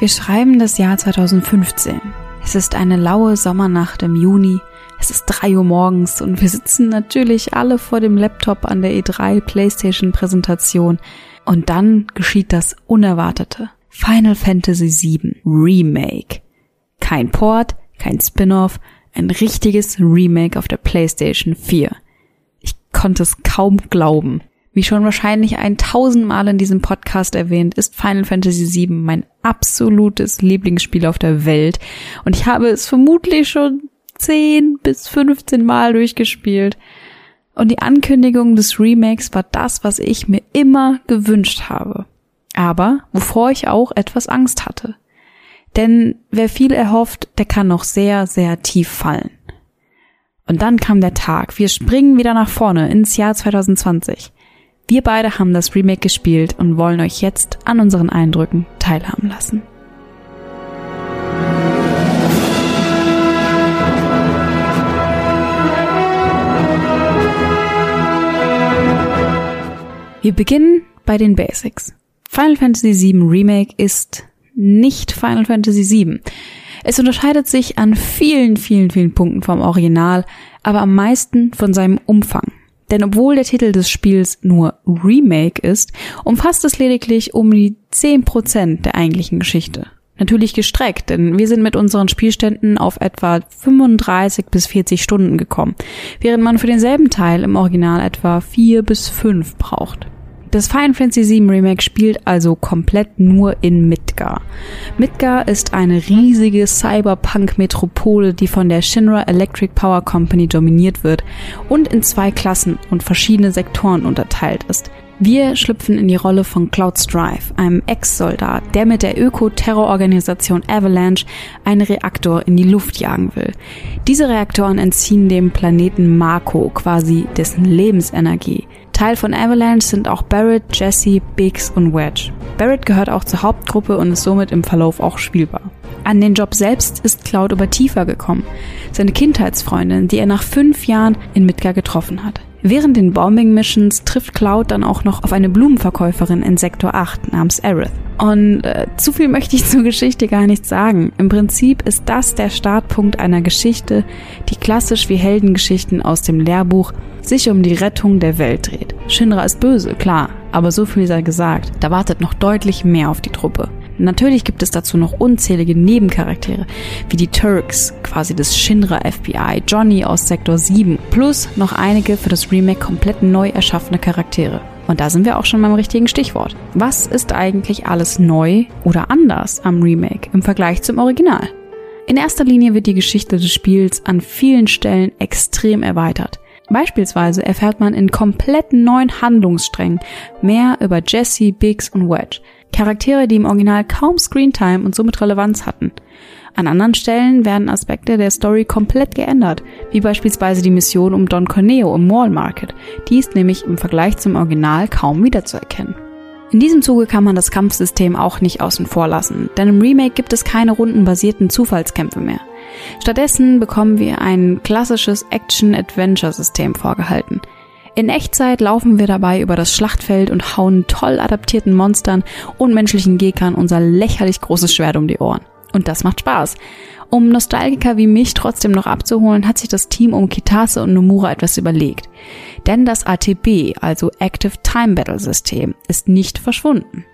Wir schreiben das Jahr 2015. Es ist eine laue Sommernacht im Juni. Es ist drei Uhr morgens und wir sitzen natürlich alle vor dem Laptop an der E3 PlayStation Präsentation. Und dann geschieht das Unerwartete. Final Fantasy VII Remake. Kein Port, kein Spin-off, ein richtiges Remake auf der PlayStation 4. Ich konnte es kaum glauben. Wie schon wahrscheinlich ein tausendmal in diesem Podcast erwähnt, ist Final Fantasy VII mein absolutes Lieblingsspiel auf der Welt und ich habe es vermutlich schon 10 bis 15 Mal durchgespielt. Und die Ankündigung des Remakes war das, was ich mir immer gewünscht habe. Aber wovor ich auch etwas Angst hatte. Denn wer viel erhofft, der kann noch sehr, sehr tief fallen. Und dann kam der Tag. Wir springen wieder nach vorne ins Jahr 2020. Wir beide haben das Remake gespielt und wollen euch jetzt an unseren Eindrücken teilhaben lassen. Wir beginnen bei den Basics. Final Fantasy VII Remake ist nicht Final Fantasy VII. Es unterscheidet sich an vielen, vielen, vielen Punkten vom Original, aber am meisten von seinem Umfang. Denn obwohl der Titel des Spiels nur Remake ist, umfasst es lediglich um die 10% der eigentlichen Geschichte. Natürlich gestreckt, denn wir sind mit unseren Spielständen auf etwa 35 bis 40 Stunden gekommen, während man für denselben Teil im Original etwa 4 bis 5 braucht. Das Final Fantasy VII Remake spielt also komplett nur in Midgar. Midgar ist eine riesige Cyberpunk-Metropole, die von der Shinra Electric Power Company dominiert wird und in zwei Klassen und verschiedene Sektoren unterteilt ist. Wir schlüpfen in die Rolle von Cloud Strife, einem Ex-Soldat, der mit der Öko-Terrororganisation Avalanche einen Reaktor in die Luft jagen will. Diese Reaktoren entziehen dem Planeten Mako quasi dessen Lebensenergie. Teil von Avalanche sind auch Barrett, Jesse, Biggs und Wedge. Barrett gehört auch zur Hauptgruppe und ist somit im Verlauf auch spielbar. An den Job selbst ist Cloud über Tifa gekommen, seine Kindheitsfreundin, die er nach fünf Jahren in Midgar getroffen hat. Während den Bombing-Missions trifft Cloud dann auch noch auf eine Blumenverkäuferin in Sektor 8 namens Aerith. Und äh, zu viel möchte ich zur Geschichte gar nicht sagen. Im Prinzip ist das der Startpunkt einer Geschichte, die klassisch wie Heldengeschichten aus dem Lehrbuch sich um die Rettung der Welt dreht. Shinra ist böse, klar, aber so viel sei gesagt, da wartet noch deutlich mehr auf die Truppe. Natürlich gibt es dazu noch unzählige Nebencharaktere, wie die Turks, quasi das Shinra FBI, Johnny aus Sektor 7, plus noch einige für das Remake komplett neu erschaffene Charaktere. Und da sind wir auch schon beim richtigen Stichwort. Was ist eigentlich alles neu oder anders am Remake im Vergleich zum Original? In erster Linie wird die Geschichte des Spiels an vielen Stellen extrem erweitert. Beispielsweise erfährt man in komplett neuen Handlungssträngen mehr über Jesse, Biggs und Wedge. Charaktere, die im Original kaum Screentime und somit Relevanz hatten. An anderen Stellen werden Aspekte der Story komplett geändert, wie beispielsweise die Mission um Don Corneo im Mall Market. Die ist nämlich im Vergleich zum Original kaum wiederzuerkennen. In diesem Zuge kann man das Kampfsystem auch nicht außen vor lassen, denn im Remake gibt es keine rundenbasierten Zufallskämpfe mehr. Stattdessen bekommen wir ein klassisches Action-Adventure-System vorgehalten. In Echtzeit laufen wir dabei über das Schlachtfeld und hauen toll adaptierten Monstern und menschlichen Gegnern unser lächerlich großes Schwert um die Ohren. Und das macht Spaß. Um Nostalgiker wie mich trotzdem noch abzuholen, hat sich das Team um Kitase und Nomura etwas überlegt. Denn das ATB, also Active Time Battle System, ist nicht verschwunden.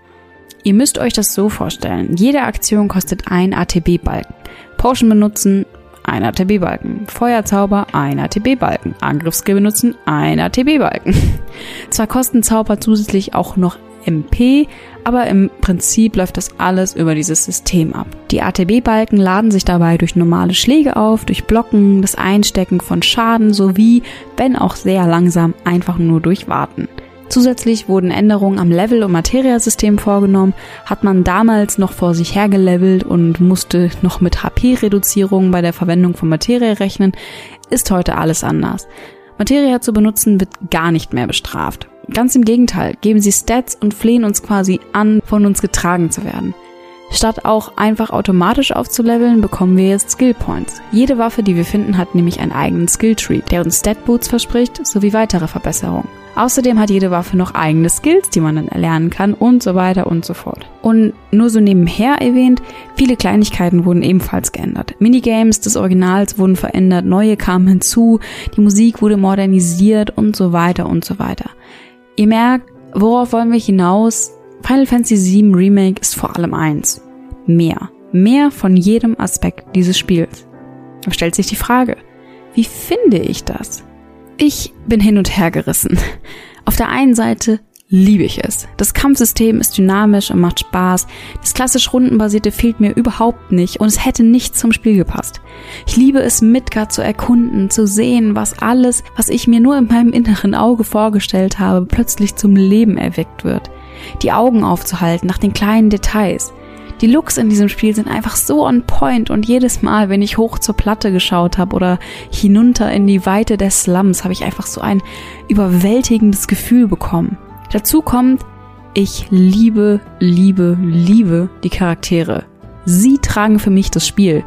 Ihr müsst euch das so vorstellen. Jede Aktion kostet ein ATB-Balken. Potion benutzen, ein ATB-Balken. Feuerzauber, ein ATB-Balken. Angriffsskill benutzen, ein ATB-Balken. Zwar kosten Zauber zusätzlich auch noch MP, aber im Prinzip läuft das alles über dieses System ab. Die ATB-Balken laden sich dabei durch normale Schläge auf, durch Blocken, das Einstecken von Schaden sowie, wenn auch sehr langsam, einfach nur durch Warten. Zusätzlich wurden Änderungen am Level- und Materiasystem vorgenommen, hat man damals noch vor sich hergelevelt und musste noch mit HP-Reduzierungen bei der Verwendung von Materie rechnen, ist heute alles anders. Materia zu benutzen wird gar nicht mehr bestraft. Ganz im Gegenteil, geben sie Stats und flehen uns quasi an, von uns getragen zu werden. Statt auch einfach automatisch aufzuleveln, bekommen wir jetzt Skill Points. Jede Waffe, die wir finden, hat nämlich einen eigenen Skill Tree, der uns Stat Boots verspricht, sowie weitere Verbesserungen. Außerdem hat jede Waffe noch eigene Skills, die man dann erlernen kann und so weiter und so fort. Und nur so nebenher erwähnt, viele Kleinigkeiten wurden ebenfalls geändert. Minigames des Originals wurden verändert, neue kamen hinzu, die Musik wurde modernisiert und so weiter und so weiter. Ihr merkt, worauf wollen wir hinaus? Final Fantasy VII Remake ist vor allem eins. Mehr. Mehr von jedem Aspekt dieses Spiels. Da stellt sich die Frage, wie finde ich das? Ich bin hin und her gerissen. Auf der einen Seite liebe ich es. Das Kampfsystem ist dynamisch und macht Spaß. Das klassisch rundenbasierte fehlt mir überhaupt nicht und es hätte nicht zum Spiel gepasst. Ich liebe es, Midgard zu erkunden, zu sehen, was alles, was ich mir nur in meinem inneren Auge vorgestellt habe, plötzlich zum Leben erweckt wird. Die Augen aufzuhalten nach den kleinen Details. Die Looks in diesem Spiel sind einfach so on point und jedes Mal, wenn ich hoch zur Platte geschaut habe oder hinunter in die Weite des Slums, habe ich einfach so ein überwältigendes Gefühl bekommen. Dazu kommt, ich liebe, liebe, liebe die Charaktere. Sie tragen für mich das Spiel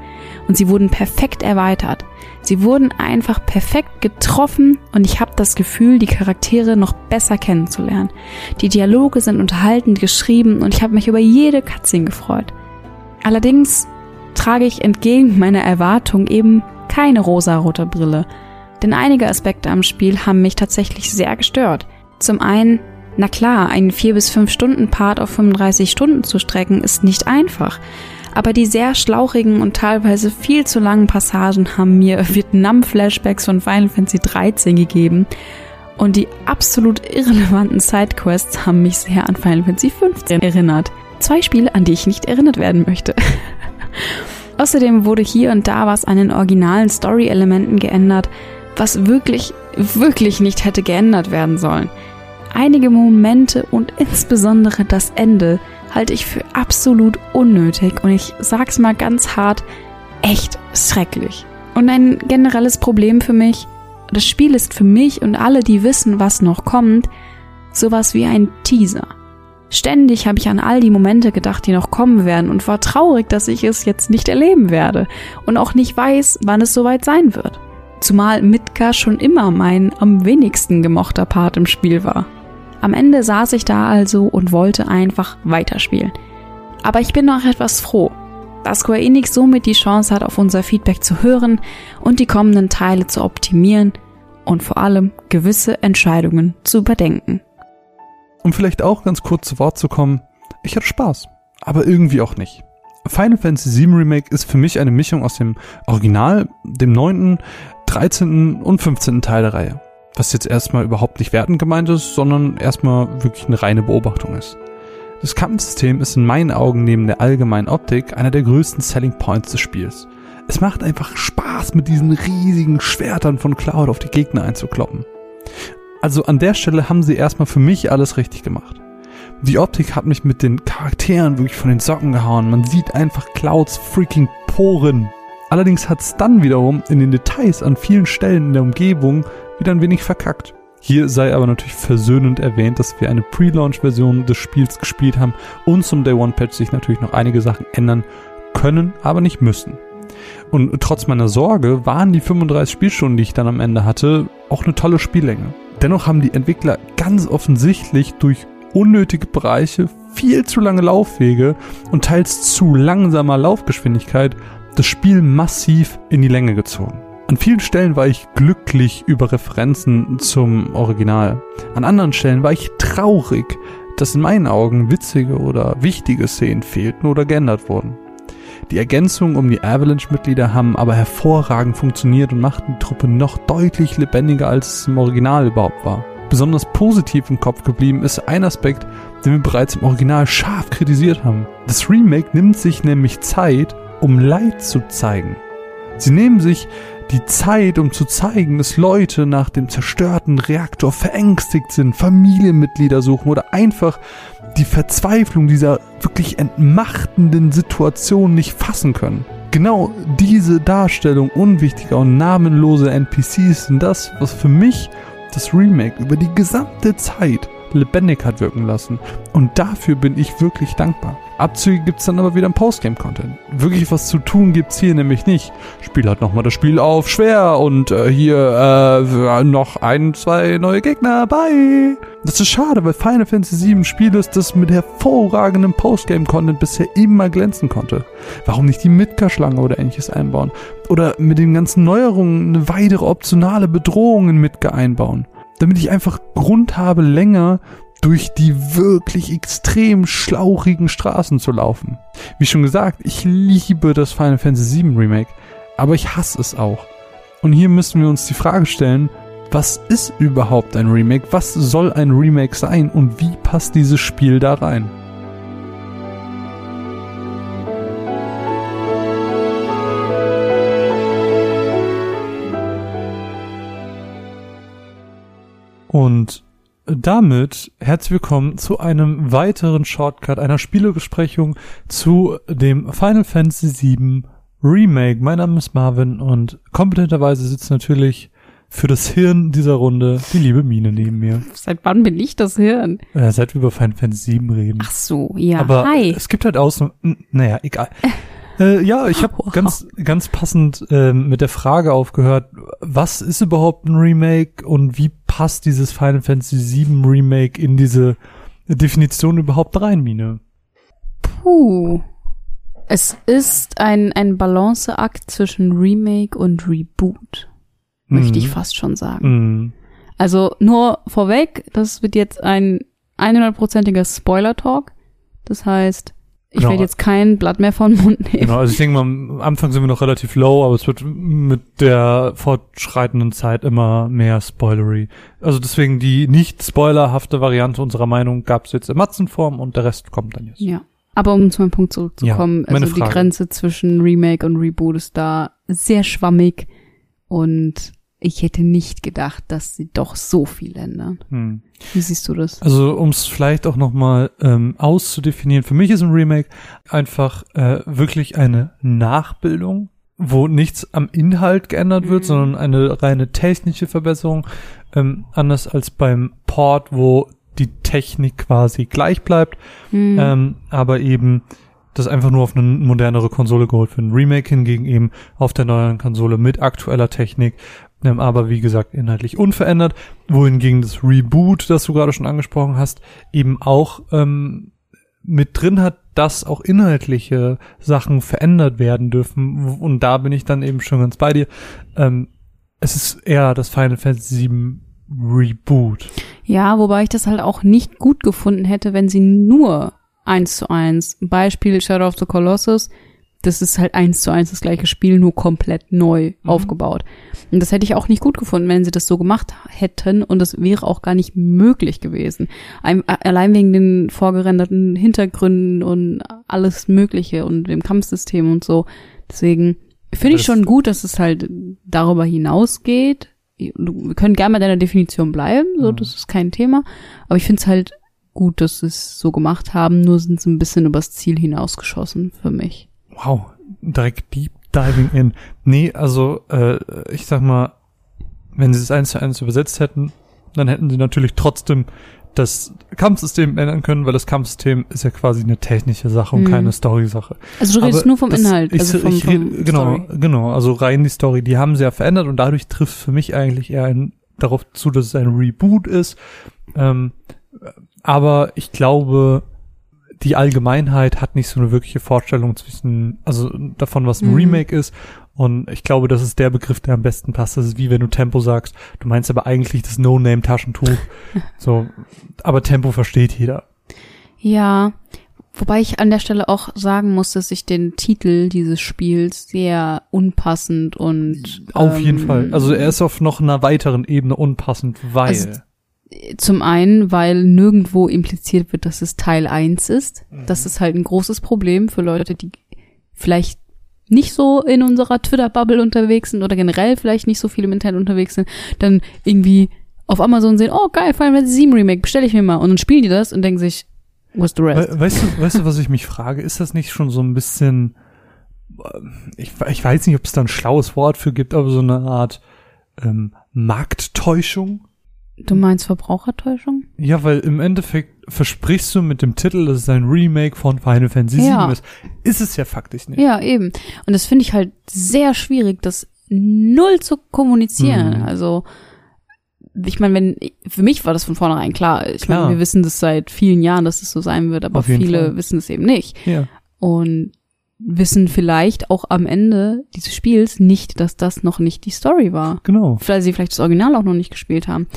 und sie wurden perfekt erweitert. Sie wurden einfach perfekt getroffen und ich habe das Gefühl, die Charaktere noch besser kennenzulernen. Die Dialoge sind unterhaltend geschrieben und ich habe mich über jede Cutscene gefreut. Allerdings trage ich entgegen meiner Erwartung eben keine rosarote Brille, denn einige Aspekte am Spiel haben mich tatsächlich sehr gestört. Zum einen, na klar, einen 4 bis 5 Stunden Part auf 35 Stunden zu strecken ist nicht einfach aber die sehr schlauchigen und teilweise viel zu langen Passagen haben mir Vietnam-Flashbacks von Final Fantasy 13 gegeben und die absolut irrelevanten Sidequests haben mich sehr an Final Fantasy 15 erinnert. Zwei Spiele, an die ich nicht erinnert werden möchte. Außerdem wurde hier und da was an den originalen Story-Elementen geändert, was wirklich, wirklich nicht hätte geändert werden sollen. Einige Momente und insbesondere das Ende halte ich für absolut unnötig und ich sag's mal ganz hart, echt schrecklich. Und ein generelles Problem für mich, das Spiel ist für mich und alle, die wissen, was noch kommt, sowas wie ein Teaser. Ständig habe ich an all die Momente gedacht, die noch kommen werden und war traurig, dass ich es jetzt nicht erleben werde und auch nicht weiß, wann es soweit sein wird. Zumal Midgar schon immer mein am wenigsten gemochter Part im Spiel war. Am Ende saß ich da also und wollte einfach weiterspielen. Aber ich bin noch etwas froh, dass Square Enix somit die Chance hat, auf unser Feedback zu hören und die kommenden Teile zu optimieren und vor allem gewisse Entscheidungen zu überdenken. Um vielleicht auch ganz kurz zu Wort zu kommen, ich hatte Spaß, aber irgendwie auch nicht. Final Fantasy VII Remake ist für mich eine Mischung aus dem Original, dem 9., 13. und 15. Teil der Reihe was jetzt erstmal überhaupt nicht wertend gemeint ist, sondern erstmal wirklich eine reine Beobachtung ist. Das Kampfsystem ist in meinen Augen neben der allgemeinen Optik einer der größten Selling Points des Spiels. Es macht einfach Spaß, mit diesen riesigen Schwertern von Cloud auf die Gegner einzukloppen. Also an der Stelle haben sie erstmal für mich alles richtig gemacht. Die Optik hat mich mit den Charakteren wirklich von den Socken gehauen. Man sieht einfach Clouds freaking Poren. Allerdings hat es dann wiederum in den Details an vielen Stellen in der Umgebung wieder ein wenig verkackt. Hier sei aber natürlich versöhnend erwähnt, dass wir eine Pre-Launch-Version des Spiels gespielt haben und zum Day One Patch sich natürlich noch einige Sachen ändern können, aber nicht müssen. Und trotz meiner Sorge waren die 35 Spielstunden, die ich dann am Ende hatte, auch eine tolle Spiellänge. Dennoch haben die Entwickler ganz offensichtlich durch unnötige Bereiche, viel zu lange Laufwege und teils zu langsamer Laufgeschwindigkeit das Spiel massiv in die Länge gezogen. An vielen Stellen war ich glücklich über Referenzen zum Original. An anderen Stellen war ich traurig, dass in meinen Augen witzige oder wichtige Szenen fehlten oder geändert wurden. Die Ergänzungen um die Avalanche-Mitglieder haben aber hervorragend funktioniert und machten die Truppe noch deutlich lebendiger, als es im Original überhaupt war. Besonders positiv im Kopf geblieben ist ein Aspekt, den wir bereits im Original scharf kritisiert haben. Das Remake nimmt sich nämlich Zeit, um Leid zu zeigen. Sie nehmen sich die Zeit, um zu zeigen, dass Leute nach dem zerstörten Reaktor verängstigt sind, Familienmitglieder suchen oder einfach die Verzweiflung dieser wirklich entmachtenden Situation nicht fassen können. Genau diese Darstellung unwichtiger und namenloser NPCs sind das, was für mich das Remake über die gesamte Zeit lebendig hat wirken lassen. Und dafür bin ich wirklich dankbar. Abzüge gibt's dann aber wieder im Postgame-Content. Wirklich was zu tun gibt's hier nämlich nicht. Spiel halt nochmal das Spiel auf schwer und äh, hier äh, noch ein, zwei neue Gegner bei. Das ist schade, weil Final Fantasy VII ein Spiel ist, das mit hervorragendem Postgame-Content bisher immer glänzen konnte. Warum nicht die Midgar-Schlange oder ähnliches einbauen? Oder mit den ganzen Neuerungen eine weitere optionale Bedrohung in Midgar einbauen? Damit ich einfach Grund habe, länger durch die wirklich extrem schlauchigen Straßen zu laufen. Wie schon gesagt, ich liebe das Final Fantasy VII Remake, aber ich hasse es auch. Und hier müssen wir uns die Frage stellen, was ist überhaupt ein Remake? Was soll ein Remake sein und wie passt dieses Spiel da rein? Und damit herzlich willkommen zu einem weiteren Shortcut einer Spielebesprechung zu dem Final Fantasy VII Remake. Mein Name ist Marvin und kompetenterweise sitzt natürlich für das Hirn dieser Runde die liebe Mine neben mir. Seit wann bin ich das Hirn? Äh, seit wir über Final Fantasy VII reden. Ach so, ja. Aber Hi. es gibt halt Ausnahmen. Naja, egal. Äh, ja, ich habe Wow. ganz, ganz passend ähm, mit der Frage aufgehört, was ist überhaupt ein Remake und wie passt dieses Final Fantasy VII Remake in diese Definition überhaupt rein, Mine? Puh. Es ist ein, ein Balanceakt zwischen Remake und Reboot, möchte ich Mhm. fast schon sagen. Mhm. Also nur vorweg, das wird jetzt ein 100%iger Spoiler-Talk. Das heißt, ich Genau. werde jetzt kein Blatt mehr von Mund nehmen. Genau, also ich denke mal, am Anfang sind wir noch relativ low, aber es wird mit der fortschreitenden Zeit immer mehr spoilery. Also deswegen die nicht spoilerhafte Variante unserer Meinung gab es jetzt in Matzenform und der Rest kommt dann jetzt. Ja. Aber um zu meinem Punkt zurückzukommen, Ja, also die Frage. Grenze zwischen Remake und Reboot ist da sehr schwammig und ich hätte nicht gedacht, dass sie doch so viel ändern. Hm. Wie siehst du das? Also um es vielleicht auch nochmal ähm, auszudefinieren, für mich ist ein Remake einfach äh, wirklich eine Nachbildung, wo nichts am Inhalt geändert wird, Mhm. sondern eine reine technische Verbesserung, ähm, anders als beim Port, wo die Technik quasi gleich bleibt, Hm. ähm, aber eben das einfach nur auf eine modernere Konsole geholt wird. Ein Remake hingegen eben auf der neuen Konsole mit aktueller Technik, aber wie gesagt inhaltlich unverändert, wohingegen das Reboot, das du gerade schon angesprochen hast, eben auch ähm, mit drin hat, dass auch inhaltliche Sachen verändert werden dürfen. Und da bin ich dann eben schon ganz bei dir. Ähm, es ist eher das Final Fantasy VII Reboot. Ja, wobei ich das halt auch nicht gut gefunden hätte, wenn sie nur eins zu eins, Beispiel Shadow of the Colossus, das ist halt eins zu eins das gleiche Spiel, nur komplett neu Mhm. aufgebaut. Und das hätte ich auch nicht gut gefunden, wenn sie das so gemacht hätten und das wäre auch gar nicht möglich gewesen. Ein, allein wegen den vorgerenderten Hintergründen und alles Mögliche und dem Kampfsystem und so. Deswegen finde ich schon gut, dass es halt darüber hinausgeht. Wir können gerne bei deiner Definition bleiben, so, Mhm. das ist kein Thema. Aber ich finde es halt gut, dass sie es so gemacht haben, nur sind sie ein bisschen übers Ziel hinausgeschossen für mich. Wow, direkt deep diving in. Nee, also äh, ich sag mal, wenn sie es eins zu eins übersetzt hätten, dann hätten sie natürlich trotzdem das Kampfsystem ändern können, weil das Kampfsystem ist ja quasi eine technische Sache und Mhm. keine Story-Sache. Also du redest Aber nur vom Inhalt, Ich, also vom, ich vom genau, Story. genau. Also rein die Story, die haben sie ja verändert und dadurch trifft für mich eigentlich eher ein, darauf zu, dass es ein Reboot ist. Ähm, aber ich glaube, die Allgemeinheit hat nicht so eine wirkliche Vorstellung zwischen, also davon, was ein Mhm. Remake ist. Und ich glaube, das ist der Begriff, der am besten passt. Das ist wie wenn du Tempo sagst. Du meinst aber eigentlich das No-Name-Taschentuch. so, aber Tempo versteht jeder. Ja, wobei ich an der Stelle auch sagen muss, dass ich den Titel dieses Spiels sehr unpassend und Auf jeden ähm, Fall. Also er ist auf noch einer weiteren Ebene unpassend, weil. Also Zum einen, weil nirgendwo impliziert wird, dass es Teil 1 ist. Das ist halt ein großes Problem für Leute, die vielleicht nicht so in unserer Twitter-Bubble unterwegs sind oder generell vielleicht nicht so viel im Internet unterwegs sind, dann irgendwie auf Amazon sehen, oh geil, Final Fantasy 7 Remake, bestelle ich mir mal. Und dann spielen die das und denken sich, what's the rest? We weißt du, weißt du, was ich mich frage? Ist das nicht schon so ein bisschen, äh, ich, ich weiß nicht, ob es da ein schlaues Wort für gibt, aber so eine Art ähm, Markttäuschung? Du meinst Verbrauchertäuschung? Ja, weil im Endeffekt versprichst du mit dem Titel, dass es ein Remake von Final Fantasy Ja. VII ist. Ist es ja faktisch nicht. Ja, eben. Und das finde ich halt sehr schwierig, das null zu kommunizieren. Mhm. Also, ich meine, wenn, für mich war das von vornherein klar. Ich meine, wir wissen das seit vielen Jahren, dass es so sein wird, aber viele Fall. wissen es eben nicht. Ja. Und wissen vielleicht auch am Ende dieses Spiels nicht, dass das noch nicht die Story war. Genau. Weil sie vielleicht das Original auch noch nicht gespielt haben.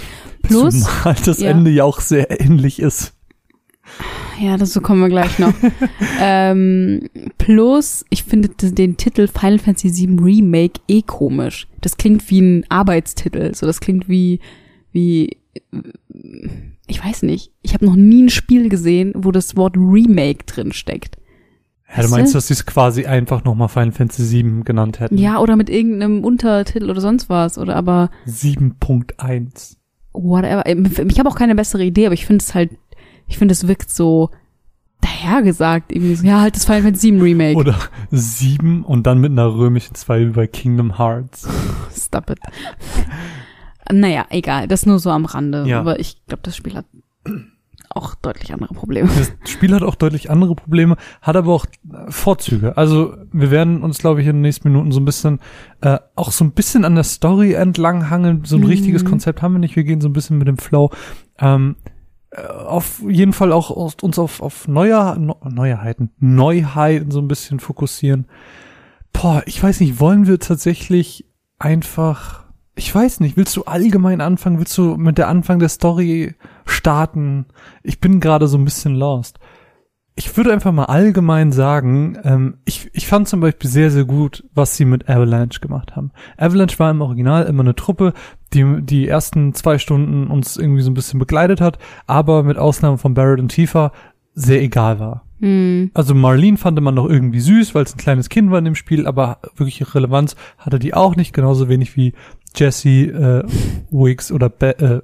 Plus, Zumal das ja. Ende ja auch sehr ähnlich ist. Ja, dazu kommen wir gleich noch. ähm, plus, ich finde den Titel Final Fantasy VII Remake eh komisch. Das klingt wie ein Arbeitstitel. So, das klingt wie, wie, ich weiß nicht. Ich habe noch nie ein Spiel gesehen, wo das Wort Remake drin steckt. Ja, du meinst, dass sie es quasi einfach nochmal Final Fantasy VII genannt hätten? Ja, oder mit irgendeinem Untertitel oder sonst was. Oder aber 7.1. whatever. Ich habe auch keine bessere Idee, aber ich finde es halt, ich finde es wirkt so dahergesagt. Irgendwie so, ja, halt das Final Fantasy VII Remake. Oder 7 und dann mit einer römischen 2 wie bei Kingdom Hearts. Stop it. naja, egal, das nur so am Rande. Ja. Aber ich glaube, das Spiel hat auch deutlich andere Probleme. Das Spiel hat auch deutlich andere Probleme, hat aber auch äh, Vorzüge. Also wir werden uns, glaube ich, in den nächsten Minuten so ein bisschen, äh, auch so ein bisschen an der Story entlang hangeln. So ein Mhm. richtiges Konzept haben wir nicht. Wir gehen so ein bisschen mit dem Flow. Ähm, äh, auf jeden Fall auch uns auf, auf Neuer, Neuheiten, Neuheiten so ein bisschen fokussieren. Boah, ich weiß nicht, wollen wir tatsächlich einfach, ich weiß nicht, willst du allgemein anfangen? Willst du mit der Anfang der Story starten? Ich bin gerade so ein bisschen lost. Ich würde einfach mal allgemein sagen, ähm, ich, ich fand zum Beispiel sehr, sehr gut, was sie mit Avalanche gemacht haben. Avalanche war im Original immer eine Truppe, die die ersten zwei Stunden uns irgendwie so ein bisschen begleitet hat, aber mit Ausnahme von Barrett und Tifa sehr egal war. Hm. Also Marlene fand man noch irgendwie süß, weil es ein kleines Kind war in dem Spiel, aber wirklich Relevanz hatte die auch nicht, genauso wenig wie Jesse, äh, Wiggs oder Be äh,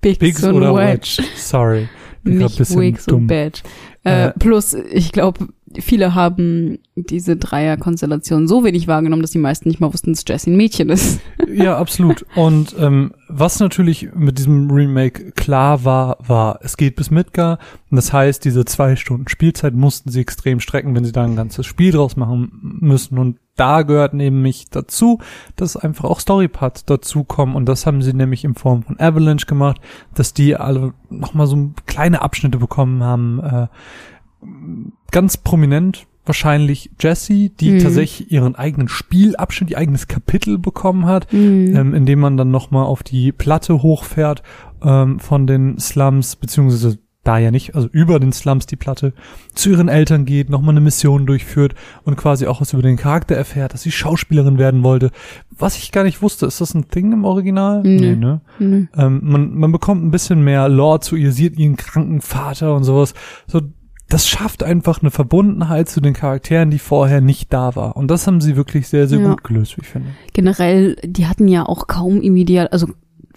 Biggs, Biggs oder Wedge. Wedge. Sorry. Nicht Wiggs und Badge. Äh, Äh, plus, ich glaube, viele haben diese Dreier-Konstellation so wenig wahrgenommen, dass die meisten nicht mal wussten, dass Jessie ein Mädchen ist. Ja, absolut. Und ähm, was natürlich mit diesem Remake klar war, war, es geht bis Midgar. Und das heißt, diese zwei Stunden Spielzeit mussten sie extrem strecken, wenn sie da ein ganzes Spiel draus machen müssen. Und da gehört nämlich dazu, dass einfach auch Storyparts dazukommen. Und das haben sie nämlich in Form von Avalanche gemacht, dass die alle nochmal so kleine Abschnitte bekommen haben. Äh, ganz prominent wahrscheinlich Jessie, die Mhm. tatsächlich ihren eigenen Spielabschnitt, ihr eigenes Kapitel bekommen hat, Mhm. ähm, indem man dann nochmal auf die Platte hochfährt ähm, von den Slums, beziehungsweise da ja nicht, also über den Slums die Platte, zu ihren Eltern geht, nochmal eine Mission durchführt und quasi auch was über den Charakter erfährt, dass sie Schauspielerin werden wollte. Was ich gar nicht wusste, ist das ein Ding im Original? Nee. ne? Mhm. Ähm, man, man bekommt ein bisschen mehr Lore zu ihr, sieht ihren kranken Vater und sowas. So, das schafft einfach eine Verbundenheit zu den Charakteren, die vorher nicht da war. Und das haben sie wirklich sehr, sehr Ja. gut gelöst, wie ich finde. Generell, die hatten ja auch kaum irgendwie Dial also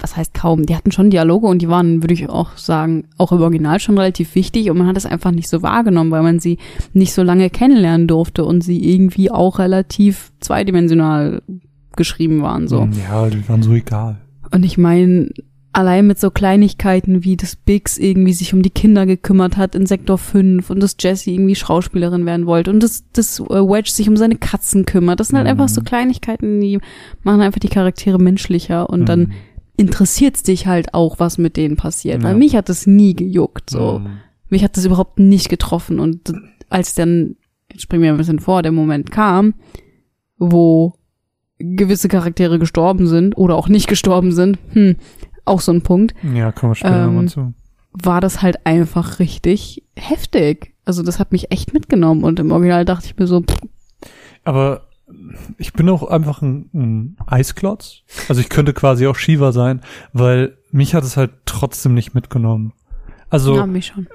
was heißt kaum, die hatten schon Dialoge und die waren, würde ich auch sagen, auch im Original schon relativ wichtig und man hat es einfach nicht so wahrgenommen, weil man sie nicht so lange kennenlernen durfte und sie irgendwie auch relativ zweidimensional geschrieben waren so. Mm, Ja, die waren so egal. Und ich meine, allein mit so Kleinigkeiten wie das Biggs irgendwie sich um die Kinder gekümmert hat in Sektor 5 und dass Jessie irgendwie Schauspielerin werden wollte und dass das äh, Wedge sich um seine Katzen kümmert. Das sind halt Mhm. einfach so Kleinigkeiten, die machen einfach die Charaktere menschlicher und dann Mhm. interessiert's dich halt auch, was mit denen passiert. Weil Ja. mich hat das nie gejuckt, so. Mhm. Mich hat das überhaupt nicht getroffen und als dann, jetzt springen wir ein bisschen vor, der Moment kam, wo gewisse Charaktere gestorben sind oder auch nicht gestorben sind, hm, auch so ein Punkt, Ja, kommen wir später Ähm, nochmal zu. war das halt einfach richtig heftig. Also das hat mich echt mitgenommen und im Original dachte ich mir so, pff, Aber ich bin auch einfach ein, ein Eisklotz. Also ich könnte quasi auch Shiva sein, weil mich hat es halt trotzdem nicht mitgenommen. Also ja, schon.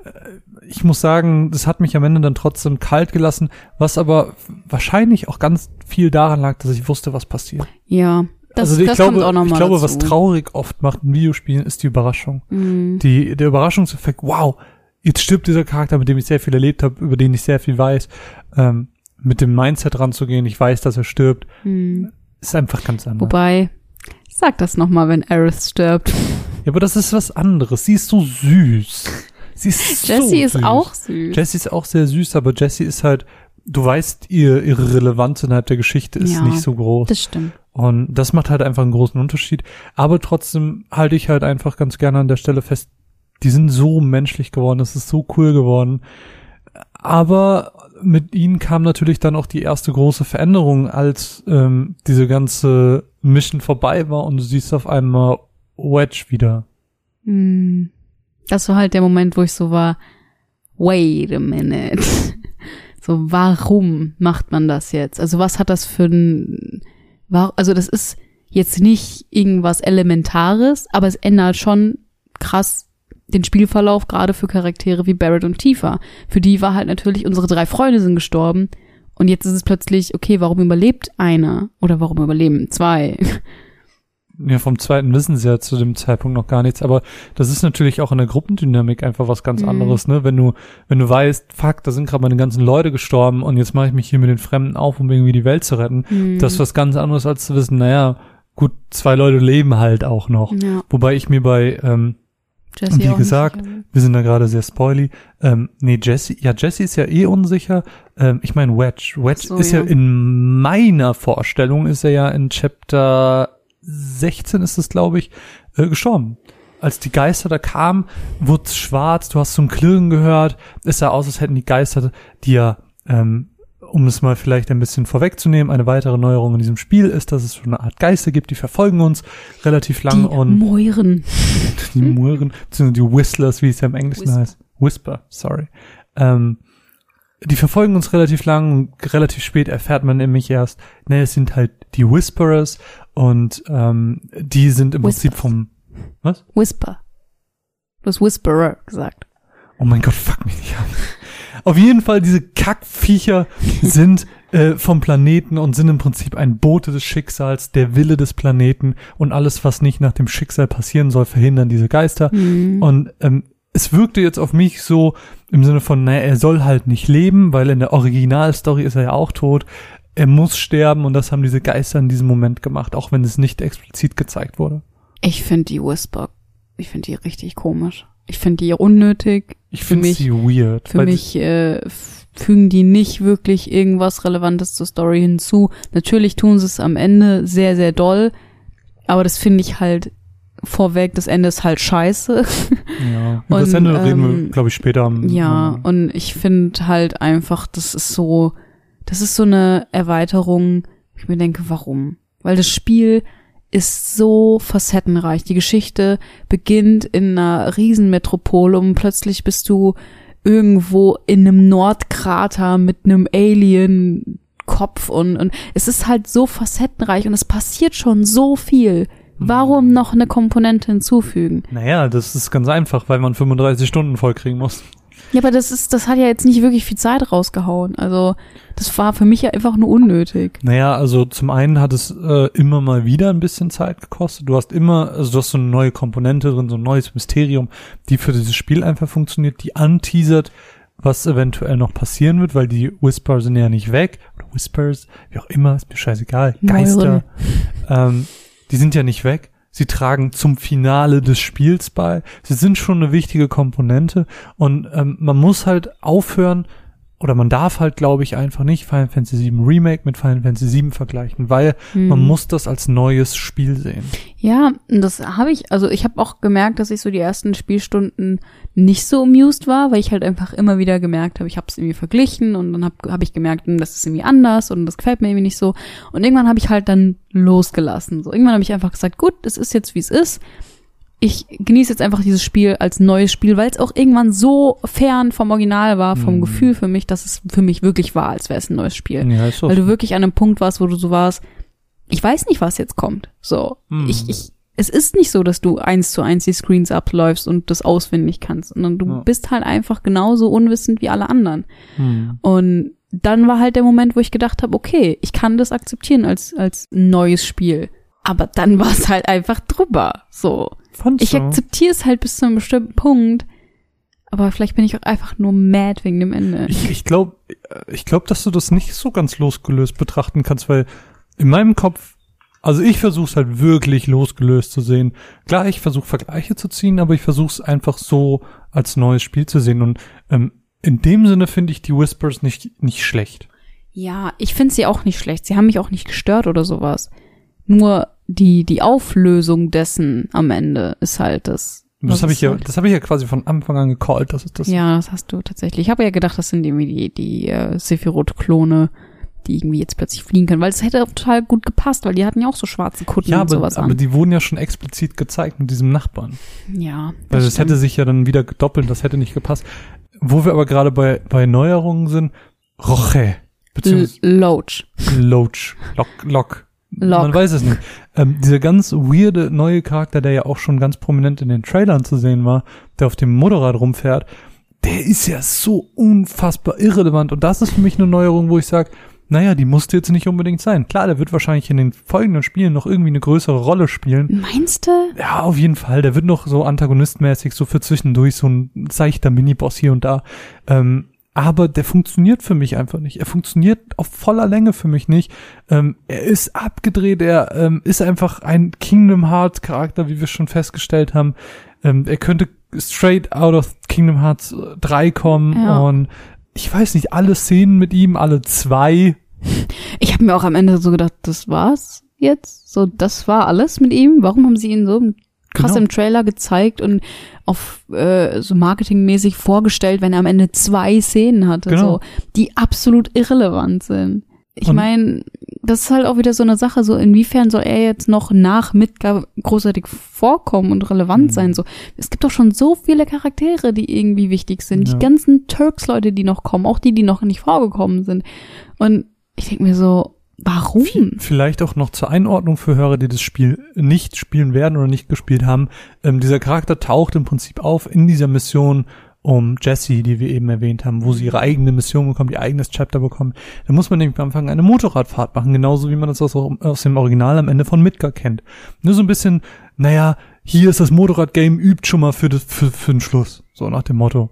ich muss sagen, das hat mich am Ende dann trotzdem kalt gelassen, was aber wahrscheinlich auch ganz viel daran lag, dass ich wusste, was passiert. Ja, das, also ich glaube, ich glaube, dazu. was traurig oft macht in Videospielen, ist die Überraschung. Mhm. Die, der Überraschungseffekt, wow, jetzt stirbt dieser Charakter, mit dem ich sehr viel erlebt habe, über den ich sehr viel weiß, ähm, mit dem Mindset ranzugehen, ich weiß, dass er stirbt, Mhm. ist einfach ganz anders. Wobei, sag das nochmal, wenn Aerith stirbt. Ja, aber das ist was anderes. Sie ist so süß. Sie ist Jessie so ist süß. auch süß. Jessie ist auch sehr süß, aber Jessie ist halt, du weißt, ihr, ihre Relevanz innerhalb der Geschichte ist Ja, nicht so groß. das stimmt. Und das macht halt einfach einen großen Unterschied. Aber trotzdem halte ich halt einfach ganz gerne an der Stelle fest, die sind so menschlich geworden, das ist so cool geworden. Aber mit ihnen kam natürlich dann auch die erste große Veränderung, als ähm, diese ganze Mission vorbei war und du siehst auf einmal Wedge wieder. Hm. Das war halt der Moment, wo ich so war, wait a minute. So, warum macht man das jetzt? Also was hat das für ein, also das ist jetzt nicht irgendwas Elementares, aber es ändert schon krass den Spielverlauf, gerade für Charaktere wie Barrett und Tifa. Für die war halt natürlich, unsere drei Freunde sind gestorben und jetzt ist es plötzlich, okay, warum überlebt einer? Oder warum überleben zwei? Ja, vom zweiten wissen sie ja zu dem Zeitpunkt noch gar nichts, aber das ist natürlich auch in der Gruppendynamik einfach was ganz Mhm. anderes, ne? Wenn du, wenn du weißt, fuck, da sind gerade meine ganzen Leute gestorben und jetzt mache ich mich hier mit den Fremden auf, um irgendwie die Welt zu retten. Hm. Das ist was ganz anderes, als zu wissen, naja, gut, zwei Leute leben halt auch noch. ja, Wobei ich mir bei, ähm, Jessie wie gesagt, wir sind da gerade sehr spoily, ähm, nee, Jesse, ja, Jesse ist ja eh unsicher. Ähm, ich meine, Wedge. Wedge so, ist ja. ja. in meiner Vorstellung, ist er ja in Chapter 16 ist es, glaube ich, äh, gestorben. Als die Geister da kamen, wurde es schwarz, du hast so ein Klirren gehört, es sah aus, als hätten die Geister, ja, ähm, um es mal vielleicht ein bisschen vorwegzunehmen, eine weitere Neuerung in diesem Spiel ist, dass es so eine Art Geister gibt, die verfolgen uns relativ lang Die und Moiren. die Muren, beziehungsweise die Whistlers, wie es ja im Englischen Whisper. heißt. Whisper, sorry. Ähm, die verfolgen uns relativ lang und relativ spät erfährt man nämlich erst, ne, es sind halt die Whisperers und ähm, die sind im Prinzip Whispers. vom was? Whisper. Du hast Whisperer gesagt. Oh mein Gott, fuck mich nicht an. Auf jeden Fall, diese Kackviecher sind äh, vom Planeten und sind im Prinzip ein Bote des Schicksals, der Wille des Planeten und alles, was nicht nach dem Schicksal passieren soll, verhindern diese Geister. Mhm. Und ähm, es wirkte jetzt auf mich so im Sinne von, naja, er soll halt nicht leben, weil in der Originalstory ist er ja auch tot. Er muss sterben und das haben diese Geister in diesem Moment gemacht, auch wenn es nicht explizit gezeigt wurde. Ich finde die Whisper, ich finde die richtig komisch. Ich finde die unnötig. Ich finde mich- sie weird. Für mich äh, fügen die nicht wirklich irgendwas Relevantes zur Story hinzu. Natürlich tun sie es am Ende sehr, sehr doll, aber das finde ich halt vorweg, das Ende ist halt scheiße. Ja, über das Und, Ende reden wir, ähm, glaube ich, später am. Ja, und ich finde halt einfach, das ist so, das ist so eine Erweiterung, ich mir denke, warum? Weil das Spiel ist so facettenreich. Die Geschichte beginnt in einer Riesenmetropole und plötzlich bist du irgendwo in einem Nordkrater mit einem Alien Kopf und, und es ist halt so facettenreich und es passiert schon so viel. Warum noch eine Komponente hinzufügen? Naja, das ist ganz einfach, weil man 35 Stunden vollkriegen muss. Ja, aber das ist, das hat ja jetzt nicht wirklich viel Zeit rausgehauen. Also, das war für mich ja einfach nur unnötig. Naja, also zum einen hat es äh, immer mal wieder ein bisschen Zeit gekostet. Du hast immer, also du hast so eine neue Komponente drin, so ein neues Mysterium, die für dieses Spiel einfach funktioniert, die anteasert, was eventuell noch passieren wird, weil die Whisper sind ja nicht weg. Oder Whispers, wie auch immer, ist mir scheißegal. Geister. Ähm, die sind ja nicht weg. Sie tragen zum Finale des Spiels bei. Sie sind schon eine wichtige Komponente und ähm, man muss halt aufhören oder man darf halt, glaube ich, einfach nicht Final Fantasy VII Remake mit Final Fantasy VII vergleichen, weil Hm. man muss das als neues Spiel sehen. Ja, das habe ich, also ich habe auch gemerkt, dass ich so die ersten Spielstunden nicht so amused war, weil ich halt einfach immer wieder gemerkt habe, ich habe es irgendwie verglichen und dann habe hab ich gemerkt, hm, das ist irgendwie anders und das gefällt mir irgendwie nicht so. Und irgendwann habe ich halt dann losgelassen. So irgendwann habe ich einfach gesagt, gut, es ist jetzt wie es ist. Ich genieße jetzt einfach dieses Spiel als neues Spiel, weil es auch irgendwann so fern vom Original war, vom Mhm. Gefühl für mich, dass es für mich wirklich war, als wäre es ein neues Spiel. Ja, ist so. Weil du wirklich an einem Punkt warst, wo du so warst, ich weiß nicht, was jetzt kommt. So, Hm. ich, ich, es ist nicht so, dass du eins zu eins die Screens abläufst und das auswendig kannst, sondern du Ja. bist halt einfach genauso unwissend wie alle anderen. hm. Und dann war halt der Moment, wo ich gedacht habe, okay, ich kann das akzeptieren als, als neues Spiel. Aber dann war es halt einfach drüber. So. Fandst Ich du? akzeptiere es halt bis zu einem bestimmten Punkt. Aber vielleicht bin ich auch einfach nur mad wegen dem Ende. Ich, ich glaube, ich glaub, dass du das nicht so ganz losgelöst betrachten kannst, weil in meinem Kopf Also ich versuche es halt wirklich losgelöst zu sehen. Klar, ich versuche Vergleiche zu ziehen, aber ich versuche es einfach so als neues Spiel zu sehen. Und ähm, in dem Sinne finde ich die Whispers nicht, nicht schlecht. Ja, ich finde sie auch nicht schlecht. Sie haben mich auch nicht gestört oder sowas. Nur die, die Auflösung dessen am Ende ist halt das. Das habe ich ja, halt- das habe ich ja quasi von Anfang an gecallt. Das ist das. Ja, das hast du tatsächlich. Ich habe ja gedacht, das sind irgendwie die, die äh, Sephiroth-Klone, die irgendwie jetzt plötzlich fliegen können, weil es hätte auch total gut gepasst, weil die hatten ja auch so schwarze Kutten Ja, und aber, sowas aber an. die wurden ja schon explizit gezeigt mit diesem Nachbarn. Ja. Also es hätte sich ja dann wieder gedoppelt, das hätte nicht gepasst. Wo wir aber gerade bei, bei Neuerungen sind, Roche, L beziehungsweise Loach. Loach, Lock, Lock. Lock. Man weiß es nicht. Ähm, dieser ganz weirde neue Charakter, der ja auch schon ganz prominent in den Trailern zu sehen war, der auf dem Motorrad rumfährt, der ist ja so unfassbar irrelevant. Und das ist für mich eine Neuerung, wo ich sage, naja, die musste jetzt nicht unbedingt sein. Klar, der wird wahrscheinlich in den folgenden Spielen noch irgendwie eine größere Rolle spielen. Meinst du? Ja, auf jeden Fall. Der wird noch so antagonistmäßig, so für zwischendurch, so ein seichter Miniboss hier und da. Ähm, aber der funktioniert für mich einfach nicht. Er funktioniert auf voller Länge für mich nicht. Ähm, er ist abgedreht, er ähm, ist einfach ein Kingdom Hearts Charakter, wie wir schon festgestellt haben. Ähm, er könnte straight out of Kingdom Hearts 3 kommen Ja. und ich weiß nicht, alle Szenen mit ihm, alle zwei, Ich habe mir auch am Ende so gedacht, das war's jetzt. So, das war alles mit ihm. Warum haben sie ihn so krass Genau. im Trailer gezeigt und auf äh, so marketingmäßig vorgestellt, wenn er am Ende zwei Szenen hatte, Genau. so, die absolut irrelevant sind. Ich meine, das ist halt auch wieder so eine Sache, so inwiefern soll er jetzt noch nach Midgar großartig vorkommen und relevant Mhm. sein, so. Es gibt doch schon so viele Charaktere, die irgendwie wichtig sind. Ja. Die ganzen Turks-Leute, die noch kommen, auch die, die noch nicht vorgekommen sind. Und ich denke mir so, warum? Vielleicht auch noch zur Einordnung für Hörer, die das Spiel nicht spielen werden oder nicht gespielt haben. Ähm, dieser Charakter taucht im Prinzip auf in dieser Mission um Jessie, die wir eben erwähnt haben, wo sie ihre eigene Mission bekommt, ihr eigenes Chapter bekommt. Da muss man nämlich am Anfang eine Motorradfahrt machen, genauso wie man das aus, aus dem Original am Ende von Midgar kennt. Nur so ein bisschen, naja, hier ist das Motorrad-Game, übt schon mal für, das, für, für den Schluss. So nach dem Motto.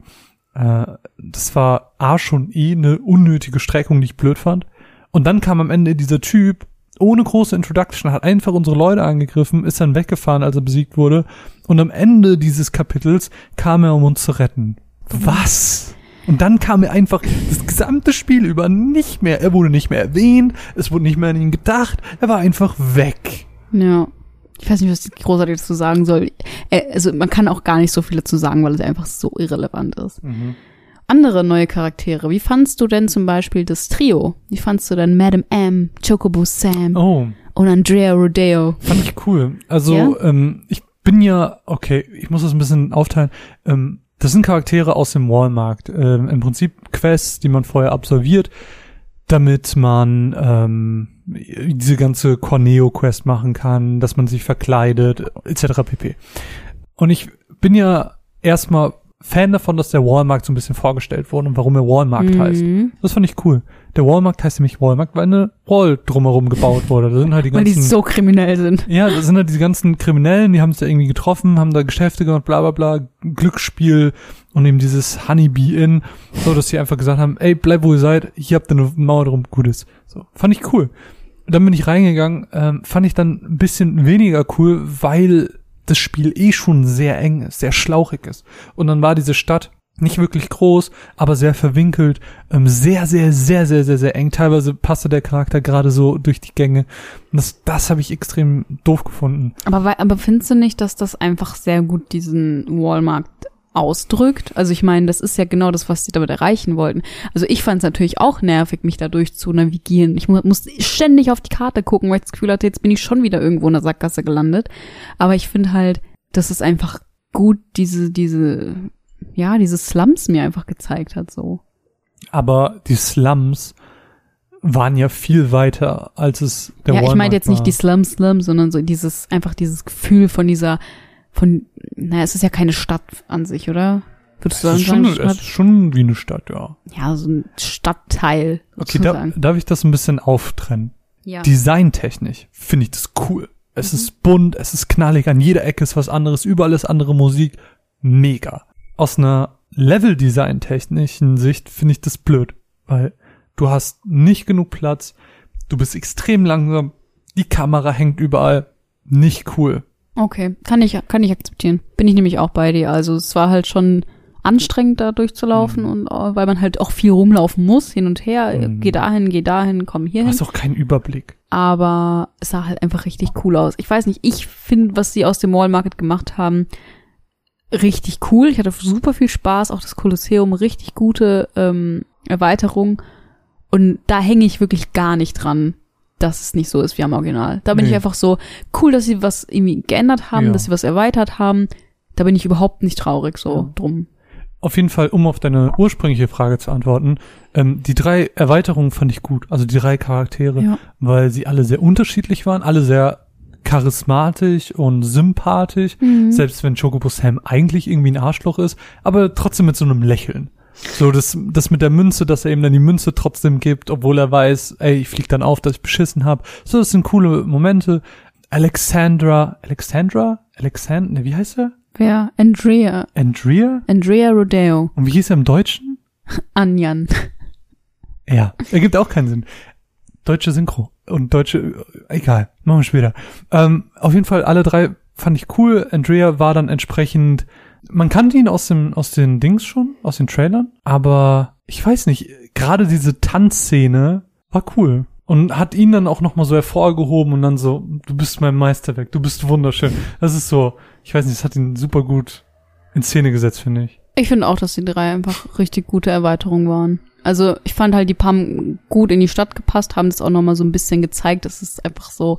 Äh, das war A schon eh eine unnötige Streckung, die ich blöd fand. Und dann kam am Ende dieser Typ, ohne große Introduction, hat einfach unsere Leute angegriffen, ist dann weggefahren, als er besiegt wurde. Und am Ende dieses Kapitels kam er, um uns zu retten. Was? Und dann kam er einfach das gesamte Spiel über nicht mehr. Er wurde nicht mehr erwähnt, es wurde nicht mehr an ihn gedacht, er war einfach weg. Ja. Ich weiß nicht, was ich großartig dazu sagen soll. Also man kann auch gar nicht so viel dazu sagen, weil es einfach so irrelevant ist. Andere neue Charaktere. Wie fandst du denn zum Beispiel das Trio? Wie fandst du denn Madame M, Chocobo Sam Oh, und Andrea Rodeo? fand ich cool. Also, Ja? ähm, ich bin ja, okay, ich muss das ein bisschen aufteilen. Ähm, das sind Charaktere aus dem Wallmarkt. Ähm, Im Prinzip Quests, die man vorher absolviert, damit man ähm, diese ganze Corneo-Quest machen kann, dass man sich verkleidet, etc. pp. Und ich bin ja erstmal Fan davon, dass der Wallmarkt so ein bisschen vorgestellt wurde und warum er Wallmarkt heißt. Mhm. Das fand ich cool. Der Wallmarkt heißt nämlich Wallmarkt, weil eine Wall drumherum gebaut wurde. Da sind halt die Weil die ganzen so kriminell sind. ja, das sind halt diese ganzen Kriminellen, die haben es da irgendwie getroffen, haben da Geschäfte gemacht, bla bla bla, Glücksspiel und eben dieses Honeybee Inn, so dass sie einfach gesagt haben, ey, bleib wo ihr seid, hier habt ihr eine Mauer drum, gutes. So, fand ich cool. Dann bin ich reingegangen, ähm, fand ich dann ein bisschen weniger cool, weil das Spiel eh schon sehr eng ist, sehr schlauchig ist. Und dann war diese Stadt nicht wirklich groß, aber sehr verwinkelt, ähm, sehr, sehr, sehr, sehr, sehr, sehr eng. Teilweise passte der Charakter gerade so durch die Gänge. Das, das habe ich extrem doof gefunden. Aber, aber findest du nicht, dass das einfach sehr gut diesen Wallmarkt ausdrückt? Also ich meine, das ist ja genau das, was sie damit erreichen wollten. Also ich fand es natürlich auch nervig, mich dadurch zu navigieren. Ich mu musste ständig auf die Karte gucken, weil ich das Gefühl hatte, jetzt bin ich schon wieder irgendwo in der Sackgasse gelandet. Aber ich finde halt, dass es einfach gut diese, diese, ja, diese Slums mir einfach gezeigt hat, so. Aber die Slums waren ja viel weiter, als es der ja, ich Walmart meine jetzt war. nicht die Slum Slum, sondern so dieses, einfach dieses Gefühl von dieser, von, naja, es ist ja keine Stadt an sich, oder? Würdest du es ist, sagen, schon, es ist schon wie eine Stadt, ja. ja, so ein Stadtteil. Okay, da, darf ich das ein bisschen auftrennen? ja. Designtechnisch finde ich das cool. Es Mhm. ist bunt, es ist knallig, an jeder Ecke ist was anderes, überall ist andere Musik. Mega. Aus einer Level-Design-technischen Sicht finde ich das blöd, weil du hast nicht genug Platz, du bist extrem langsam, Die Kamera hängt überall. Nicht cool. Okay, kann ich, kann ich akzeptieren. Bin ich nämlich auch bei dir. Also es war halt schon anstrengend da durchzulaufen Mhm. und äh, weil man halt auch viel rumlaufen muss, hin und her, Mhm. geh dahin, geh dahin, komm hier Du hin. hast auch keinen Überblick. Aber es sah halt einfach richtig cool aus. Ich weiß nicht, ich finde, was sie aus dem Mall Market gemacht haben, richtig cool. Ich hatte super viel Spaß, auch das Kolosseum, richtig gute ähm, Erweiterung. Und da hänge ich wirklich gar nicht dran, dass es nicht so ist wie am Original. Da bin Nee. ich einfach so, cool, dass sie was irgendwie geändert haben, Ja. dass sie was erweitert haben. Da bin ich überhaupt nicht traurig so Ja. drum. Auf jeden Fall, um auf deine ursprüngliche Frage zu antworten, ähm, die drei Erweiterungen fand ich gut. Also die drei Charaktere, Ja. weil sie alle sehr unterschiedlich waren, alle sehr charismatisch und sympathisch, Mhm. selbst wenn Chocobo Sam eigentlich irgendwie ein Arschloch ist, aber trotzdem mit so einem Lächeln. So, das, das mit der Münze, dass er ihm dann die Münze trotzdem gibt, obwohl er weiß, ey, ich flieg dann auf, dass ich beschissen hab. So, das sind coole Momente. Alexandra, Alexandra? Alexand, ne, wie heißt er? Wer? Andrea. Andrea? Andrea Rodeo. Und wie hieß er im Deutschen? Anjan. Ja, ergibt auch keinen Sinn. Deutsche Synchro und deutsche, egal, machen wir später. Ähm, auf jeden Fall alle drei fand ich cool. Andrea war dann entsprechend, man kannte ihn aus dem, aus den Dings schon, aus den Trailern, aber ich weiß nicht, gerade diese Tanzszene war cool. Und hat ihn dann auch nochmal so hervorgehoben und dann so, du bist mein Meisterwerk, du bist wunderschön. Das ist so, ich weiß nicht, das hat ihn super gut in Szene gesetzt, finde ich. Ich finde auch, dass die drei einfach richtig gute Erweiterungen waren. Also ich fand halt, die haben gut in die Stadt gepasst, haben das auch nochmal so ein bisschen gezeigt, dass es einfach so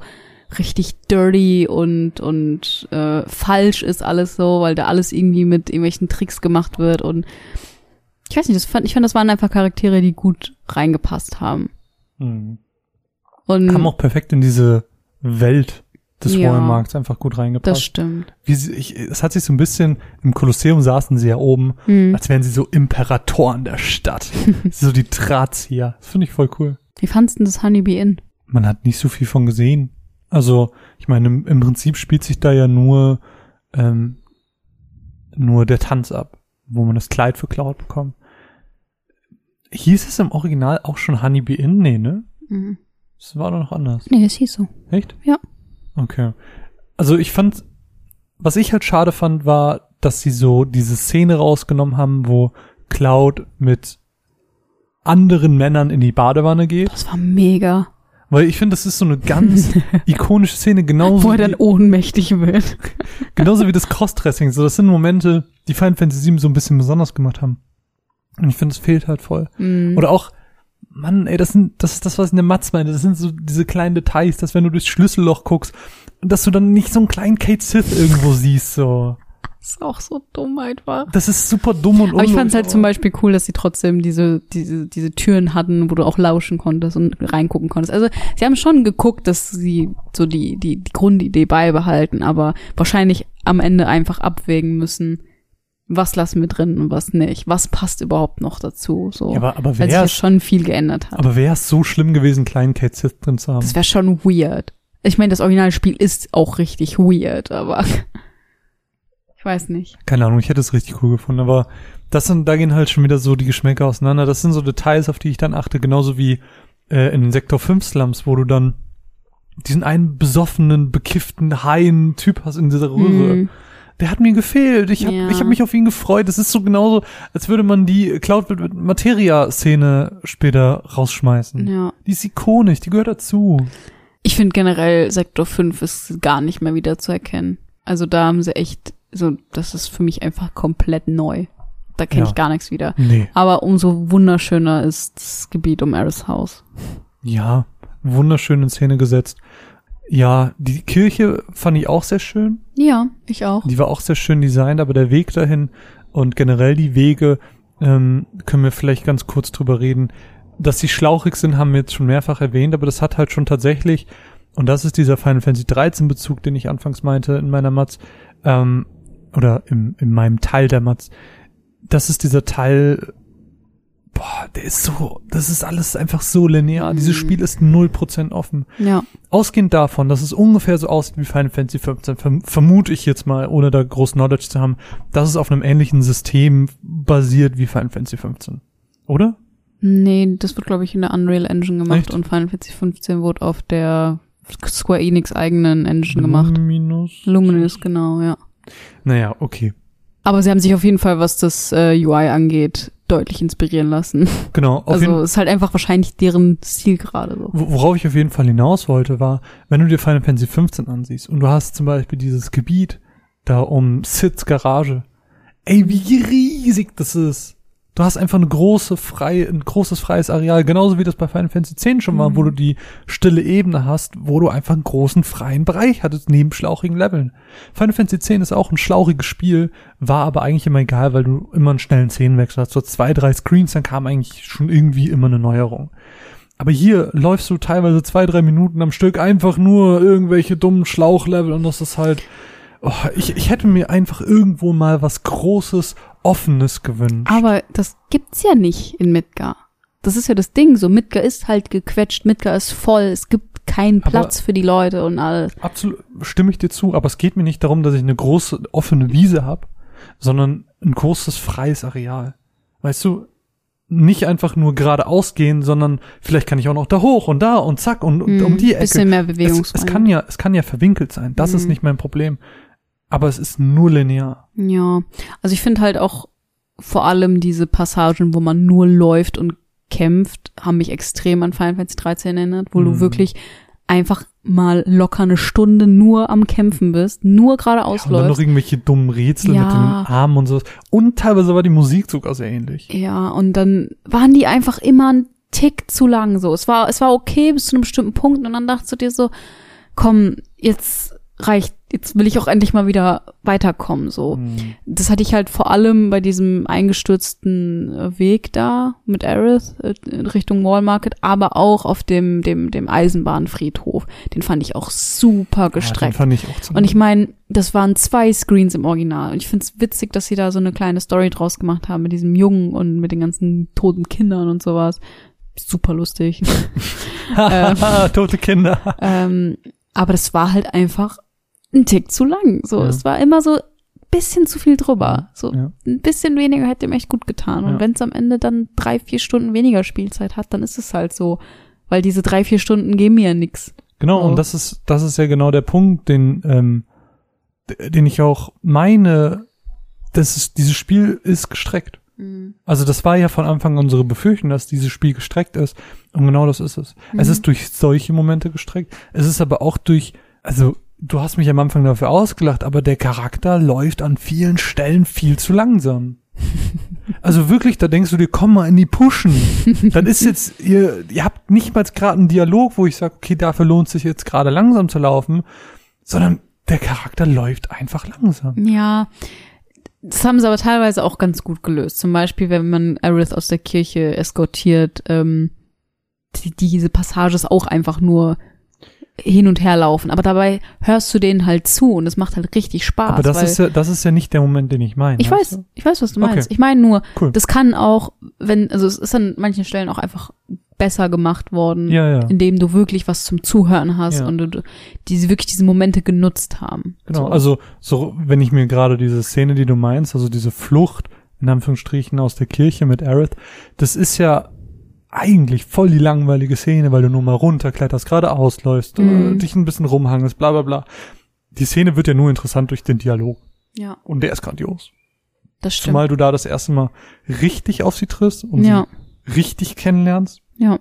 richtig dirty und und äh, falsch ist alles so, weil da alles irgendwie mit irgendwelchen Tricks gemacht wird und ich weiß nicht, das fand, ich fand, das waren einfach Charaktere, die gut reingepasst haben. Mhm. Und Haben auch perfekt in diese Welt des Ja. Walmarts einfach gut reingepasst. das stimmt. Wie sie, ich, es hat sich so ein bisschen, im Kolosseum saßen sie ja oben, Hm. als wären sie so Imperatoren der Stadt. so die Drahtzieher. Das finde ich voll cool. Wie fandst du das Honeybee Inn? Man hat nicht so viel von gesehen. Also, ich meine, im, im Prinzip spielt sich da ja nur, ähm, nur der Tanz ab, wo man das Kleid für Cloud bekommt. Hieß es im Original auch schon Honeybee Inn? Nee, ne? Mhm. Das war doch noch anders. Nee, das hieß so. Echt? Ja. Okay. Also ich fand, was ich halt schade fand, war, dass sie so diese Szene rausgenommen haben, wo Cloud mit anderen Männern in die Badewanne geht. Das war mega. Weil ich finde, das ist so eine ganz ikonische Szene, genauso Wo er dann wie, ohnmächtig wird. genauso wie das Cross-Dressing. So, das sind Momente, die Final Fantasy VII so ein bisschen besonders gemacht haben. Und ich finde, es fehlt halt voll. Mhm. Oder auch, Mann, ey, das sind, das ist das, was ich in der Matz meine. Das sind so diese kleinen Details, dass wenn du durchs Schlüsselloch guckst, dass du dann nicht so einen kleinen Kate Sith irgendwo siehst, so. Das ist auch so dumm einfach. Das ist super dumm und Aber ich fand es halt zum Beispiel cool, dass sie trotzdem diese, diese, diese Türen hatten, wo du auch lauschen konntest und reingucken konntest. Also sie haben schon geguckt, dass sie so die, die, die Grundidee beibehalten, aber wahrscheinlich am Ende einfach abwägen müssen, was lassen wir drin und was nicht. Was passt überhaupt noch dazu? So. Ja, aber, aber weil sich wäre ja es, schon viel geändert hat. aber wäre es so schlimm gewesen, einen kleinen Kate Sith drin zu haben? Das wäre schon weird. Ich meine, das Originalspiel ist auch richtig weird, aber ich weiß nicht. Keine Ahnung, ich hätte es richtig cool gefunden, aber das sind, da gehen halt schon wieder so die Geschmäcker auseinander. Das sind so Details, auf die ich dann achte, genauso wie äh, in den Sektor 5 Slums, wo du dann diesen einen besoffenen, bekifften, haien Typ hast in dieser Röhre. Mhm. Der hat mir gefehlt. Ich habe Ja. ich hab mich auf ihn gefreut. Das ist so genauso, als würde man die Cloud mit Materia-Szene später rausschmeißen. Ja. Die ist ikonisch, die gehört dazu. Ich finde generell Sektor 5 ist gar nicht mehr wieder zu erkennen. Also da haben sie echt, so, das ist für mich einfach komplett neu. Da kenne Ja. ich gar nichts wieder. Nee. Aber umso wunderschöner ist das Gebiet um Eris Haus. Ja, wunderschön in Szene gesetzt. Ja, die Kirche fand ich auch sehr schön. Ja, ich auch. Die war auch sehr schön designt, aber der Weg dahin und generell die Wege, ähm, können wir vielleicht ganz kurz drüber reden. Dass sie schlauchig sind, haben wir jetzt schon mehrfach erwähnt, aber das hat halt schon tatsächlich, und das ist dieser Final Fantasy 13 Bezug, den ich anfangs meinte in meiner Matz, ähm, oder im, in meinem Teil der Matz. Das ist dieser Teil, boah, der ist so, das ist alles einfach so linear. Dieses Mhm. Spiel ist 0% offen. Ja. Ausgehend davon, dass es ungefähr so aussieht wie Final Fantasy 15, verm vermute ich jetzt mal, ohne da groß Knowledge zu haben, dass es auf einem ähnlichen System basiert wie Final Fantasy 15. Oder? Nee, das wird, glaube ich, in der Unreal Engine gemacht Echt? und Final Fantasy 15 wurde auf der Square Enix eigenen Engine gemacht. Luminous. Luminous, genau, ja. Naja, okay. Aber sie haben sich auf jeden Fall, was das äh, UI angeht, deutlich inspirieren lassen. Genau. Auf also ist halt einfach wahrscheinlich deren Stil gerade so. wo- worauf ich auf jeden Fall hinaus wollte, war, wenn du dir Final Fantasy 15 ansiehst und du hast zum Beispiel dieses Gebiet da um Sids Garage. Ey, wie riesig das ist. Du hast einfach eine große freie, ein großes freies Areal, genauso wie das bei Final Fantasy 10 schon war, Mhm. wo du die stille Ebene hast, wo du einfach einen großen freien Bereich hattest, neben schlauchigen Leveln. Final Fantasy 10 ist auch ein schlauchiges Spiel, war aber eigentlich immer egal, weil du immer einen schnellen Szenenwechsel hast. So zwei, drei Screens, dann kam eigentlich schon irgendwie immer eine Neuerung. Aber hier läufst du teilweise zwei, drei Minuten am Stück einfach nur irgendwelche dummen Schlauchlevel und das ist halt, oh, ich, ich hätte mir einfach irgendwo mal was Großes, Offenes gewünscht. Aber das gibt's ja nicht in Midgar. Das ist ja das Ding, so Midgar ist halt gequetscht, Midgar ist voll, es gibt keinen Aber- Platz für die Leute und alles. Absolut, stimme ich dir zu, aber es geht mir nicht darum, dass ich eine große offene Wiese habe, sondern ein großes freies Areal. Weißt du, nicht einfach nur geradeaus gehen, sondern vielleicht kann ich auch noch da hoch und da und zack und, und um Mhm, die Ecke. Bisschen mehr Es, Bewegungsfreiheit. es kann ja, es kann ja verwinkelt sein. Das ist Mhm. nicht mein Problem. Aber es ist nur linear. Ja, also ich finde halt auch vor allem diese Passagen, wo man nur läuft und kämpft, haben mich extrem an Final Fantasy 13 erinnert, wo Mhm. du wirklich einfach mal locker eine Stunde nur am Kämpfen bist, nur geradeaus und dann noch läufst. irgendwelche dummen Rätsel Ja. mit den Armen und so. Und teilweise war die Musik sogar sehr ähnlich. Ja, und dann waren die einfach immer ein Tick zu lang so. Es war, es war okay bis zu einem bestimmten Punkt und dann dachtest du dir so, komm, jetzt reicht, jetzt will ich auch endlich mal wieder weiterkommen so. Hm. Das hatte ich halt vor allem bei diesem eingestürzten äh, Weg da mit Aerith äh, in Richtung Wall Market, aber auch auf dem, dem, dem Eisenbahnfriedhof. Den fand ich auch super Ja, den gestreckt. fand ich auch zu und ich meine, das waren zwei Screens im Original. Und ich find's witzig, dass sie da so eine kleine Story draus gemacht haben mit diesem Jungen und mit den ganzen toten Kindern und sowas. Super lustig. Hahaha, Tote Kinder. ähm, aber das war halt einfach ein Tick zu lang. So, Ja. es war immer so ein bisschen zu viel drüber. So Ja. ein bisschen weniger hätte ihm echt gut getan. Und Ja. wenn es am Ende dann drei, vier Stunden weniger Spielzeit hat, dann ist es halt so. Weil diese drei, vier Stunden geben mir ja nix. Genau, Oh. und das ist, das ist ja genau der Punkt, den, ähm, den ich auch meine, das ist, dieses Spiel ist gestreckt. Also das war ja von Anfang an unsere Befürchtung, dass dieses Spiel gestreckt ist. Und genau das ist es. Es Mhm. ist durch solche Momente gestreckt. Es ist aber auch durch, also du hast mich am Anfang dafür ausgelacht, aber der Charakter läuft an vielen Stellen viel zu langsam. Also wirklich, da denkst du dir, komm mal in die Pushen. Dann ist jetzt, ihr, ihr habt nicht mal gerade einen Dialog, wo ich sage, okay, dafür lohnt sich jetzt gerade langsam zu laufen, sondern der Charakter läuft einfach langsam. Ja, das haben sie aber teilweise auch ganz gut gelöst. Zum Beispiel, wenn man Aerith aus der Kirche eskortiert, ähm, die, diese Passage ist auch einfach nur hin und her laufen. Aber dabei hörst du denen halt zu und es macht halt richtig Spaß. Aber das ist ja, das ist ja nicht der Moment, den ich meine. ich weiß, du? ich weiß, was du Okay. meinst. Ich meine nur, Cool. das kann auch, wenn, also es ist an manchen Stellen auch einfach besser gemacht worden, Ja, ja. indem du wirklich was zum Zuhören hast Ja. und du, du diese wirklich diese Momente genutzt haben. Genau, so. also so, wenn ich mir gerade diese Szene, die du meinst, also diese Flucht in Anführungsstrichen aus der Kirche mit Aerith, das ist ja eigentlich voll die langweilige Szene, weil du nur mal runterkletterst, gerade ausläufst, Mhm. dich ein bisschen rumhangest, bla bla bla. Die Szene wird ja nur interessant durch den Dialog ja, und der ist grandios. das stimmt. Zumal du da das erste Mal richtig auf sie triffst und ja, sie richtig kennenlernst, ja.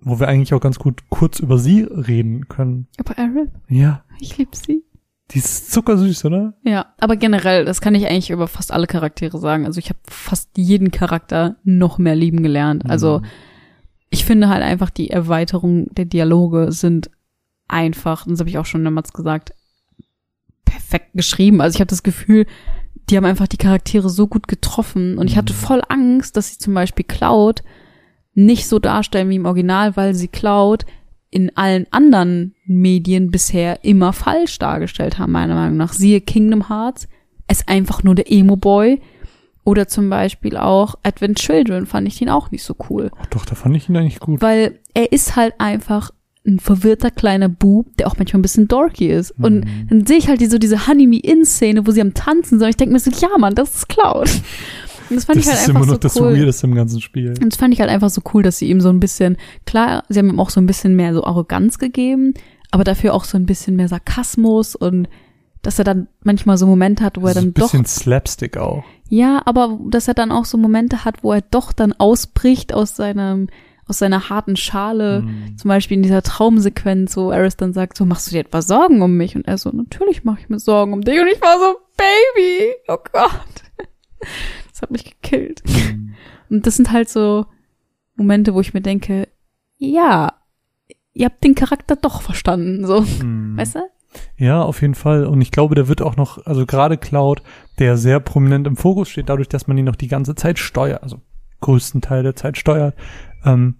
wo wir eigentlich auch ganz gut kurz über sie reden können. Aber Aerith, Ja, ich liebe sie. Die ist zuckersüß, oder? Ja, aber generell, das kann ich eigentlich über fast alle Charaktere sagen. Also ich habe fast jeden Charakter noch mehr lieben gelernt. Also Mhm. ich finde halt einfach die Erweiterung der Dialoge sind einfach, das habe ich auch schon damals gesagt, perfekt geschrieben. Also ich habe das Gefühl, die haben einfach die Charaktere so gut getroffen und ich hatte Mhm. voll Angst, dass sie zum Beispiel Cloud nicht so darstellen wie im Original, weil sie Cloud in allen anderen Medien bisher immer falsch dargestellt haben, meiner Meinung nach. Siehe Kingdom Hearts, ist einfach nur der Emo-Boy. Oder zum Beispiel auch Advent Children fand ich den auch nicht so cool. Ach doch, da fand ich ihn eigentlich gut. Weil er ist halt einfach ein verwirrter kleiner Bub, der auch manchmal ein bisschen dorky ist. Und Mhm. dann sehe ich halt die, so diese Honey Me In-Szene, wo sie am Tanzen sind. Und ich denke mir so, ja Mann, das ist Cloud. Und das fand das ich halt ist einfach immer noch so das cool. Weirdeste im ganzen Spiel. Und das fand ich halt einfach so cool, dass sie ihm so ein bisschen, klar, sie haben ihm auch so ein bisschen mehr so Arroganz gegeben, aber dafür auch so ein bisschen mehr Sarkasmus und dass er dann manchmal so Momente hat, wo er dann ein bisschen doch Slapstick auch. ja, aber dass er dann auch so Momente hat, wo er doch dann ausbricht aus seinem aus seiner harten Schale. Mhm. Zum Beispiel in dieser Traumsequenz, wo Eris dann sagt, so machst du dir etwa Sorgen um mich? Und er so, natürlich mache ich mir Sorgen um dich. Und ich war so, Baby, oh Gott. Hat mich gekillt. Mhm. Und das sind halt so Momente, wo ich mir denke, ja, ihr habt den Charakter doch verstanden, so, Mhm. weißt du? Ja, auf jeden Fall. Und ich glaube, der wird auch noch, also gerade Cloud, der sehr prominent im Fokus steht, dadurch, dass man ihn noch die ganze Zeit steuert, also größten Teil der Zeit steuert, ähm,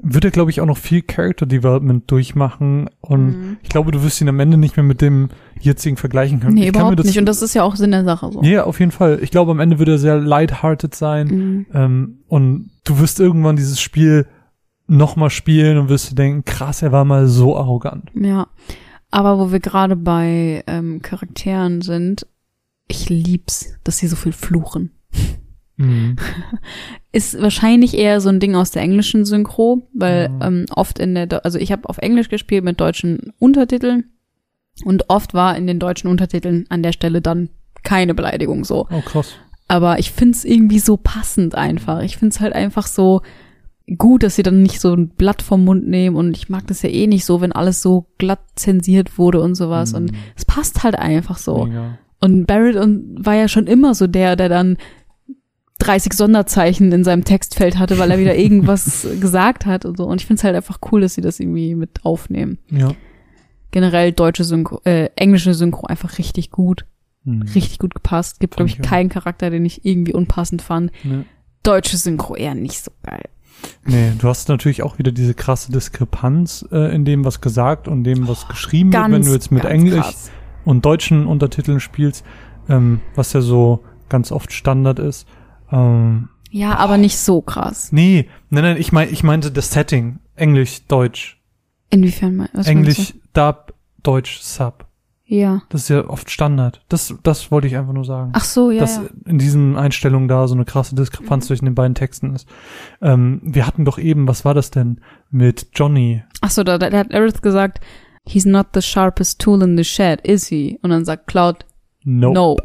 wird er, glaube ich, auch noch viel Character Development durchmachen. Und Mhm. ich glaube, du wirst ihn am Ende nicht mehr mit dem jetzigen vergleichen können. Nee, ich überhaupt nicht. Und das ist ja auch Sinn der Sache, so. Ja, auf jeden Fall. Ich glaube, am Ende wird er sehr lighthearted sein. Mhm. Ähm, und du wirst irgendwann dieses Spiel nochmal spielen und wirst dir denken, krass, er war mal so arrogant. Ja. Aber wo wir gerade bei ähm, Charakteren sind, ich lieb's, dass sie so viel fluchen. Mhm. Ist wahrscheinlich eher so ein Ding aus der englischen Synchro, weil Mhm. ähm, oft in der, also ich habe auf Englisch gespielt mit deutschen Untertiteln und oft war in den deutschen Untertiteln an der Stelle dann keine Beleidigung so. Oh, krass. Aber ich find's irgendwie so passend einfach. Ich find's halt einfach so gut, dass sie dann nicht so ein Blatt vom Mund nehmen und ich mag das ja eh nicht so, wenn alles so glatt zensiert wurde und sowas und Mhm. es passt halt einfach so. Mega. Und Barrett und war ja schon immer so der, der dann 30 Sonderzeichen in seinem Textfeld hatte, weil er wieder irgendwas gesagt hat und so. Und ich find's halt einfach cool, dass sie das irgendwie mit aufnehmen. Ja. Generell deutsche Synchro, äh, englische Synchro einfach richtig gut, Mhm. richtig gut gepasst. Gibt, glaube ich, keinen Charakter, den ich irgendwie unpassend fand. Ne. Deutsche Synchro eher nicht so geil. Nee, du hast natürlich auch wieder diese krasse Diskrepanz äh, in dem, was gesagt und dem, was geschrieben wird, Ganz, wenn du jetzt mit Englisch krass. und deutschen Untertiteln spielst, ähm, was ja so ganz oft Standard ist. Ähm, Ja, aber nicht so krass. nee, nein, nein, ich mein, ich meinte das Setting. Englisch, Deutsch. Inwiefern mein, was Englisch, meinst Dub, Deutsch, Sub. Ja. Das ist ja oft Standard. Das, das wollte ich einfach nur sagen. Ach so, ja. dass ja. in diesen Einstellungen da so eine krasse Diskrepanz Mhm. zwischen den beiden Texten ist. Ähm, wir hatten doch eben, was war das denn mit Johnny? Ach so, da, da hat Aerith gesagt, he's not the sharpest tool in the shed, is he? Und dann sagt Cloud, Nope. no.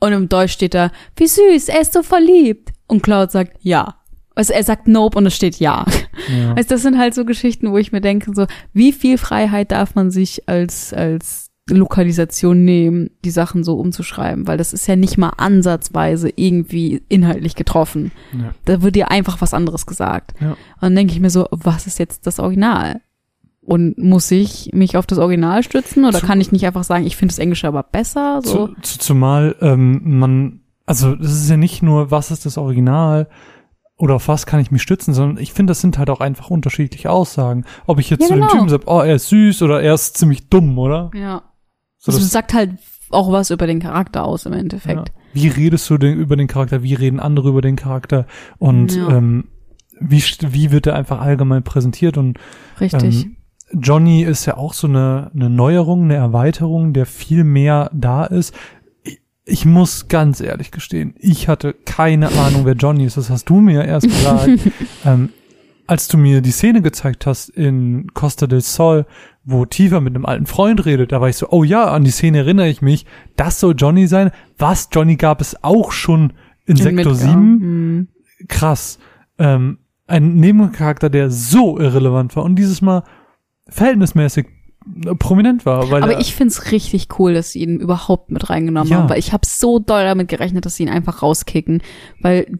Und im Deutsch steht da, wie süß, er ist so verliebt. Und Cloud sagt, ja. Also er sagt nope und es steht ja. Ja. Also das sind halt so Geschichten, wo ich mir denke, so, wie viel Freiheit darf man sich als, als Lokalisation nehmen, die Sachen so umzuschreiben? Weil das ist ja nicht mal ansatzweise irgendwie inhaltlich getroffen. Ja. Da wird dir einfach was anderes gesagt. Ja. Und dann denke ich mir so, was ist jetzt das Original? Und muss ich mich auf das Original stützen oder Zu- kann ich nicht einfach sagen, ich finde das Englische aber besser? So. Zu, zu, zumal ähm, man, also das ist ja nicht nur, was ist das Original oder auf was kann ich mich stützen, sondern ich finde, das sind halt auch einfach unterschiedliche Aussagen. Ob ich jetzt Ja, zu dem genau. Typen sage, oh, er ist süß oder er ist ziemlich dumm, oder? Ja. So, Also das- es sagt halt auch was über den Charakter aus im ja. Endeffekt. Wie redest du denn über den Charakter? Wie reden andere über den Charakter? Und Ja. ähm, wie, wie wird er einfach allgemein präsentiert? Und Richtig. Ähm, Johnny ist ja auch so eine, eine Neuerung, eine Erweiterung, der viel mehr da ist. Ich, muss ganz ehrlich gestehen, ich hatte keine Ahnung, wer Johnny ist. Das hast du mir erst gesagt. ähm, als du mir die Szene gezeigt hast in Costa del Sol, wo Tifa mit einem alten Freund redet, da war ich so, oh ja, an die Szene erinnere ich mich. Das soll Johnny sein. Was? Johnny gab es auch schon in Sektor Midgar. 7 Hm. krass. Ähm, ein Nebencharakter, der so irrelevant war und dieses Mal verhältnismäßig prominent war. Weil Aber er, ich find's richtig cool, dass sie ihn überhaupt mit reingenommen Ja. haben, weil ich habe so doll damit gerechnet, dass sie ihn einfach rauskicken, weil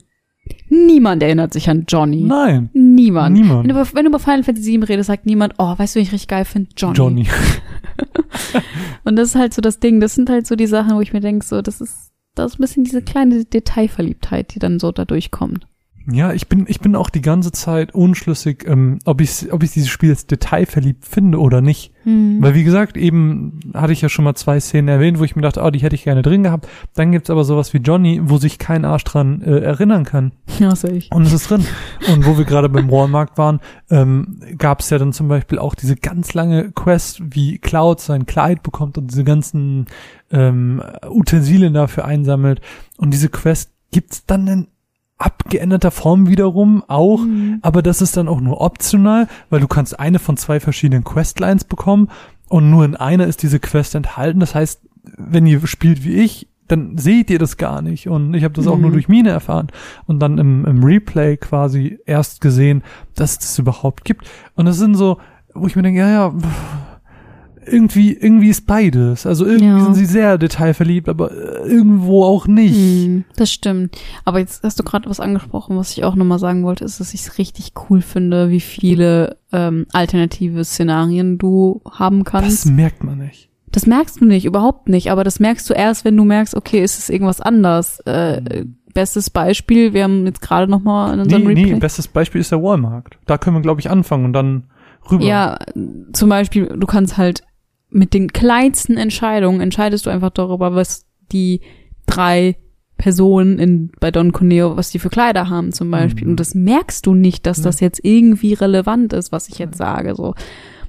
niemand erinnert sich an Johnny. Nein, Niemand. Niemand. Wenn du, über, wenn du über Final Fantasy 7 redest, sagt niemand, oh, weißt du, wen ich richtig geil finde? Johnny. Johnny. Und das ist halt so das Ding, das sind halt so die Sachen, wo ich mir denke, so, das ist, das ist ein bisschen diese kleine Detailverliebtheit, die dann so da durchkommt. Ja, ich bin, ich bin auch die ganze Zeit unschlüssig, ähm, ob ich, ob ich dieses Spiel jetzt detailverliebt finde oder nicht. Hm. Weil wie gesagt, eben hatte ich ja schon mal zwei Szenen erwähnt, wo ich mir dachte, oh, die hätte ich gerne drin gehabt. Dann gibt's aber sowas wie Johnny, wo sich kein Arsch dran äh, erinnern kann. Ja, sehe ich. Und es ist drin. Und wo wir gerade beim Walmart waren, ähm, gab es ja dann zum Beispiel auch diese ganz lange Quest, wie Cloud sein Kleid bekommt und diese ganzen ähm, Utensilien dafür einsammelt. Und diese Quest gibt's dann in abgeänderter Form wiederum auch, Mhm. aber das ist dann auch nur optional, weil du kannst eine von zwei verschiedenen Questlines bekommen und nur in einer ist diese Quest enthalten. Das heißt, wenn ihr spielt wie ich, dann seht ihr das gar nicht. Und ich habe das auch Mhm. nur durch Mine erfahren und dann im, im Replay quasi erst gesehen, dass es das überhaupt gibt. Und das sind so, wo ich mir denke, ja, ja, irgendwie, irgendwie ist beides. Also irgendwie Ja. sind sie sehr detailverliebt, aber äh, irgendwo auch nicht. Hm, das stimmt. Aber jetzt hast du gerade was angesprochen, was ich auch nochmal sagen wollte, ist, dass ich es richtig cool finde, wie viele ähm, alternative Szenarien du haben Das kannst. merkt man nicht. Das merkst du nicht, überhaupt nicht. Aber das merkst du erst, wenn du merkst, okay, ist es irgendwas anders. Äh, bestes Beispiel, wir haben jetzt gerade nochmal in unserem Nee, Replay. nee, bestes Beispiel ist der Walmart. Da können wir, glaube ich, anfangen und dann rüber. Ja, zum Beispiel, du kannst halt mit den kleinsten Entscheidungen entscheidest du einfach darüber, was die drei Personen in, bei Don Corneo, was die für Kleider haben zum Beispiel. Mhm. Und das merkst du nicht, dass Ja. das jetzt irgendwie relevant ist, was ich jetzt sage, so.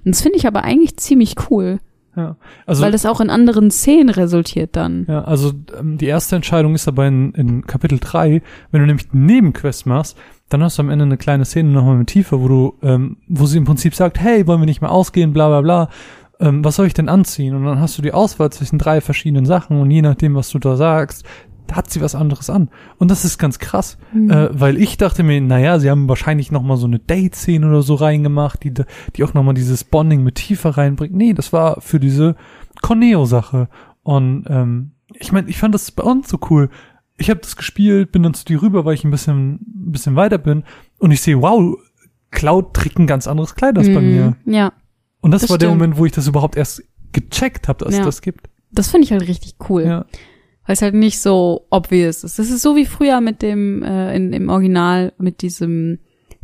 Und das finde ich aber eigentlich ziemlich cool, ja. Also, weil das auch in anderen Szenen resultiert dann. ja, also ähm, die erste Entscheidung ist dabei in, in Kapitel 3, wenn du nämlich Nebenquest machst, dann hast du am Ende eine kleine Szene nochmal mit Tiefe, wo du, ähm, wo sie im Prinzip sagt, hey, wollen wir nicht mehr ausgehen, bla bla bla. Ähm, was soll ich denn anziehen? Und dann hast du die Auswahl zwischen drei verschiedenen Sachen und je nachdem, was du da sagst, hat sie was anderes an. Und das ist ganz krass, Mhm. äh, weil ich dachte mir, naja, sie haben wahrscheinlich noch mal so eine Date-Szene oder so reingemacht, die, die auch noch mal dieses Bonding mit Tiefe reinbringt. Nee, das war für diese Corneo-Sache. Und ähm, ich meine, ich fand das bei uns so cool. Ich habe das gespielt, bin dann zu dir rüber, weil ich ein bisschen, ein bisschen weiter bin und ich sehe, wow, Cloud trägt ein ganz anderes Kleid als bei Mhm. mir. Ja, Und das, Das war der stimmt. Moment, wo ich das überhaupt erst gecheckt habe, dass Ja. es das gibt. das finde ich halt richtig cool. Ja. weil es halt nicht so obvious ist. Das ist so wie früher mit dem äh, in, im Original mit diesem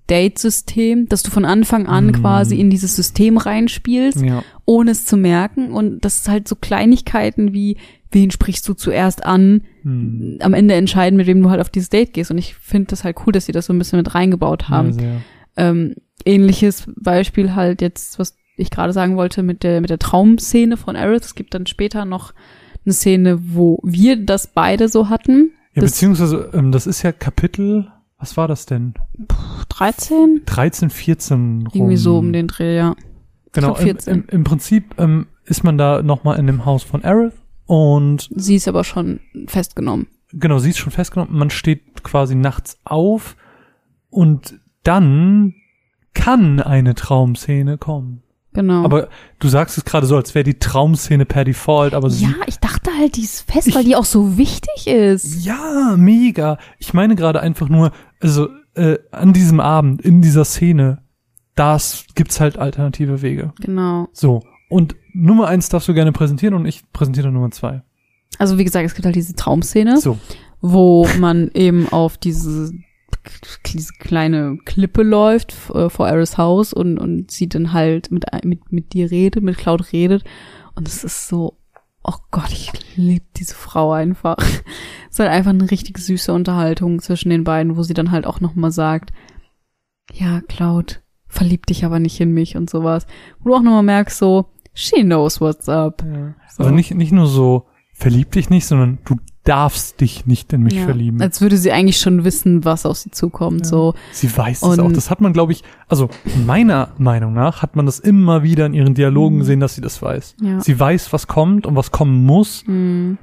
Date-System, dass du von Anfang an Mm. quasi in dieses System reinspielst, ja. ohne es zu merken. Und das ist halt so Kleinigkeiten wie, wen sprichst du zuerst an, Hm. am Ende entscheiden, mit wem du halt auf dieses Date gehst. Und ich finde das halt cool, dass sie das so ein bisschen mit reingebaut haben. Ja. Ähm, ähnliches Beispiel halt jetzt, was ich gerade sagen wollte, mit der, mit der Traumszene von Aerith. Es gibt dann später noch eine Szene, wo wir das beide so hatten. Ja, Das- beziehungsweise, ähm, das ist ja Kapitel, was war das denn? 13? 13, 14 rum. Irgendwie so um den Dreh, ja. Genau, glaub, im, 14. im, im Prinzip ähm, ist man da nochmal in dem Haus von Aerith und Sie ist aber schon festgenommen. genau, sie ist schon festgenommen, man steht quasi nachts auf und dann kann eine Traumszene kommen. Genau. Aber du sagst es gerade so, als wäre die Traumszene per Default, aber sie ja, ich dachte halt, die ist fest, Ich- weil die auch so wichtig ist. Ja, mega. Ich meine gerade einfach nur, also äh, an diesem Abend, in dieser Szene, das gibt's halt alternative Wege. Genau. So. Und Nummer eins darfst du gerne präsentieren und ich präsentiere Nummer zwei. Also wie gesagt, es gibt halt diese Traumszene, So. wo man eben auf diese, diese kleine Klippe läuft äh, vor Aris Haus und, und sie dann halt mit, mit, mit dir redet, mit Cloud redet. Und es ist so, oh Gott, ich liebe diese Frau einfach. es ist halt einfach eine richtig süße Unterhaltung zwischen den beiden, wo sie dann halt auch nochmal sagt, ja, Cloud, verlieb dich aber nicht in mich und sowas. Wo du auch nochmal merkst, so, she knows what's up. So. Also nicht, nicht nur so, verlieb dich nicht, sondern du darfst dich nicht in mich Ja, verlieben. Als würde sie eigentlich schon wissen, was auf sie zukommt. Ja. So, Sie weiß es Und- auch. Das hat man, glaube ich, also meiner Meinung nach hat man das immer wieder in ihren Dialogen Mhm. gesehen, dass sie das weiß. ja. Sie weiß, was kommt und was kommen muss Mhm.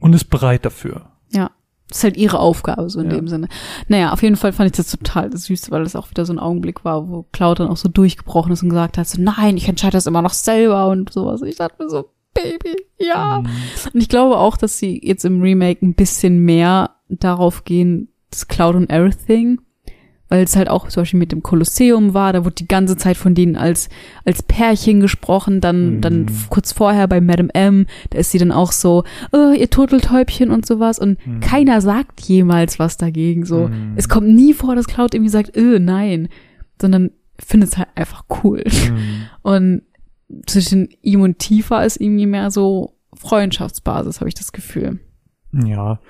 und ist bereit dafür. Ja. Das ist halt ihre Aufgabe, so in dem Sinne. Naja, auf jeden Fall fand ich das total süß, weil das auch wieder so ein Augenblick war, wo Cloud dann auch so durchgebrochen ist und gesagt hat, so, nein, ich entscheide das immer noch selber und sowas. Ich dachte mir so, Baby, ja. Mhm. Und ich glaube auch, dass sie jetzt im Remake ein bisschen mehr darauf gehen, das Cloud und Everything, weil es halt auch zum Beispiel mit dem Kolosseum war, da wurde die ganze Zeit von denen als, als Pärchen gesprochen, dann, Mhm. dann kurz vorher bei Madame M, da ist sie dann auch so, oh, ihr Turteltäubchen und sowas und Mhm. keiner sagt jemals was dagegen, so. Mhm. Es kommt nie vor, dass Cloud irgendwie sagt, öh, nein, sondern findet es halt einfach cool. Mhm. Und zwischen ihm und Tifa ist irgendwie mehr so Freundschaftsbasis, habe ich das Gefühl. Ja.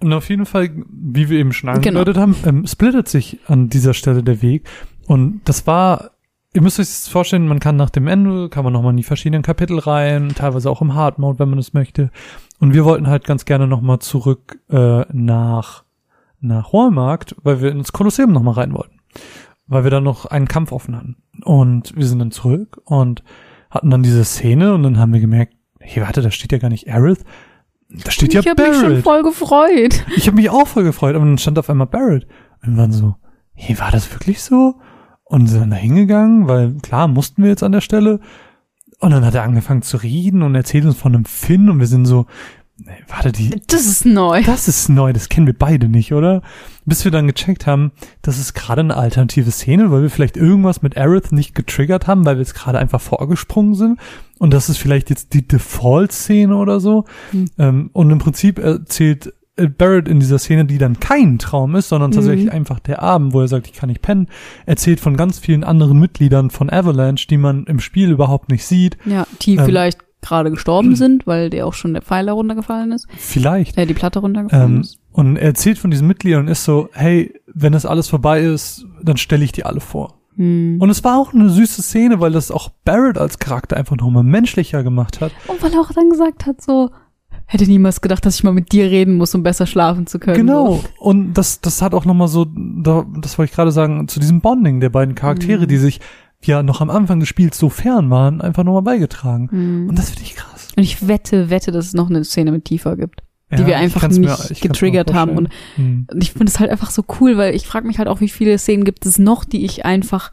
Und auf jeden Fall, wie wir eben schon Genau. angedeutet haben, ähm, splittet sich an dieser Stelle der Weg. Und das war, ihr müsst euch das vorstellen, man kann nach dem Ende, kann man nochmal in die verschiedenen Kapitel rein, teilweise auch im Hard Mode, wenn man es möchte. Und wir wollten halt ganz gerne nochmal zurück äh, nach, nach Walmart, weil wir ins Kolosseum nochmal rein wollten. Weil wir da noch einen Kampf offen hatten. Und wir sind dann zurück und hatten dann diese Szene und dann haben wir gemerkt, hey, warte, da steht ja gar nicht Aerith. Da steht ich ja habe mich schon Barrett. voll gefreut. Ich habe mich auch voll gefreut, aber dann stand auf einmal Barrett. Und wir waren so, hey, war das wirklich so? Und sind dann da hingegangen, weil klar, mussten wir jetzt an der Stelle. Und dann hat er angefangen zu reden und erzählt uns von einem Finn und wir sind so, nee, warte, die, Das ist neu. das ist neu, das kennen wir beide nicht, oder? Bis wir dann gecheckt haben, das ist gerade eine alternative Szene, weil wir vielleicht irgendwas mit Aerith nicht getriggert haben, weil wir jetzt gerade einfach vorgesprungen sind. Und das ist vielleicht jetzt die Default-Szene oder so. Hm. Ähm, und im Prinzip erzählt äh, Barrett in dieser Szene, die dann kein Traum ist, sondern tatsächlich Mhm. einfach der Abend, wo er sagt, ich kann nicht pennen, erzählt von ganz vielen anderen Mitgliedern von Avalanche, die man im Spiel überhaupt nicht sieht. Ja, die Ähm, vielleicht gerade gestorben sind, weil der auch schon der Pfeiler runtergefallen ist. Vielleicht. Äh, die Platte runtergefallen Ähm, ist. Und er erzählt von diesen Mitgliedern und ist so, hey, wenn das alles vorbei ist, dann stelle ich die alle vor. Hm. Und es war auch eine süße Szene, weil das auch Barrett als Charakter einfach nochmal menschlicher gemacht hat. Und weil er auch dann gesagt hat, so, hätte niemals gedacht, dass ich mal mit dir reden muss, um besser schlafen zu können. Genau. So. Und das, das hat auch nochmal so, da, das wollte ich gerade sagen, zu diesem Bonding der beiden Charaktere, Mhm. die sich ja noch am Anfang des Spiels so fern waren, einfach nochmal beigetragen. Hm. Und das finde ich krass. Und ich wette, wette, dass es noch eine Szene mit Tifa gibt, die Ja, wir einfach nicht mir getriggert haben. Und, vorstellen. Hm. und ich finde es halt einfach so cool, weil ich frage mich halt auch, wie viele Szenen gibt es noch, die ich einfach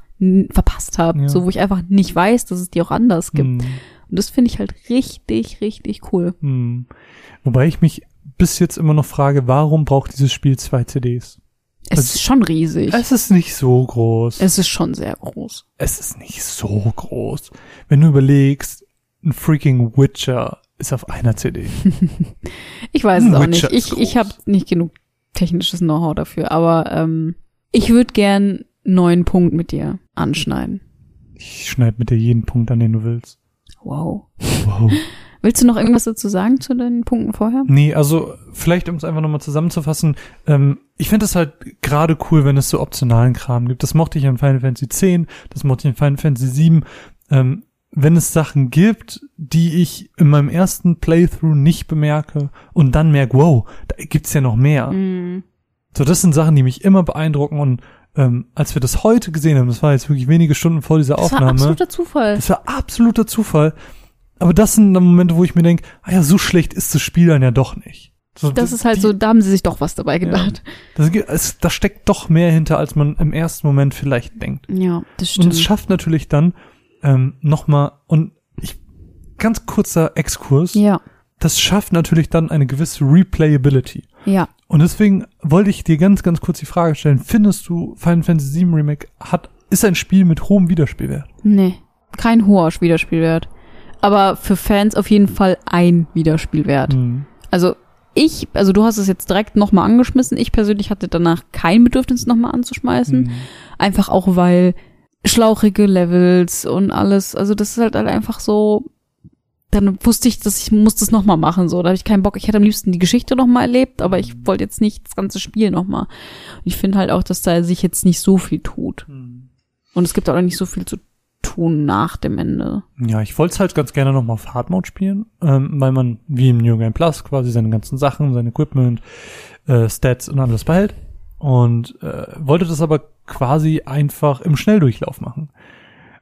verpasst habe. Ja. So, wo ich einfach nicht weiß, dass es die auch anders gibt. Hm. Und das finde ich halt richtig, richtig cool. Hm. Wobei ich mich bis jetzt immer noch frage, warum braucht dieses Spiel zwei CDs? Es Also- ist schon riesig. Es ist nicht so groß. Es ist schon sehr groß. es ist nicht so groß. Wenn du überlegst, ein freaking Witcher ist auf einer CD. Ich weiß es auch nicht. Ich, ich habe nicht genug technisches Know-how dafür, aber ähm, ich würde gern einen neuen Punkt mit dir anschneiden. Ich schneide mit dir jeden Punkt an, den du willst. Wow. Wow. Willst du noch irgendwas dazu sagen zu den Punkten vorher? Nee, also vielleicht, um es einfach nochmal zusammenzufassen, ähm, ich finde es halt gerade cool, wenn es so optionalen Kram gibt. Das mochte ich in Final Fantasy X, das mochte ich in Final Fantasy VII. Ähm, wenn es Sachen gibt, die ich in meinem ersten Playthrough nicht bemerke und dann merke, wow, da gibt's ja noch mehr. Mm. So, das sind Sachen, die mich immer beeindrucken und ähm, als wir das heute gesehen haben, das war jetzt wirklich wenige Stunden vor dieser Das war Aufnahme, absoluter Zufall. das war absoluter Zufall. Aber das sind dann Momente, wo ich mir denke, ah ja, so schlecht ist das Spiel dann ja doch nicht. So, Das ist halt die- so, da haben sie sich doch was dabei gedacht. Das, es, da steckt doch mehr hinter, als man im ersten Moment vielleicht denkt. Ja, das Und stimmt. es schafft natürlich dann ähm, nochmal, und ich, ganz kurzer Exkurs, ja, das schafft natürlich dann eine gewisse Replayability. ja. Und deswegen wollte ich dir ganz, ganz kurz die Frage stellen, findest du Final Fantasy VII Remake hat, ist ein Spiel mit hohem Wiederspielwert? Nee, kein hoher Wiederspielwert. Aber für Fans auf jeden Fall ein Wiederspielwert. Hm. Also ich, also du hast es jetzt direkt nochmal angeschmissen. Ich persönlich hatte danach kein Bedürfnis, nochmal anzuschmeißen. Hm. Einfach auch, weil schlauchige Levels und alles, also das ist halt, halt einfach so, dann wusste ich, dass ich muss das nochmal machen, so. Da habe ich keinen Bock. Ich hätte am liebsten die Geschichte nochmal erlebt, aber ich wollte jetzt nicht das ganze Spiel nochmal. Ich finde halt auch, dass da sich jetzt nicht so viel tut. Hm. Und es gibt auch nicht so viel zu tun nach dem Ende. Ja, ich wollte es halt ganz gerne nochmal auf Hard Mode spielen, ähm, weil man wie im New Game Plus quasi seine ganzen Sachen, sein Equipment, äh, Stats und alles behält. Und äh, wollte das aber quasi einfach im Schnelldurchlauf machen.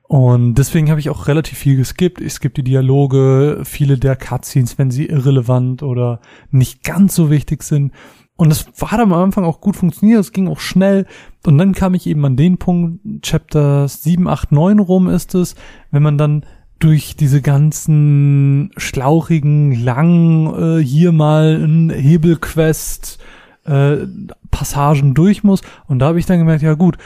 Und deswegen habe ich auch relativ viel geskippt. Ich skippe die Dialoge, viele der Cutscenes, wenn sie irrelevant oder nicht ganz so wichtig sind. Und es hat am Anfang auch gut funktioniert, es ging auch schnell. Und dann kam ich eben an den Punkt, Chapter 7, 8, 9 rum ist es, wenn man dann durch diese ganzen schlauchigen, langen, äh, hier mal ein Hebelquest, äh, Passagen durch muss. Und da habe ich dann gemerkt, ja gut,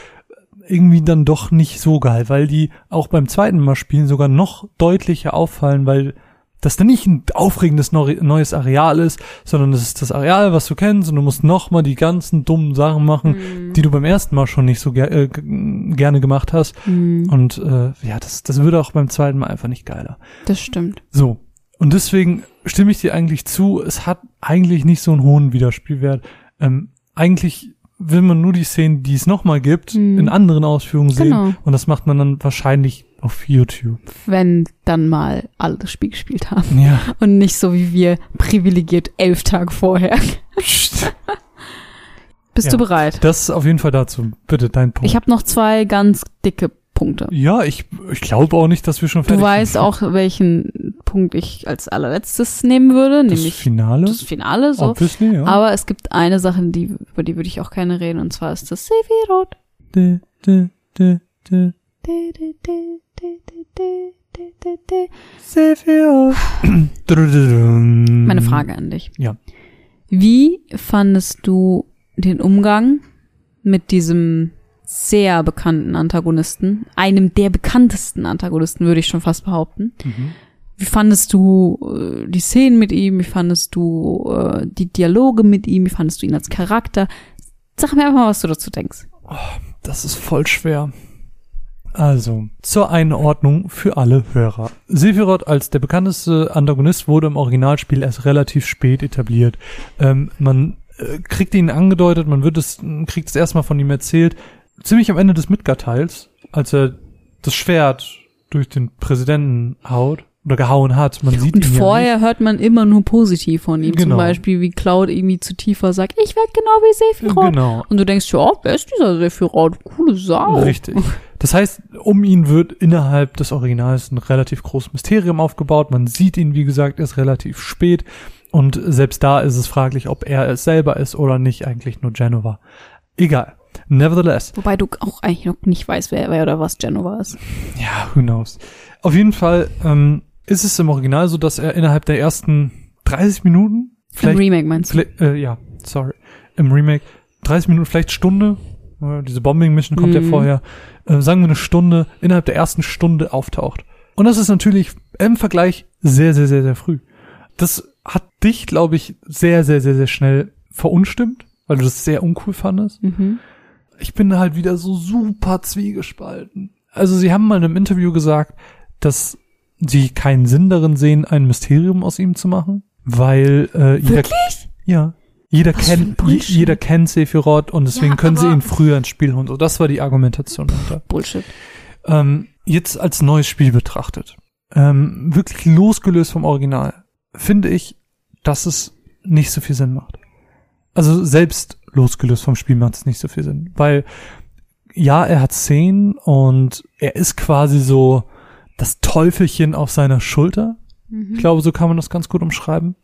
irgendwie dann doch nicht so geil, weil die auch beim zweiten Mal spielen sogar noch deutlicher auffallen, weil das dann nicht ein aufregendes neu- neues Areal ist, sondern es ist das Areal, was du kennst und du musst nochmal die ganzen dummen Sachen machen, Mhm. die du beim ersten Mal schon nicht so ger äh, gerne gemacht hast. Mhm. Und äh, ja, das, das würde auch beim zweiten Mal einfach nicht geiler. Das stimmt. So. Und deswegen stimme ich dir eigentlich zu, es hat eigentlich nicht so einen hohen Wiederspielwert. Ähm, eigentlich will man nur die Szenen, die es nochmal gibt, Mhm. in anderen Ausführungen sehen. Genau. Und das macht man dann wahrscheinlich auf YouTube. Wenn dann mal alle das Spiel gespielt haben. Ja. Und nicht so wie wir privilegiert elf Tage vorher. Psst. Bist Ja. du bereit? Das ist auf jeden Fall dazu. Bitte, dein Punkt. Ich habe noch zwei ganz dicke Punkte. Ja, ich, ich glaube auch nicht, dass wir schon Du fertig weißt auch, welchen Punkt ich als allerletztes nehmen würde, Das nämlich Finale? das Finale. So. Obviously, ja. Aber es gibt eine Sache, die, über die würde ich auch gerne reden, und zwar ist das Sephiroth. Meine Frage an dich. Ja. Wie fandest du den Umgang mit diesem sehr bekannten Antagonisten, einem der bekanntesten Antagonisten, würde ich schon fast behaupten. Mhm. Wie fandest du äh, die Szenen mit ihm? Wie fandest du äh, die Dialoge mit ihm? Wie fandest du ihn als Charakter? Sag mir einfach mal, was du dazu denkst. Das ist voll schwer. Also, zur Einordnung für alle Hörer. Sephiroth als der bekannteste Antagonist wurde im Originalspiel erst relativ spät etabliert. Ähm, man äh, kriegt ihn angedeutet, man wird es, kriegt es erstmal von ihm erzählt. Ziemlich am Ende des Midgar-Teils, als er das Schwert durch den Präsidenten haut oder gehauen hat. Man sieht Und ihn vorher hört man immer nur positiv von ihm. Zum Genau. Beispiel, wie Cloud irgendwie zu tiefer sagt, ich werde genau wie ja Sephiroth. Genau. Und du denkst, ja, wer ist dieser Sephiroth? Coole Sau. Richtig. Das heißt, um ihn wird innerhalb des Originals ein relativ großes Mysterium aufgebaut. Man sieht ihn, wie gesagt, erst relativ spät. Und selbst da ist es fraglich, ob er es selber ist oder nicht, eigentlich nur Genova. Egal. Nevertheless. Wobei du auch eigentlich noch nicht weißt, wer, wer oder was Genova ist. Ja, who knows. Auf jeden Fall ähm, ist es im Original so, dass er innerhalb der ersten 30 Minuten, Im vielleicht, Remake meinst du? äh, ja, sorry, im Remake, 30 Minuten, vielleicht Stunde, äh, diese Bombing-Mission kommt ja Mhm. vorher, äh, sagen wir eine Stunde, innerhalb der ersten Stunde auftaucht. Und das ist natürlich im Vergleich sehr, sehr, sehr, sehr früh. Das hat dich, glaube ich, sehr, sehr, sehr, sehr schnell verunstimmt, weil du das sehr uncool fandest Mhm. ich bin halt wieder so super zwiegespalten. Also sie haben mal in einem Interview gesagt, dass sie keinen Sinn darin sehen, ein Mysterium aus ihm zu machen, weil äh, jeder, Wirklich? ja, jeder Was kennt, jeder kennt Sephiroth und deswegen Ja, können sie ihn früher ins Spiel holen. So, das war die Argumentation dahinter. Bullshit. Ähm, jetzt als neues Spiel betrachtet, ähm, wirklich losgelöst vom Original, finde ich, dass es nicht so viel Sinn macht. Also selbst losgelöst vom Spiel macht es nicht so viel Sinn, weil ja, er hat Szenen und er ist quasi so das Teufelchen auf seiner Schulter. Mhm. Ich glaube, so kann man das ganz gut umschreiben.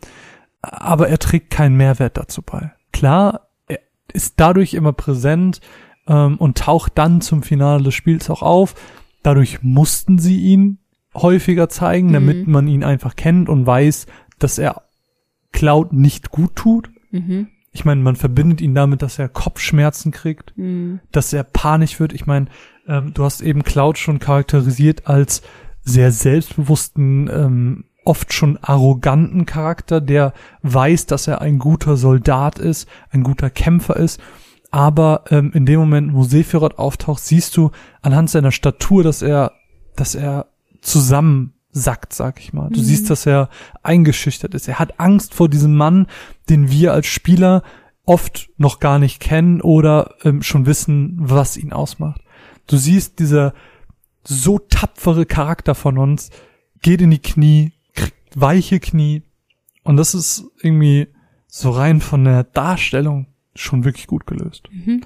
Aber er trägt keinen Mehrwert dazu bei. Klar, er ist dadurch immer präsent ähm, und taucht dann zum Finale des Spiels auch auf. Dadurch mussten sie ihn häufiger zeigen, damit Mhm. man ihn einfach kennt und weiß, dass er Cloud nicht gut tut. Mhm. Ich meine, man verbindet ihn damit, dass er Kopfschmerzen kriegt Mhm. dass er panisch wird. Ich meine, ähm, du hast eben Cloud schon charakterisiert als sehr selbstbewussten, ähm, oft schon arroganten Charakter, der weiß, dass er ein guter Soldat ist, ein guter Kämpfer ist. Aber ähm, in dem Moment, wo Sephiroth auftaucht, siehst du anhand seiner Statur, dass er, dass er zusammensackt, sag ich mal. Du Mhm. siehst, dass er eingeschüchtert ist. Er hat Angst vor diesem Mann, den wir als Spieler oft noch gar nicht kennen oder ähm, schon wissen, was ihn ausmacht. Du siehst, dieser so tapfere Charakter von uns geht in die Knie, kriegt weiche Knie und das ist irgendwie so rein von der Darstellung schon wirklich gut gelöst. Mhm.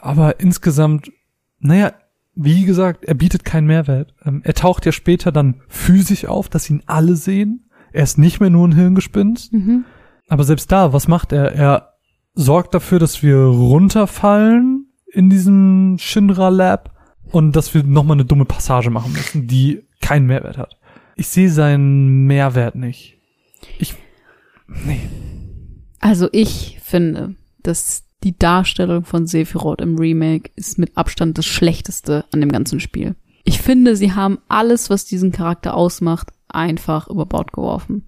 Aber insgesamt, naja, wie gesagt, er bietet keinen Mehrwert. Ähm, er taucht ja später dann physisch auf, dass ihn alle sehen. Er ist nicht mehr nur ein Hirngespinst. Mhm. Aber selbst da, was macht er? Er sorgt dafür, dass wir runterfallen in diesem Shinra Lab und dass wir nochmal eine dumme Passage machen müssen, die keinen Mehrwert hat. Ich sehe seinen Mehrwert nicht. Ich, nee. Also ich finde, dass die Darstellung von Sephiroth im Remake ist mit Abstand das Schlechteste an dem ganzen Spiel. Ich finde, sie haben alles, was diesen Charakter ausmacht, einfach über Bord geworfen.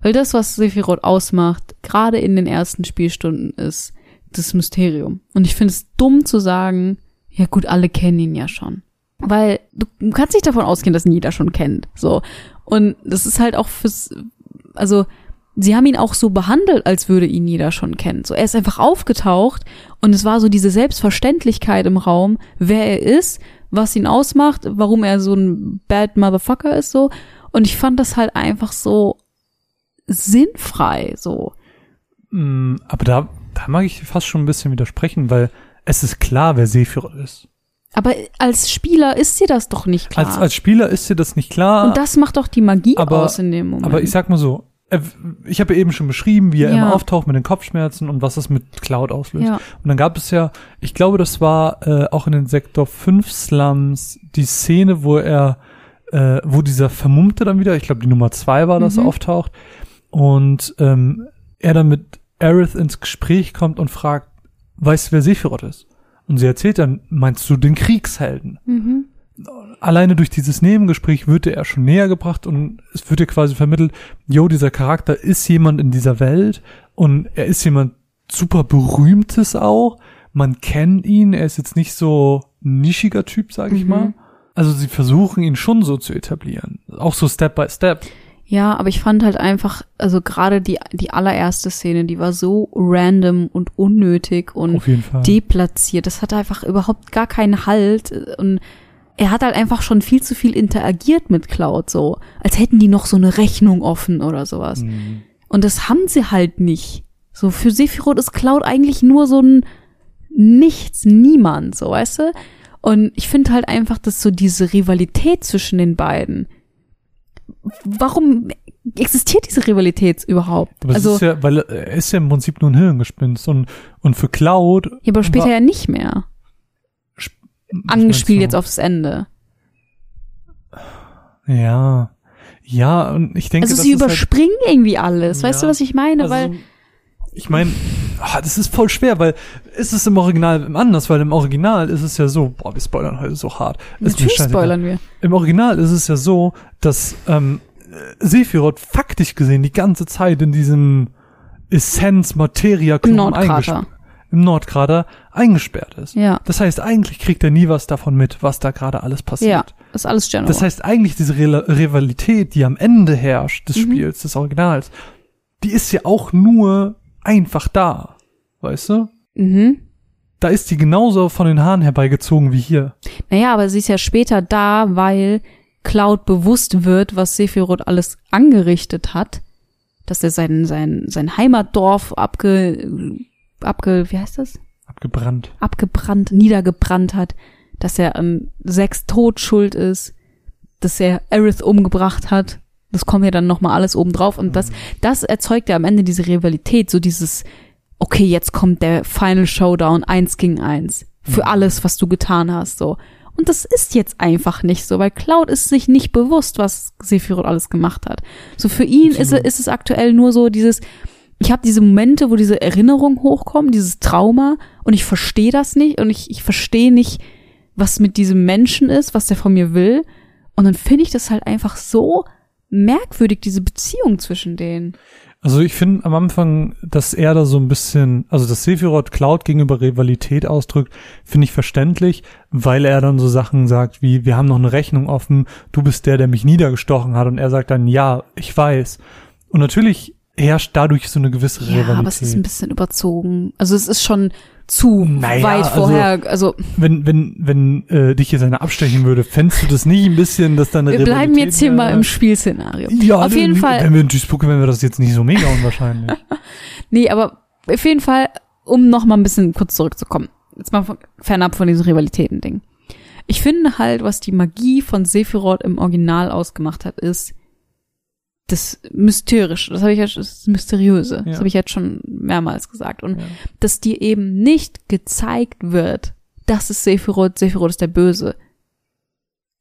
Weil das, was Sephiroth ausmacht, gerade in den ersten Spielstunden, ist das Mysterium. Und ich finde es dumm zu sagen, ja gut, alle kennen ihn ja schon. Weil du kannst nicht davon ausgehen, dass ihn jeder schon kennt. So. Und das ist halt auch fürs, also, sie haben ihn auch so behandelt, als würde ihn jeder schon kennen. So, er ist einfach aufgetaucht und es war so diese Selbstverständlichkeit im Raum, wer er ist, was ihn ausmacht, warum er so ein Bad Motherfucker ist, so. Und ich fand das halt einfach so sinnfrei, so. Mm, Aber da, da mag ich fast schon ein bisschen widersprechen, weil es ist klar, wer Sephiroth ist. Aber als Spieler ist dir das doch nicht klar. Als, als Spieler ist dir das nicht klar. Und das macht doch die Magie aber, aus in dem Moment. Aber ich sag mal so, ich habe ja eben schon beschrieben, wie er Ja. immer auftaucht mit den Kopfschmerzen und was das mit Cloud auslöst. ja. Und dann gab es ja, ich glaube, das war äh, auch in den Sektor 5 Slums die Szene, wo er, äh, wo dieser Vermummte dann wieder, ich glaube die Nummer zwei war das, Mhm. auftaucht und ähm, er dann mit Aerith ins Gespräch kommt und fragt, weißt du, wer Sephiroth ist? Und sie erzählt dann, meinst du den Kriegshelden? Mhm. alleine durch dieses Nebengespräch wird er schon näher gebracht und es wird dir quasi vermittelt, jo, dieser Charakter ist jemand in dieser Welt und er ist jemand super berühmtes auch. Man kennt ihn, er ist jetzt nicht so nischiger Typ, sag ich Mhm. mal. Also sie versuchen ihn schon so zu etablieren. Auch so Step by Step. Ja, aber ich fand halt einfach, also gerade die, die allererste Szene, die war so random und unnötig und deplatziert. Das hatte einfach überhaupt gar keinen Halt und er hat halt einfach schon viel zu viel interagiert mit Cloud, so als hätten die noch so eine Rechnung offen oder sowas. Mhm. Und das haben sie halt nicht. So für Sephiroth ist Cloud eigentlich nur so ein Nichts, niemand, so weißt du. Und ich finde halt einfach, dass so diese Rivalität zwischen den beiden. Warum existiert diese Rivalität überhaupt? Aber also es ist ja, weil er ist ja im Prinzip nur ein Hirngespinst und, und für Cloud. ja, aber später war- ja nicht mehr. Angespielt jetzt aufs Ende. Ja. Ja, und ich denke, Also sie ist halt- überspringen irgendwie alles. Weißt Ja. du, was ich meine? Also, Weil ich meine, das ist voll schwer, weil ist es im Original anders, weil im Original ist es ja so, boah, wir spoilern heute so hart. Natürlich spoilern wir. Im Original ist es ja so, dass ähm, Sephiroth faktisch gesehen die ganze Zeit in diesem Essenz Materia eingesperrt- im Nordkrater eingesperrt ist. Ja. Das heißt, eigentlich kriegt er nie was davon mit, was da gerade alles passiert. Ja, ist alles General. Das heißt, eigentlich diese Rivalität, die am Ende herrscht des Mhm. Spiels, des Originals, die ist ja auch nur einfach da. Weißt du? mhm. Da ist die genauso von den Haaren herbeigezogen wie hier. Naja, aber sie ist ja später da, weil Cloud bewusst wird, was Sephiroth alles angerichtet hat. Dass er sein, sein, sein Heimatdorf abge, abge, wie heißt das? Abgebrannt. Abgebrannt, niedergebrannt hat. Dass er an Sex Tod schuld ist. Dass er Aerith umgebracht hat. Das kommt ja dann nochmal alles oben drauf. Und das, das erzeugt ja am Ende diese Rivalität. So dieses, okay, jetzt kommt der Final Showdown eins gegen eins. Für alles, was du getan hast, so. Und das ist jetzt einfach nicht so, weil Cloud ist sich nicht bewusst, was Sephiroth alles gemacht hat. So für ihn ist, Absolut. ist es aktuell nur so dieses, ich habe diese Momente, wo diese Erinnerungen hochkommen, dieses Trauma und ich verstehe das nicht und ich, ich verstehe nicht, was mit diesem Menschen ist, was der von mir will. Und dann finde ich das halt einfach so merkwürdig, diese Beziehung zwischen denen. Also ich finde am Anfang, dass er da so ein bisschen, also dass Sephiroth Cloud gegenüber Rivalität ausdrückt, finde ich verständlich, weil er dann so Sachen sagt wie, wir haben noch eine Rechnung offen, du bist der, der mich niedergestochen hat und er sagt dann, ja, ich weiß. Und natürlich herrscht dadurch so eine gewisse Ja, Rivalität. aber es ist ein bisschen überzogen. Also es ist schon zu Naja, weit also- vorher. Also, wenn wenn wenn äh, dich jetzt einer abstechen würde, fändest du das nicht ein bisschen, dass dann wir bleiben jetzt hier mal wäre? im Spielszenario. Ja, auf jeden Fall. Wenn wir in Duisburg wären wir das jetzt nicht so mega unwahrscheinlich. Nee, aber auf jeden Fall, um noch mal ein bisschen kurz zurückzukommen. Jetzt mal von- fernab von diesem Rivalitäten-Ding. Ich finde halt, was die Magie von Sephiroth im Original ausgemacht hat, ist das Mysterische. Das habe ich ja, das Mysteriöse. Ja. Das habe ich jetzt schon mehrmals gesagt. Und Ja. dass dir eben nicht gezeigt wird, das ist Sephiroth, Sephiroth ist der Böse.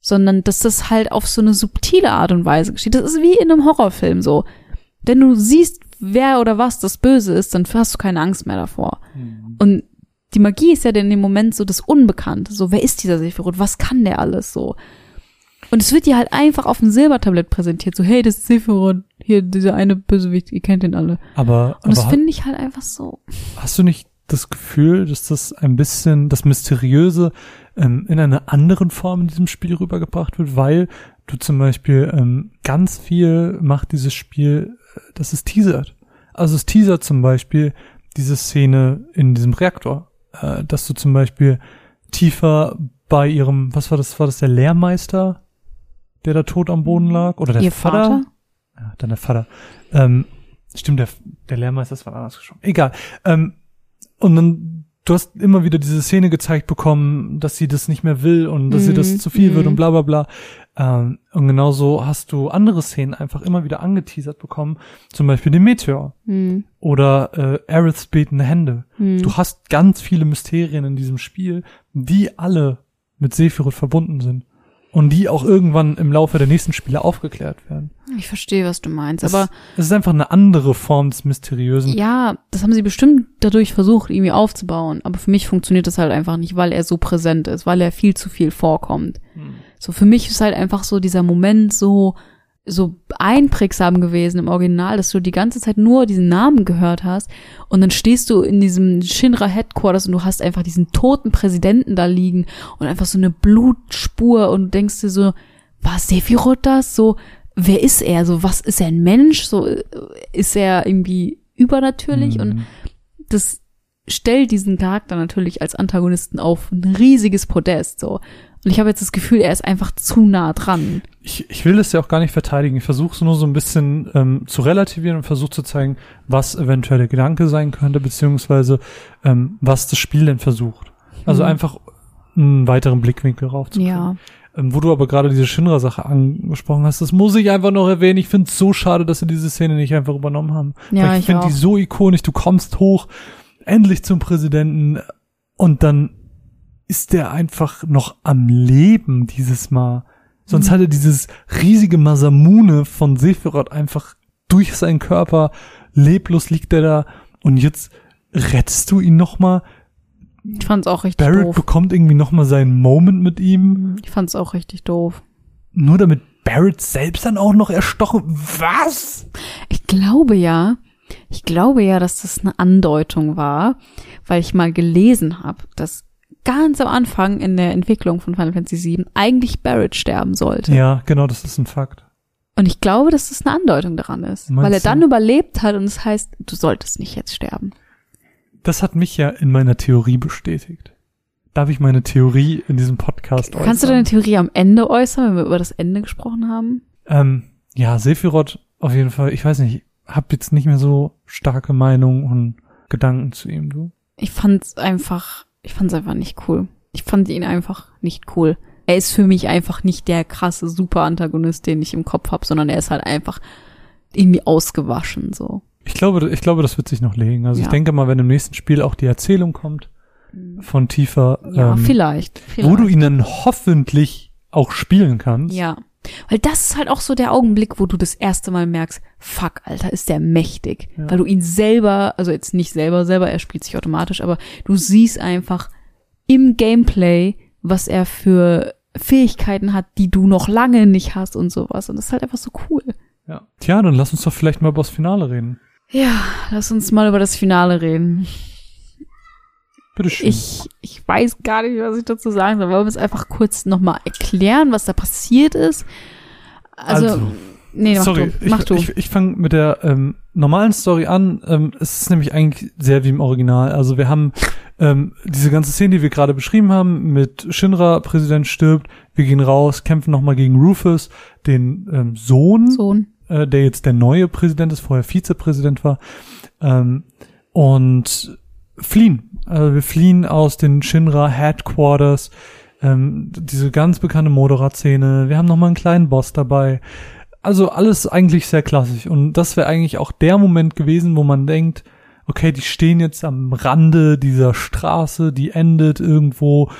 Sondern dass das halt auf so eine subtile Art und Weise geschieht. Das ist wie in einem Horrorfilm so. Wenn du siehst, wer oder was das Böse ist, dann hast du keine Angst mehr davor. Und die Magie ist ja dann in dem Moment so das Unbekannte. So, wer ist dieser Sephiroth? Was kann der alles so? Und es wird dir halt einfach auf dem Silbertablett präsentiert. So, hey, das ist Sephiroth. Hier, dieser eine Bösewicht, ihr kennt den alle. Aber, Und das aber finde ich halt einfach so. hast du nicht das Gefühl, dass das ein bisschen das Mysteriöse ähm, in einer anderen Form in diesem Spiel rübergebracht wird, weil du zum Beispiel ähm, ganz viel macht dieses Spiel, äh, dass es teasert. Also es teasert zum Beispiel diese Szene in diesem Reaktor, äh, dass du zum Beispiel tiefer bei ihrem, was war das, war das der Lehrmeister, der da tot am Boden lag? Oder der Ihr Vater? Vater? Ja, dann der Vater. Ähm, stimmt, der, der Lehrmeister ist wann anders geschoben. Egal. Ähm, und dann du hast immer wieder diese Szene gezeigt bekommen, dass sie das nicht mehr will und dass ihr das Mhm, zu viel wird mhm. und bla bla bla. Ähm, und genauso hast du andere Szenen einfach immer wieder angeteasert bekommen, zum Beispiel den Meteor Hm. oder äh, Aeriths betende Hände. Hm. Du hast ganz viele Mysterien in diesem Spiel, die alle mit Sephiroth verbunden sind. Und die auch irgendwann im Laufe der nächsten Spiele aufgeklärt werden. Ich verstehe, was du meinst, Es- aber es ist einfach eine andere Form des Mysteriösen. ja, das haben sie bestimmt dadurch versucht, irgendwie aufzubauen. Aber für mich funktioniert das halt einfach nicht, weil er so präsent ist, weil er viel zu viel vorkommt. Hm. So für mich ist halt einfach so dieser Moment so so einprägsam gewesen im Original, dass du die ganze Zeit nur diesen Namen gehört hast und dann stehst du in diesem Shinra Headquarters und du hast einfach diesen toten Präsidenten da liegen und einfach so eine Blutspur und denkst dir so, war Sephiroth das? So, wer ist er? So, was ist er ein Mensch? So, äh, ist er irgendwie übernatürlich? Und Mhm. das stellt diesen Charakter natürlich als Antagonisten auf ein riesiges Podest, so. Und ich habe jetzt das Gefühl, er ist einfach zu nah dran. ich, ich will das ja auch gar nicht verteidigen. Ich versuche es nur so ein bisschen ähm, zu relativieren und versuche zu zeigen, was eventuell der Gedanke sein könnte, beziehungsweise ähm, was das Spiel denn versucht. Also Hm. einfach einen weiteren Blickwinkel raufzukriegen. Ja. Ähm, wo du aber gerade diese Shinra-Sache angesprochen hast, das muss ich einfach noch erwähnen. Ich finde es so schade, dass sie diese Szene nicht einfach übernommen haben. Ja, Weil ich ich finde die so ikonisch. Du kommst hoch, endlich zum Präsidenten und dann ist der einfach noch am Leben dieses Mal. Sonst Mhm. hat er dieses riesige Masamune von Sephiroth einfach durch seinen Körper. Leblos liegt er da und jetzt rettest du ihn noch mal. Ich fand's auch richtig Barrett doof. bekommt irgendwie noch mal seinen Moment mit ihm. Ich fand's auch richtig doof. Nur damit Barrett selbst dann auch noch erstochen. Was? Ich glaube ja, ich glaube ja, dass das eine Andeutung war, weil ich mal gelesen habe, dass ganz am Anfang in der Entwicklung von Final Fantasy VII eigentlich Barrett sterben sollte. Ja, genau, das ist ein Fakt. Und ich glaube, dass das eine Andeutung daran ist, Meinst weil er du? dann überlebt hat und es heißt, du solltest nicht jetzt sterben. Das hat mich ja in meiner Theorie bestätigt. Darf ich meine Theorie in diesem Podcast äußern? Kannst du deine Theorie am Ende äußern, wenn wir über das Ende gesprochen haben? Ähm, ja, Sephiroth auf jeden Fall. Ich weiß nicht, hab jetzt nicht mehr so starke Meinung und Gedanken zu ihm, du. Ich fand's einfach, ich fand's einfach nicht cool. Ich fand ihn einfach nicht cool. Er ist für mich einfach nicht der krasse Super-Antagonist, den ich im Kopf habe, sondern er ist halt einfach irgendwie ausgewaschen, so. Ich glaube, ich glaube, das wird sich noch legen. Also ich Ja. denke mal, wenn im nächsten Spiel auch die Erzählung kommt von Tifa, Ja, ähm, vielleicht, vielleicht. wo du ihn dann hoffentlich auch spielen kannst. Ja. Weil das ist halt auch so der Augenblick, wo du das erste Mal merkst, fuck, Alter, ist der mächtig. Ja. Weil du ihn selber, also jetzt nicht selber, selber, er spielt sich automatisch, aber du siehst einfach im Gameplay, was er für Fähigkeiten hat, die du noch lange nicht hast und sowas. Und das ist halt einfach so cool. ja. Tja, dann lass uns doch vielleicht mal über das Finale reden. Ja, lass uns mal über das Finale reden. Bitteschön. Ich, ich weiß gar nicht, was ich dazu sagen soll. Wollen wir es einfach kurz nochmal erklären, was da passiert ist? Also, Also, nee, mach Sorry, du. Mach ich, du. ich, ich fange mit der ähm, normalen Story an. Ähm, es ist nämlich eigentlich sehr wie im Original. Also wir haben ähm, diese ganze Szene, die wir gerade beschrieben haben, mit Shinra, Präsident stirbt, wir gehen raus, kämpfen nochmal gegen Rufus, den ähm, Sohn, Sohn. äh, der jetzt der neue Präsident ist, vorher Vizepräsident war, ähm, und fliehen. Also wir fliehen aus den Shinra Headquarters. Ähm, diese ganz bekannte Motorrad-Szene. Wir haben nochmal einen kleinen Boss dabei. Also alles eigentlich sehr klassisch. Und das wäre eigentlich auch der Moment gewesen, wo man denkt, okay, die stehen jetzt am Rande dieser Straße, die endet irgendwo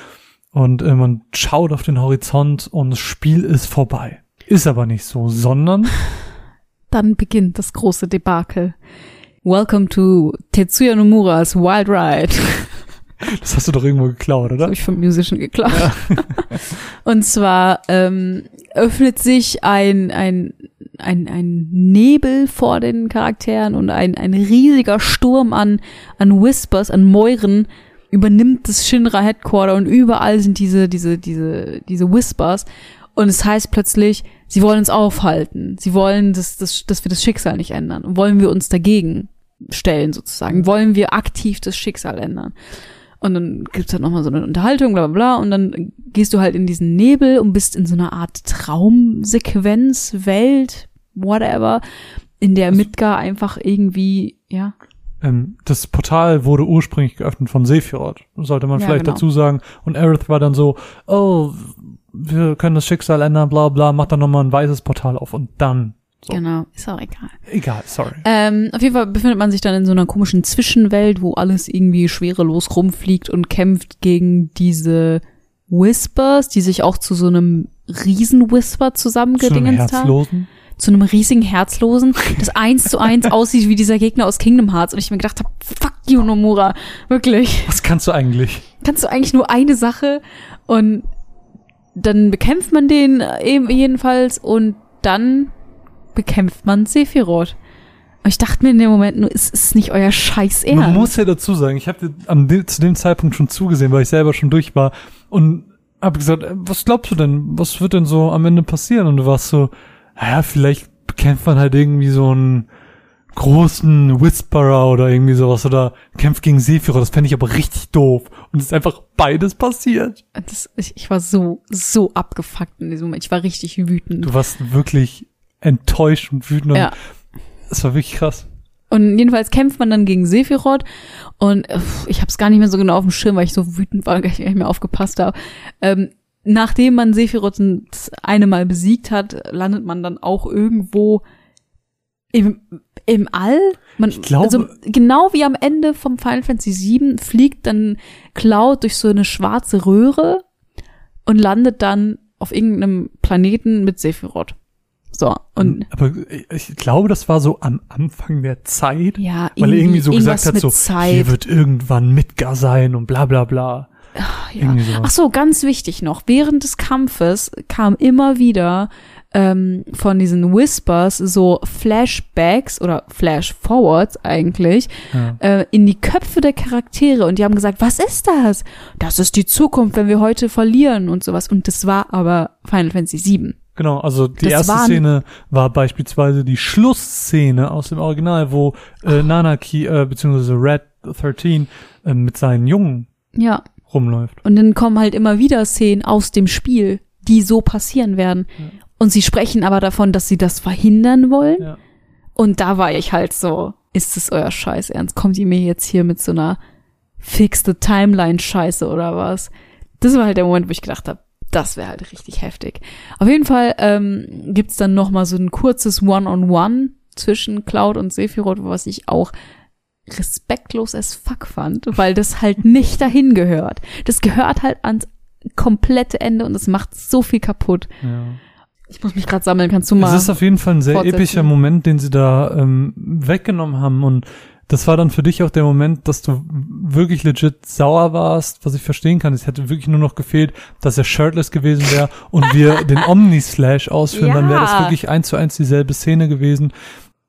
und äh, man schaut auf den Horizont und das Spiel ist vorbei. Ist aber nicht so, sondern Dann beginnt das große Debakel. Welcome to Tetsuya Nomura's Wild Ride. das hast du doch irgendwo geklaut, Das oder? habe ich vom Musician geklaut. Und zwar ähm, öffnet sich ein, ein, ein, ein Nebel vor den Charakteren und ein, ein riesiger Sturm an, an Whispers, an Mäuren übernimmt das Shinra Headquarter und überall sind diese, diese, diese, diese Whispers. Und es heißt plötzlich, sie wollen uns aufhalten. Sie wollen, dass, dass, dass wir das Schicksal nicht ändern. Und wollen wir uns dagegen stellen, sozusagen. Wollen wir aktiv das Schicksal ändern. Und dann gibt's halt nochmal so eine Unterhaltung, bla bla bla. Und dann gehst du halt in diesen Nebel und bist in so einer Art Traumsequenz, Welt, whatever, in der Midgar einfach irgendwie, ja. ähm, das Portal wurde ursprünglich geöffnet von Sephiroth, sollte man Ja, vielleicht genau. dazu sagen. Und Aerith war dann so, oh, wir können das Schicksal ändern, bla bla, macht dann nochmal ein weißes Portal auf und dann. So. Genau, ist auch egal. Egal, sorry. Ähm, auf jeden Fall befindet man sich dann in so einer komischen Zwischenwelt, wo alles irgendwie schwerelos rumfliegt und kämpft gegen diese Whispers, die sich auch zu so einem Riesen-Whisper Zu einem zusammengedingenst haben. Herzlosen. Zu einem riesigen Herzlosen, das eins zu eins aussieht wie dieser Gegner aus Kingdom Hearts. Und ich mir gedacht habe, fuck you, Nomura. Wirklich. Was kannst du eigentlich? Kannst du eigentlich nur eine Sache und dann bekämpft man den äh, eben jedenfalls und dann bekämpft man Sephiroth. Und ich dachte mir in dem Moment nur, es ist nicht euer Scheiß Ernst. Man muss ja dazu sagen, ich habe zu dem Zeitpunkt schon zugesehen, weil ich selber schon durch war und habe gesagt, äh, was glaubst du denn, was wird denn so am Ende passieren? Und du warst so, naja, vielleicht bekämpft man halt irgendwie so einen großen Whisperer oder irgendwie sowas oder kämpft gegen Sephiroth. Das fände ich aber richtig doof. Und es ist einfach beides passiert. Das, ich, ich war so, so abgefuckt in diesem Moment. Ich war richtig wütend. Du warst wirklich enttäuscht und wütend. Ja. Es war wirklich krass. Und jedenfalls kämpft man dann gegen Sephiroth und äh, ich habe es gar nicht mehr so genau auf dem Schirm, weil ich so wütend war und gar nicht mehr aufgepasst habe. Ähm, nachdem man Sephiroth das eine Mal besiegt hat, landet man dann auch irgendwo im, im All. Man, glaube- also genau wie am Ende vom Final Fantasy VII fliegt dann Cloud durch so eine schwarze Röhre und landet dann auf irgendeinem Planeten mit Sephiroth. So, und aber ich, ich glaube, das war so am Anfang der Zeit. ja, Weil er irgendwie so gesagt hat, so, Zeit. hier wird irgendwann Midgar sein und bla bla bla. Ja. Irgendwie so. Ach so, ganz wichtig noch. Während des Kampfes kam immer wieder ähm, von diesen Whispers so Flashbacks oder Flashforwards eigentlich Ja. äh, in die Köpfe der Charaktere und die haben gesagt, was ist das? Das ist die Zukunft, wenn wir heute verlieren und sowas. Und das war aber Final Fantasy VII. Genau, also die Das erste Szene war beispielsweise die Schlussszene aus dem Original, wo äh, Nanaki, äh, beziehungsweise Red 13 äh, mit seinen Jungen Ja. rumläuft. Und dann kommen halt immer wieder Szenen aus dem Spiel, die so passieren werden. Und sie sprechen aber davon, dass sie das verhindern wollen. Ja. Und da war ich halt so, ist es euer Scheiß ernst? Kommt ihr mir jetzt hier mit so einer fixte Timeline-Scheiße oder was? Das war halt der Moment, wo ich gedacht habe, das wäre halt richtig heftig. Auf jeden Fall ähm, gibt's dann noch mal so ein kurzes One-on-One zwischen Cloud und Sephiroth, was ich auch respektlos as fuck fand, weil das halt nicht dahin gehört. Das gehört halt ans komplette Ende und es macht so viel kaputt. Ja. Ich muss mich gerade sammeln, kannst du mal? Es ist auf jeden Fall ein sehr fortsetzen. epischer Moment, den sie da ähm, weggenommen haben und das war dann für dich auch der Moment, dass du wirklich legit sauer warst, was ich verstehen kann. Es hätte wirklich nur noch gefehlt, dass er shirtless gewesen wäre und wir den Omni-Slash ausführen, dann wäre das Ja. wirklich eins zu eins dieselbe Szene gewesen.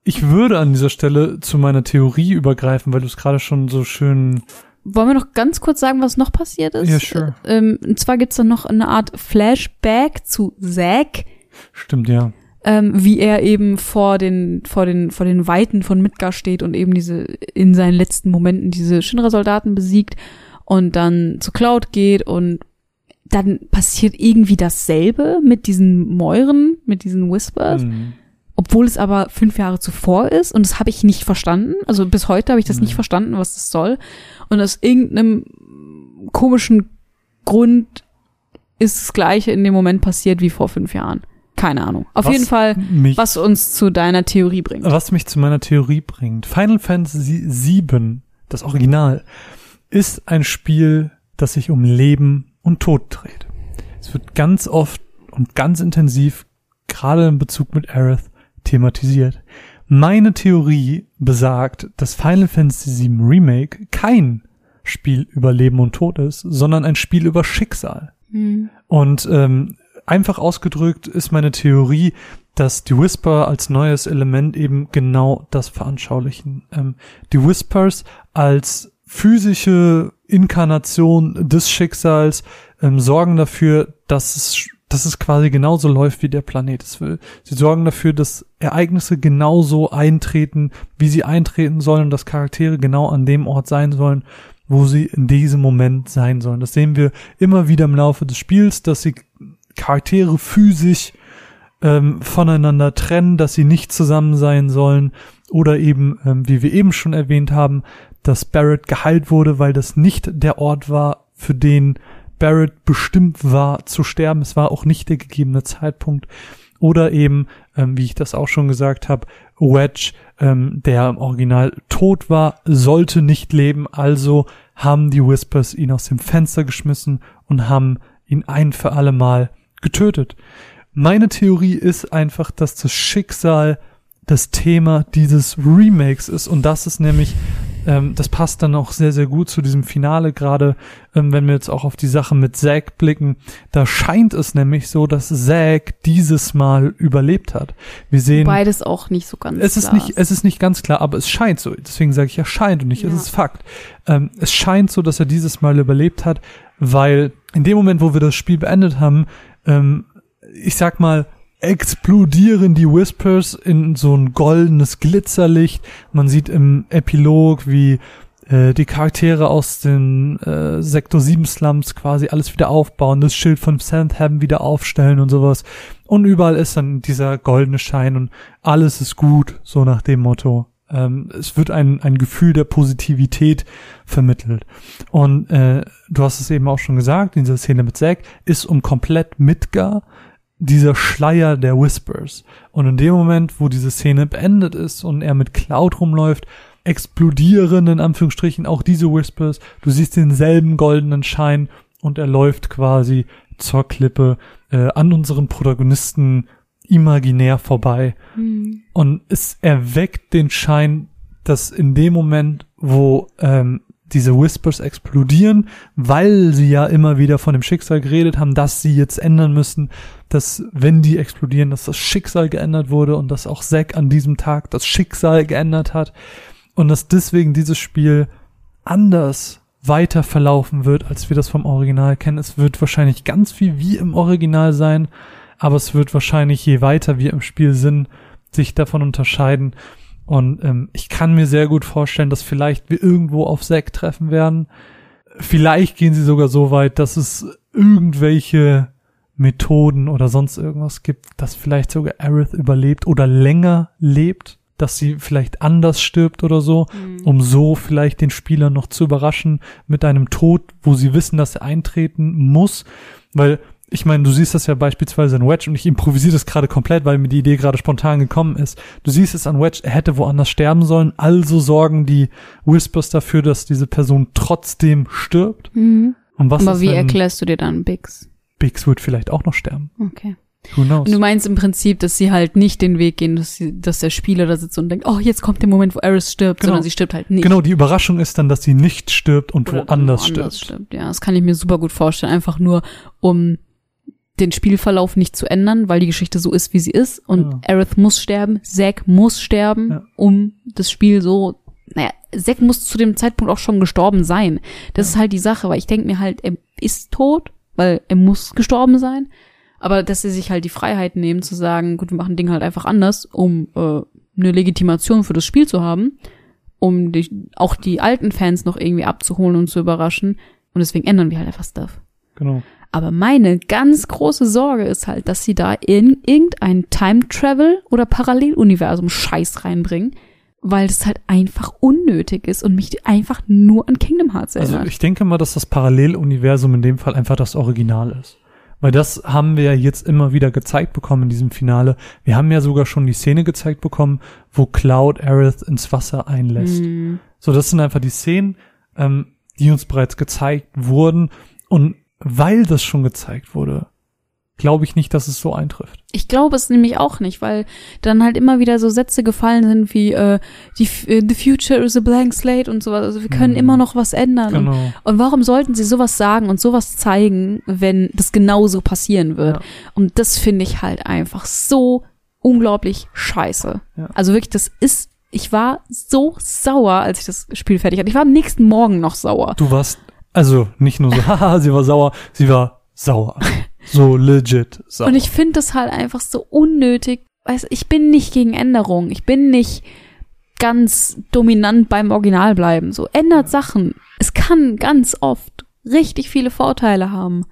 Ich würde an dieser Stelle zu meiner Theorie übergreifen, weil du es gerade schon so schön Wollen wir noch ganz kurz sagen, was noch passiert ist? Ja, sure. Ähm, und zwar gibt's dann noch eine Art Flashback zu Zack, stimmt, ja. Ähm, wie er eben vor den, vor den, vor den Weiten von Midgar steht und eben diese, in seinen letzten Momenten diese Shinra-Soldaten besiegt und dann zu Cloud geht und dann passiert irgendwie dasselbe mit diesen Mäuren, mit diesen Whispers, Mhm. obwohl es aber fünf Jahre zuvor ist und das habe ich nicht verstanden. Also bis heute habe ich das Mhm. nicht verstanden, was das soll. Und aus irgendeinem komischen Grund ist das Gleiche in dem Moment passiert wie vor fünf Jahren. Keine Ahnung. Auf Was jeden Fall, mich was uns zu deiner Theorie bringt. Was mich zu meiner Theorie bringt. Final Fantasy VII, das Original, ist ein Spiel, das sich um Leben und Tod dreht. Es wird ganz oft und ganz intensiv, gerade in Bezug mit Aerith, thematisiert. Meine Theorie besagt, dass Final Fantasy VII Remake kein Spiel über Leben und Tod ist, sondern ein Spiel über Schicksal. Hm. Und ähm, einfach ausgedrückt ist meine Theorie, dass die Whisper als neues Element eben genau das veranschaulichen. Ähm, die Whispers als physische Inkarnation des Schicksals ähm, sorgen dafür, dass es, dass es quasi genauso läuft, wie der Planet es will. Sie sorgen dafür, dass Ereignisse genauso eintreten, wie sie eintreten sollen, dass Charaktere genau an dem Ort sein sollen, wo sie in diesem Moment sein sollen. Das sehen wir immer wieder im Laufe des Spiels, dass sie Charaktere physisch ähm, voneinander trennen, dass sie nicht zusammen sein sollen oder eben, ähm, wie wir eben schon erwähnt haben, dass Barrett geheilt wurde, weil das nicht der Ort war, für den Barrett bestimmt war zu sterben. Es war auch nicht der gegebene Zeitpunkt. Oder eben, ähm, wie ich das auch schon gesagt habe, Wedge, ähm, der im Original tot war, sollte nicht leben. Also haben die Whispers ihn aus dem Fenster geschmissen und haben ihn ein für alle Mal getötet. Meine Theorie ist einfach, dass das Schicksal das Thema dieses Remakes ist und das ist nämlich ähm, das passt dann auch sehr, sehr gut zu diesem Finale, gerade ähm, wenn wir jetzt auch auf die Sache mit Zack blicken. Da scheint es nämlich so, dass Zack dieses Mal überlebt hat. Wir sehen. Beides auch nicht so ganz es ist klar. nicht, es ist nicht ganz klar, aber es scheint so. Deswegen sage ich ja scheint und nicht, Ja. es ist Fakt. Ähm, es scheint so, dass er dieses Mal überlebt hat, weil in dem Moment, wo wir das Spiel beendet haben, ähm, ich sag mal, explodieren die Whispers in so ein goldenes Glitzerlicht. Man sieht im Epilog, wie äh, die Charaktere aus den äh, Sektor 7 Slums quasi alles wieder aufbauen, das Schild von Seventh Heaven wieder aufstellen und sowas. Und überall ist dann dieser goldene Schein und alles ist gut, so nach dem Motto. Ähm, es wird ein, ein Gefühl der Positivität vermittelt. Und äh, du hast es eben auch schon gesagt, in dieser Szene mit Zack ist um komplett Midgar dieser Schleier der Whispers. Und in dem Moment, wo diese Szene beendet ist und er mit Cloud rumläuft, explodieren in Anführungsstrichen auch diese Whispers. Du siehst denselben goldenen Schein und er läuft quasi zur Klippe äh, an unseren Protagonisten imaginär vorbei. Hm. Und es erweckt den Schein, dass in dem Moment, wo ähm, diese Whispers explodieren, weil sie ja immer wieder von dem Schicksal geredet haben, dass sie jetzt ändern müssen, dass wenn die explodieren, dass das Schicksal geändert wurde und dass auch Zack an diesem Tag das Schicksal geändert hat und dass deswegen dieses Spiel anders weiter verlaufen wird, als wir das vom Original kennen. Es wird wahrscheinlich ganz viel wie im Original sein, aber es wird wahrscheinlich je weiter wir im Spiel sind, sich davon unterscheiden. Und ähm, ich kann mir sehr gut vorstellen, dass vielleicht wir irgendwo auf Zack treffen werden. Vielleicht gehen sie sogar so weit, dass es irgendwelche Methoden oder sonst irgendwas gibt, dass vielleicht sogar Aerith überlebt oder länger lebt, dass sie vielleicht anders stirbt oder so, um so vielleicht den Spieler noch zu überraschen mit einem Tod, wo sie wissen, dass er eintreten muss, weil ich meine, du siehst das ja beispielsweise an Wedge und ich improvisiere das gerade komplett, weil mir die Idee gerade spontan gekommen ist. Du siehst es an Wedge, er hätte woanders sterben sollen, also sorgen die Whispers dafür, dass diese Person trotzdem stirbt. Mhm. Und was Aber ist, wie erklärst du dir dann Biggs? Biggs wird vielleicht auch noch sterben? Okay. Who knows? Und du meinst im Prinzip, dass sie halt nicht den Weg gehen, dass, sie, dass der Spieler da sitzt und denkt, oh, jetzt kommt der Moment, wo Eris stirbt, Genau. sondern sie stirbt halt nicht. Genau, die Überraschung ist dann, dass sie nicht stirbt und Oder woanders woanders stirbt. Ja, das kann ich mir super gut vorstellen. Einfach nur, um den Spielverlauf nicht zu ändern, weil die Geschichte so ist, wie sie ist. Und Ja. Aerith muss sterben, Zack muss sterben, Ja. um das Spiel so. Naja, Zack muss zu dem Zeitpunkt auch schon gestorben sein. Das ist halt die Sache, weil ich denke mir halt, er ist tot, weil er muss gestorben sein. Aber dass sie sich halt die Freiheit nehmen zu sagen, gut, wir machen Dinge halt einfach anders, um äh, eine Legitimation für das Spiel zu haben, um die, auch die alten Fans noch irgendwie abzuholen und zu überraschen. Und deswegen ändern wir halt einfach Stuff. Genau. Aber meine ganz große Sorge ist halt, dass sie da in irgendein Time Travel oder Paralleluniversum Scheiß reinbringen, weil das halt einfach unnötig ist und mich einfach nur an Kingdom Hearts Also erinnert. ich denke mal, dass das Paralleluniversum in dem Fall einfach das Original ist. Weil das haben wir ja jetzt immer wieder gezeigt bekommen in diesem Finale. Wir haben ja sogar schon die Szene gezeigt bekommen, wo Cloud Aerith ins Wasser einlässt. Hm. So, das sind einfach die Szenen, ähm, die uns bereits gezeigt wurden. Und weil das schon gezeigt wurde, glaube ich nicht, dass es so eintrifft. Ich glaube es nämlich auch nicht, weil dann halt immer wieder so Sätze gefallen sind wie äh, die, äh, The future is a blank slate und sowas. Also wir können Mhm. immer noch was ändern. Und, Genau. und warum sollten sie sowas sagen und sowas zeigen, wenn das genauso passieren wird? Ja. Und das finde ich halt einfach so unglaublich scheiße. Ja. Also wirklich, das ist, ich war so sauer, als ich das Spiel fertig hatte. Ich war am nächsten Morgen noch sauer. Du warst, also nicht nur so, haha, sie war sauer, sie war sauer. So legit sauer. Und ich finde das halt einfach so unnötig. Weißt, ich bin nicht gegen Änderungen. Ich bin nicht ganz dominant beim Original bleiben. So ändert Sachen. Es kann ganz oft richtig viele Vorteile haben,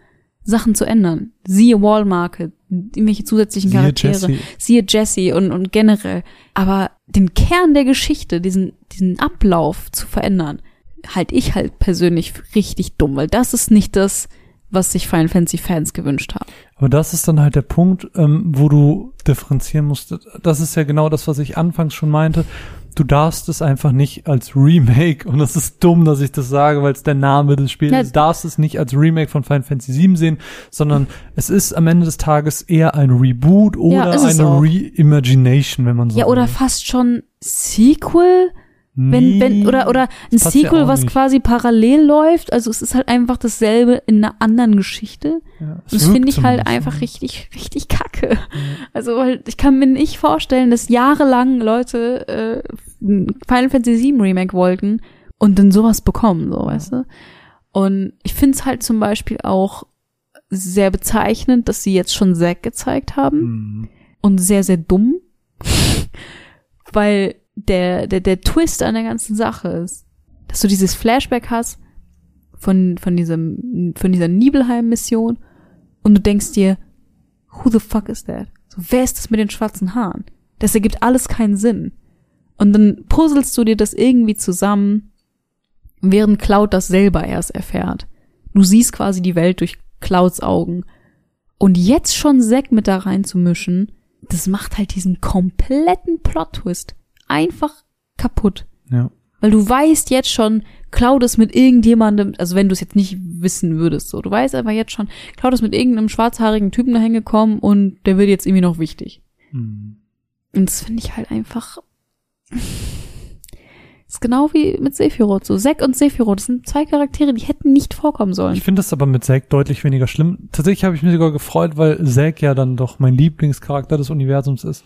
Sachen zu ändern. Siehe Wall Market, irgendwelche zusätzlichen Siehe Charaktere. Jessie. Siehe Jesse und, und generell. Aber den Kern der Geschichte, diesen, diesen Ablauf zu verändern, halte ich halt persönlich richtig dumm, weil das ist nicht das, was sich Final Fantasy Fans gewünscht haben. Aber das ist dann halt der Punkt, ähm, wo du differenzieren musst. Das ist ja genau das, was ich anfangs schon meinte. Du darfst es einfach nicht als Remake, und das ist dumm, dass ich das sage, weil es der Name des Spiels Ja. ist, du darfst es nicht als Remake von Final Fantasy VII sehen, sondern es ist am Ende des Tages eher ein Reboot oder es eine. Reimagination, wenn man so Ja, oder will. fast schon Sequel, wenn, wenn, oder, oder ein ja Sequel, auch was quasi parallel läuft. Also es ist halt einfach dasselbe in einer anderen Geschichte. Ja, es Das finde ich halt zumindest einfach so. richtig, richtig kacke. Also, weil ich kann mir nicht vorstellen, dass jahrelang Leute äh, ein Final Fantasy VII Remake wollten und dann sowas bekommen, so, weißt du? Und ich finde es halt zum Beispiel auch sehr bezeichnend, dass sie jetzt schon Zack gezeigt haben Hm. und sehr, sehr dumm. Weil der, der, der Twist an der ganzen Sache ist, dass du dieses Flashback hast von, von diesem, von dieser Nibelheim-Mission und du denkst dir, who the fuck is that? So, wer ist das mit den schwarzen Haaren? Das ergibt alles keinen Sinn. Und dann puzzelst du dir das irgendwie zusammen, während Cloud das selber erst erfährt. Du siehst quasi die Welt durch Clouds Augen. Und jetzt schon Zack mit da reinzumischen, das macht halt diesen kompletten Plot-Twist einfach kaputt. Ja. Weil du weißt jetzt schon, Cloud ist mit irgendjemandem, also wenn du es jetzt nicht wissen würdest, so, du weißt aber jetzt schon, Cloud ist mit irgendeinem schwarzhaarigen Typen dahin gekommen und der wird jetzt irgendwie noch wichtig. Hm. Und das finde ich halt einfach. ist genau wie mit Sephiroth. So, Zack und Sephiroth, das sind zwei Charaktere, die hätten nicht vorkommen sollen. Ich finde das aber mit Zack deutlich weniger schlimm. Tatsächlich habe ich mich sogar gefreut, weil Zack ja dann doch mein Lieblingscharakter des Universums ist.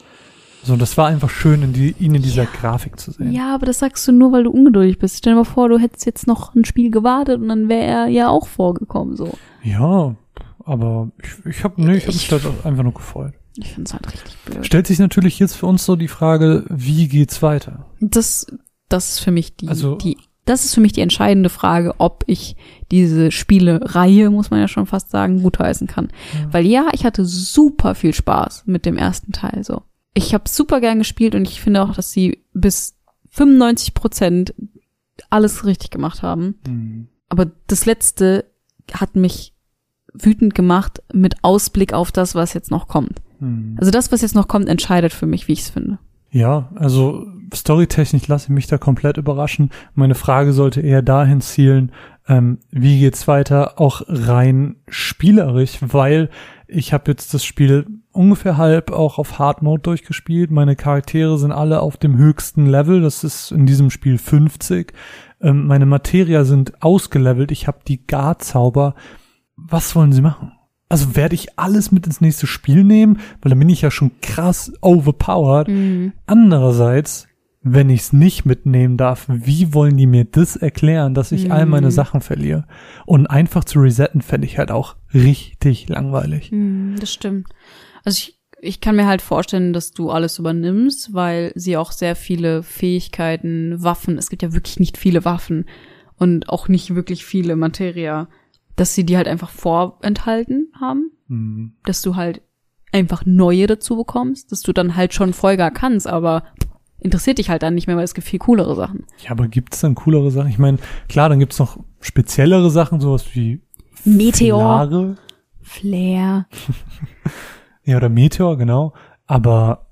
So, das war einfach schön, in die, ihn in dieser Ja. Grafik zu sehen. Ja, aber das sagst du nur, weil du ungeduldig bist. Stell dir mal vor, du hättest jetzt noch ein Spiel gewartet und dann wäre er ja auch vorgekommen, so. Ja, aber ich, ich habe nee, ich hab mich Ich- da einfach nur gefreut. Ich finde es halt richtig blöd. Stellt sich natürlich jetzt für uns so die Frage, wie geht's weiter? Das, das ist für mich die, Also- die, das ist für mich die entscheidende Frage, ob ich diese Spiele-Reihe, muss man ja schon fast sagen, gutheißen kann. Ja. Weil ja, ich hatte super viel Spaß mit dem ersten Teil, so. Ich habe super gern gespielt und ich finde auch, dass sie bis 95 Prozent alles richtig gemacht haben. Hm. Aber das letzte hat mich wütend gemacht mit Ausblick auf das, was jetzt noch kommt. Hm. Also das, was jetzt noch kommt, entscheidet für mich, wie ich es finde. Ja, also storytechnisch lasse ich mich da komplett überraschen. Meine Frage sollte eher dahin zielen, ähm, wie geht's weiter, auch rein spielerisch, weil ich habe jetzt das Spiel ungefähr halb auch auf Hard Mode durchgespielt. Meine Charaktere sind alle auf dem höchsten Level, das ist in diesem Spiel 50. Ähm, meine Materia sind ausgelevelt, ich habe die Garzauber. Was wollen sie machen? Also werde ich alles mit ins nächste Spiel nehmen, weil dann bin ich ja schon krass overpowered. Andererseits, wenn ich es nicht mitnehmen darf, wie wollen die mir das erklären, dass ich all meine Mhm. Sachen verliere? Und einfach zu resetten, fände ich halt auch richtig langweilig. das stimmt. Also ich, ich kann mir halt vorstellen, dass du alles übernimmst, weil sie auch sehr viele Fähigkeiten, Waffen, es gibt ja wirklich nicht viele Waffen und auch nicht wirklich viele Materia, dass sie die halt einfach vorenthalten haben, Hm. dass du halt einfach neue dazu bekommst, dass du dann halt schon Folger kannst, aber interessiert dich halt dann nicht mehr, weil es gibt viel coolere Sachen. Ja, aber gibt's dann coolere Sachen? Ich meine, klar, dann gibt's noch speziellere Sachen, sowas wie Meteor, Flare. Flair. Ja, oder Meteor, genau. Aber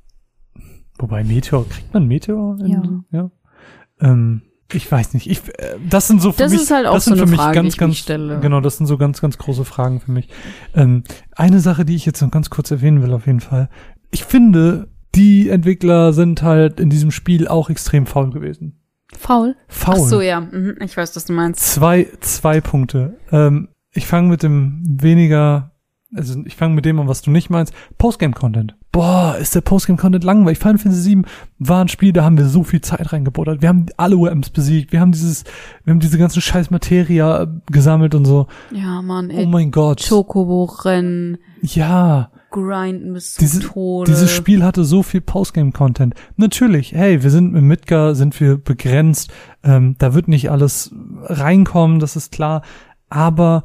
wobei Meteor, kriegt man Meteor? In, Ja. ja. Ähm, ich weiß nicht. Ich, äh, das sind so für Das mich, ist halt auch das so sind eine für mich Frage, die ganz, ich mich ganz, stelle. genau, das sind so ganz, ganz große Fragen für mich. Ähm, eine Sache, die ich jetzt noch ganz kurz erwähnen will, auf jeden Fall. Ich finde, die Entwickler sind halt in diesem Spiel auch extrem faul gewesen. Faul? Faul. Ach so, ja. Mhm, Ich weiß, was du meinst. Zwei, zwei Punkte. Ähm, ich fange mit dem weniger, also ich fange mit dem an, was du nicht meinst. Postgame-Content. Boah, ist der Postgame-Content langweilig. Final Fantasy VII war ein Spiel, da haben wir so viel Zeit reingebuttert. Wir haben alle UMs besiegt. Wir haben dieses, wir haben diese ganzen scheiß Materia äh, gesammelt und so. Ja, Mann, Oh ey. mein Gott. Chocobo-Rennen, Ja. Grinden bis zum Diese, Tode. dieses Spiel hatte so viel Postgame-Content. Natürlich, hey, wir sind mit Midgar, sind wir begrenzt. Ähm, da wird nicht alles reinkommen, das ist klar. Aber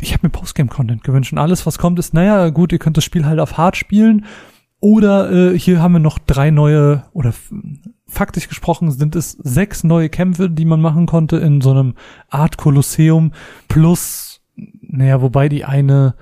ich habe mir Postgame-Content gewünscht. Und alles, was kommt, ist, naja, gut, ihr könnt das Spiel halt auf hart spielen. Oder äh, hier haben wir noch drei neue, oder faktisch gesprochen sind es sechs neue Kämpfe, die man machen konnte in so einem Art Kolosseum. Plus, naja, wobei die eine,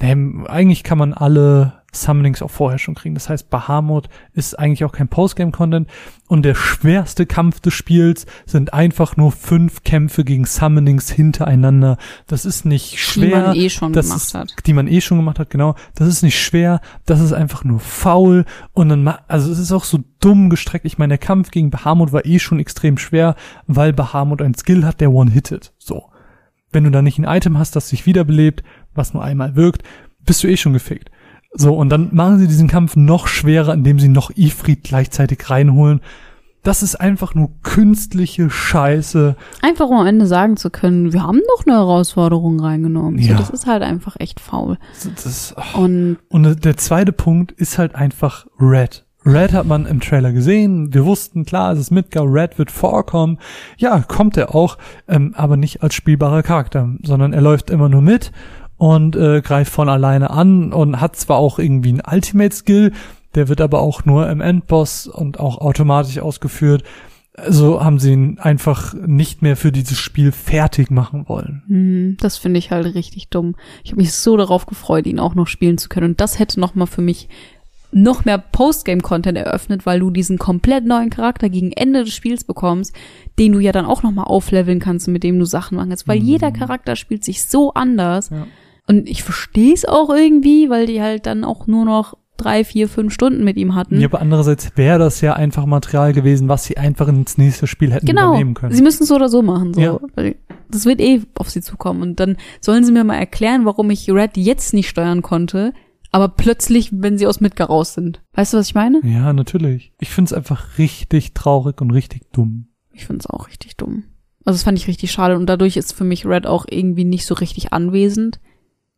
naja, eigentlich kann man alle Summonings auch vorher schon kriegen. Das heißt, Bahamut ist eigentlich auch kein Postgame-Content. Und der schwerste Kampf des Spiels sind einfach nur fünf Kämpfe gegen Summonings hintereinander. Das ist nicht schwer Die man eh schon das gemacht ist, hat. Die man eh schon gemacht hat, genau. Das ist nicht schwer, das ist einfach nur faul. Und dann, also es ist auch so dumm gestreckt. Ich meine, der Kampf gegen Bahamut war eh schon extrem schwer, weil Bahamut ein Skill hat, der one-hittet. So. Wenn du da nicht ein Item hast, das sich wiederbelebt, was nur einmal wirkt, bist du eh schon gefickt. So, und dann machen sie diesen Kampf noch schwerer, indem sie noch Ifrit gleichzeitig reinholen. Das ist einfach nur künstliche Scheiße. Einfach um am Ende sagen zu können, wir haben noch eine Herausforderung reingenommen. So, Ja. das ist halt einfach echt faul. Das, Und Und der zweite Punkt ist halt einfach Red. Red hat man im Trailer gesehen. Wir wussten, klar, es ist Midgar. Red wird vorkommen. Ja, kommt er auch, ähm, aber nicht als spielbarer Charakter, sondern er läuft immer nur mit und äh, greift von alleine an und hat zwar auch irgendwie einen Ultimate-Skill, der wird aber auch nur im Endboss und auch automatisch ausgeführt. Also haben sie ihn einfach nicht mehr für dieses Spiel fertig machen wollen. hm, das finde ich halt richtig dumm. Ich habe mich so darauf gefreut, ihn auch noch spielen zu können. Und das hätte noch mal für mich noch mehr Postgame-Content eröffnet, weil du diesen komplett neuen Charakter gegen Ende des Spiels bekommst, den du ja dann auch noch mal aufleveln kannst, mit dem du Sachen machen kannst. Weil jeder Charakter spielt sich so anders. Ja. Und ich verstehe es auch irgendwie, weil die halt dann auch nur noch drei, vier, fünf Stunden mit ihm hatten. Ja, aber andererseits wäre das ja einfach Material gewesen, was sie einfach ins nächste Spiel hätten Genau. übernehmen können. Sie müssen es so oder so machen. So. Ja. Das wird eh auf sie zukommen. Und dann sollen sie mir mal erklären, warum ich Red jetzt nicht steuern konnte, aber plötzlich, wenn sie aus Midgar raus sind. Weißt du, was ich meine? ja, natürlich. Ich find's einfach richtig traurig und richtig dumm. Ich finde es auch richtig dumm. Also das fand ich richtig schade. Und dadurch ist für mich Red auch irgendwie nicht so richtig anwesend.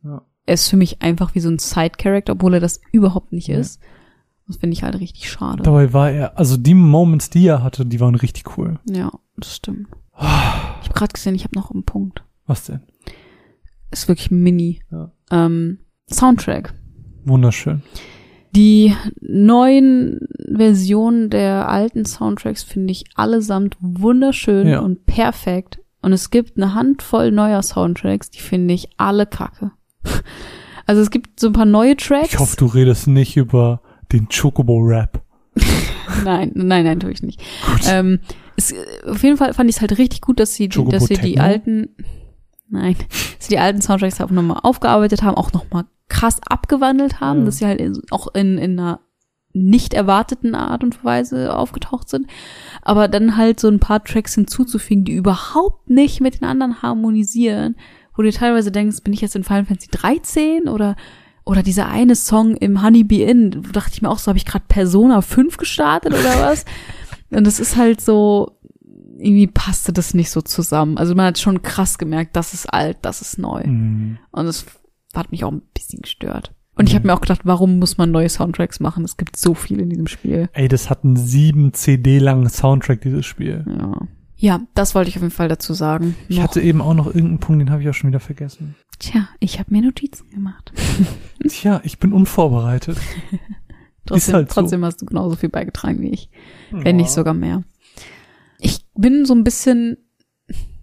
Ja. Er ist für mich einfach wie so ein Side-Character, obwohl er das überhaupt nicht Ja. ist. Das finde ich halt richtig schade. Dabei war er, also die Moments, die er hatte, die waren richtig cool. Ja, das stimmt. Ich habe gerade gesehen, ich habe noch einen Punkt. Was denn? Ist wirklich mini. Ja. Ähm, Soundtrack. Wunderschön. Die neuen Versionen der alten Soundtracks finde ich allesamt wunderschön Ja. und perfekt. Und es gibt eine Handvoll neuer Soundtracks, die finde ich alle kacke. Also es gibt so ein paar neue Tracks. Ich hoffe, du redest nicht über den Chocobo-Rap. Nein, nein, nein, tue ich nicht. Ähm, es, auf jeden Fall fand ich es halt richtig gut, dass sie, die- dass sie die alten, nein, dass sie die alten Soundtracks auch nochmal aufgearbeitet haben, auch nochmal krass abgewandelt haben, Ja. dass sie halt in, auch in, in einer nicht erwarteten Art und Weise aufgetaucht sind. Aber dann halt so ein paar Tracks hinzuzufügen, die überhaupt nicht mit den anderen harmonisieren, wo du dir teilweise denkst, bin ich jetzt in Final Fantasy 13 oder oder dieser eine Song im Honeybee Inn, da dachte ich mir auch so, habe ich gerade Persona 5 gestartet oder was? Und das ist halt so, irgendwie passte das nicht so zusammen. Also man hat schon krass gemerkt, das ist alt, das ist neu. Mhm. Und das hat mich auch ein bisschen gestört. Und ich habe mir auch gedacht, warum muss man neue Soundtracks machen? Es gibt so viel in diesem Spiel. Ey, das hat einen sieben CD langen Soundtrack, dieses Spiel. Ja. Ja, das wollte ich auf jeden Fall dazu sagen. Ich Noch. hatte eben auch noch irgendeinen Punkt, den habe ich auch schon wieder vergessen. Tja, ich habe mir Notizen gemacht. Tja, ich bin unvorbereitet. Trotzdem, halt so. trotzdem hast du genauso viel beigetragen wie ich. Wenn nicht sogar mehr. Ich bin so ein bisschen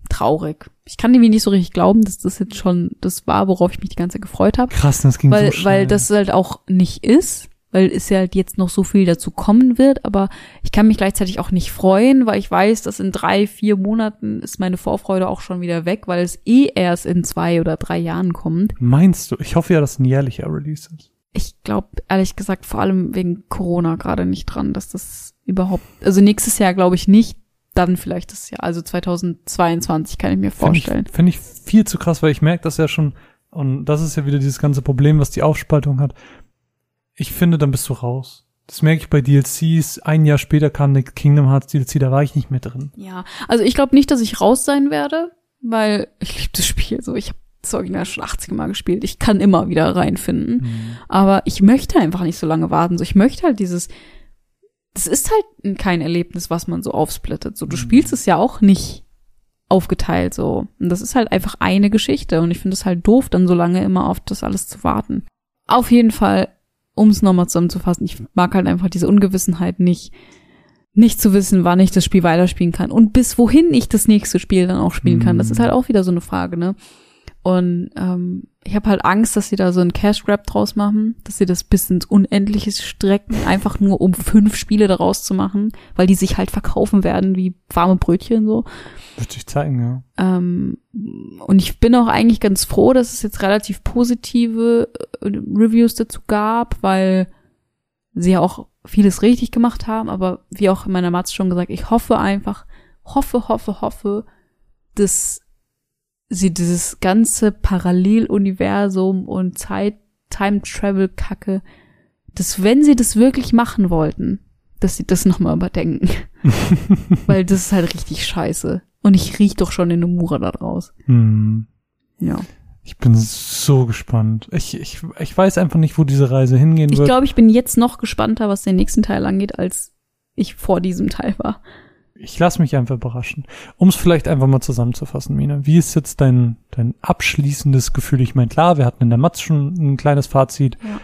traurig. Ich kann irgendwie nicht so richtig glauben, dass das jetzt schon das war, worauf ich mich die ganze Zeit gefreut habe. Krass, das ging Weil, so schnell. weil das halt auch nicht ist, weil es ja halt jetzt noch so viel dazu kommen wird, aber ich kann mich gleichzeitig auch nicht freuen, weil ich weiß, dass in drei, vier Monaten ist meine Vorfreude auch schon wieder weg, weil es eh erst in zwei oder drei Jahren kommt. Meinst du? Ich hoffe ja, dass ein jährlicher Release ist. Ich glaube, ehrlich gesagt, vor allem wegen Corona gerade nicht dran, dass das überhaupt, also nächstes Jahr glaube ich nicht, dann vielleicht das Jahr, also 2022 kann ich mir vorstellen. Finde ich, find ich viel zu krass, weil ich merke das ja schon, und das ist ja wieder dieses ganze Problem, was die Aufspaltung hat. Ich finde, dann bist du raus. Das merke ich bei DLCs. Ein Jahr später kam eine Kingdom Hearts DLC, da war ich nicht mehr drin. Ja, also ich glaube nicht, dass ich raus sein werde, weil ich liebe das Spiel so. Ich habe das Original schon 80 Mal gespielt. Ich kann immer wieder reinfinden. Aber ich möchte einfach nicht so lange warten. So, ich möchte halt dieses. Das ist halt kein Erlebnis, was man so aufsplittet. So, du spielst es ja auch nicht aufgeteilt so. Und das ist halt einfach eine Geschichte. Und ich finde es halt doof, dann so lange immer auf das alles zu warten. Auf jeden Fall um es nochmal zusammenzufassen, ich mag halt einfach diese Ungewissenheit nicht, nicht zu wissen, wann ich das Spiel weiterspielen kann und bis wohin ich das nächste Spiel dann auch spielen kann. Das Mhm. ist halt auch wieder so eine Frage, ne? Und ähm, ich habe halt Angst, dass sie da so einen Cash Grab draus machen, dass sie das bis ins Unendliche strecken, einfach nur um fünf Spiele daraus zu machen, weil die sich halt verkaufen werden wie warme Brötchen so. Wird sich zeigen, ja. Ähm, und ich bin auch eigentlich ganz froh, dass es jetzt relativ positive äh, Reviews dazu gab, weil sie ja auch vieles richtig gemacht haben. Aber wie auch in meiner Matz schon gesagt, ich hoffe einfach, hoffe, hoffe, hoffe, dass sie dieses ganze Paralleluniversum und Zeit, Time-Travel-Kacke, dass wenn sie das wirklich machen wollten, dass sie das nochmal überdenken. Weil das ist halt richtig scheiße. Und ich riech doch schon den Nomura da draus. Hm. Ja. Ich bin so gespannt. Ich, ich, ich weiß einfach nicht, wo diese Reise hingehen Ich wird. glaube, ich bin jetzt noch gespannter, was den nächsten Teil angeht, als ich vor diesem Teil war. Ich lasse mich einfach überraschen. Um es vielleicht einfach mal zusammenzufassen, Mina. Wie ist jetzt dein, dein abschließendes Gefühl? Ich meine, klar, wir hatten in der Matz schon ein kleines Fazit. Ja.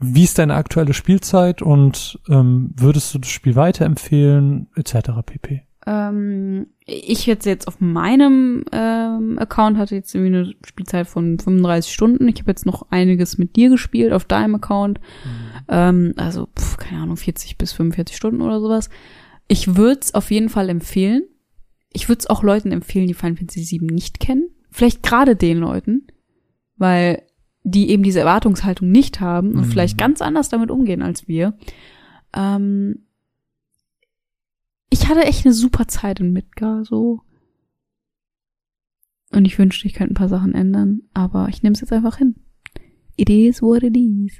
Wie ist deine aktuelle Spielzeit und ähm, würdest du das Spiel weiterempfehlen, etc. pp? Ähm, ich jetzt jetzt auf meinem ähm, Account hatte jetzt irgendwie eine Spielzeit von 35 Stunden. Ich habe jetzt noch einiges mit dir gespielt auf deinem Account. Ähm, also, pf, keine Ahnung, 40 bis 45 Stunden oder sowas. Ich würde es auf jeden Fall empfehlen. Ich würde es auch Leuten empfehlen, die Final Fantasy VII nicht kennen. Vielleicht gerade den Leuten, weil die eben diese Erwartungshaltung nicht haben und Mhm. vielleicht ganz anders damit umgehen als wir. Ähm, ich hatte echt eine super Zeit in Midgar, so. Und ich wünschte, ich könnte ein paar Sachen ändern, aber ich nehme es jetzt einfach hin. It is what it is.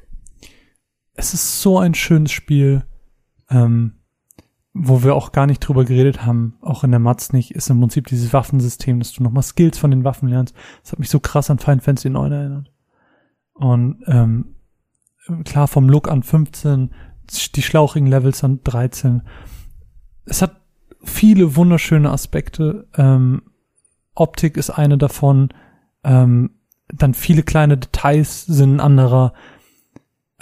Es ist so ein schönes Spiel, ähm, wo wir auch gar nicht drüber geredet haben, auch in der Matz nicht, ist im Prinzip dieses Waffensystem, dass du nochmal Skills von den Waffen lernst. Das hat mich so krass an Final Fantasy 9 erinnert. Und ähm, klar, vom Look an 15, die schlauchigen Levels an 13. Es hat viele wunderschöne Aspekte. Ähm, Optik ist eine davon. Ähm, dann viele kleine Details sind ein anderer.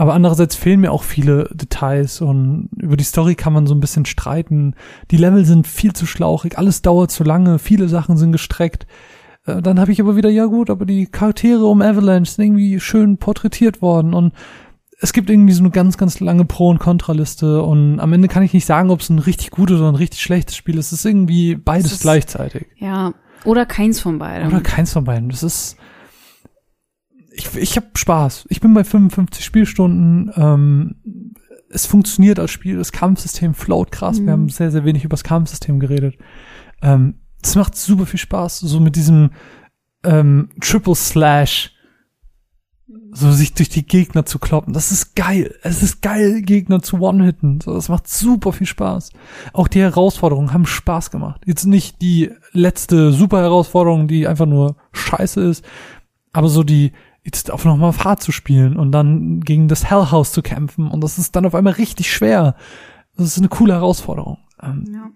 Aber andererseits fehlen mir auch viele Details und über die Story kann man so ein bisschen streiten. Die Level sind viel zu schlauchig, alles dauert zu lange, viele Sachen sind gestreckt. Äh, Dann habe ich aber wieder, ja gut, aber die Charaktere um Avalanche sind irgendwie schön porträtiert worden und es gibt irgendwie so eine ganz, ganz lange Pro- und Kontraliste und am Ende kann ich nicht sagen, ob es ein richtig gutes oder ein richtig schlechtes Spiel ist. Es ist irgendwie beides Es ist- gleichzeitig. Ja, oder keins von beiden. Oder keins von beiden. Das ist. Ich, ich habe Spaß. Ich bin bei 55 Spielstunden. Ähm, es funktioniert als Spiel. Das Kampfsystem float krass. Mhm. Wir haben sehr, sehr wenig über das Kampfsystem geredet. Ähm, das macht super viel Spaß. So mit diesem ähm, Triple Slash. So sich durch die Gegner zu kloppen. Das ist geil. Es ist geil, Gegner zu One-Hitten. So, das macht super viel Spaß. Auch die Herausforderungen haben Spaß gemacht. Jetzt nicht die letzte super Herausforderung, die einfach nur scheiße ist, aber so die, jetzt auf nochmal Fahrt zu spielen und dann gegen das Hellhouse zu kämpfen und das ist dann auf einmal richtig schwer. Das ist eine coole Herausforderung. Ähm, Ja.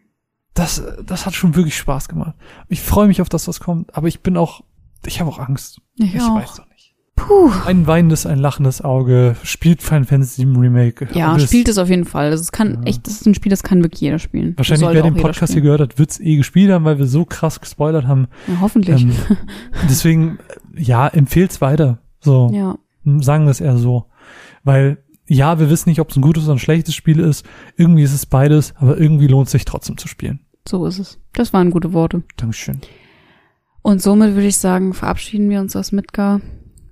das, das hat schon wirklich Spaß gemacht. Ich freue mich auf das, was kommt, aber ich bin auch, ich habe auch Angst. Ich, auch. weiß doch nicht. Puh. Ein weinendes, ein lachendes Auge spielt Final Fantasy VII Remake. Ja, es- spielt es auf jeden Fall. Das kann Ja. echt, das ist ein Spiel, das kann wirklich jeder spielen. Wahrscheinlich, wer den Podcast hier gehört hat, wird's eh gespielt haben, weil wir so krass gespoilert haben. Ja, hoffentlich. Ähm, deswegen, ja, empfehlt's weiter. So, ja. sagen wir es eher so. Weil, ja, wir wissen nicht, ob es ein gutes oder ein schlechtes Spiel ist. Irgendwie ist es beides, aber irgendwie lohnt es sich trotzdem zu spielen. So ist es. Das waren gute Worte. Dankeschön. Und somit würde ich sagen, verabschieden wir uns aus Midgar.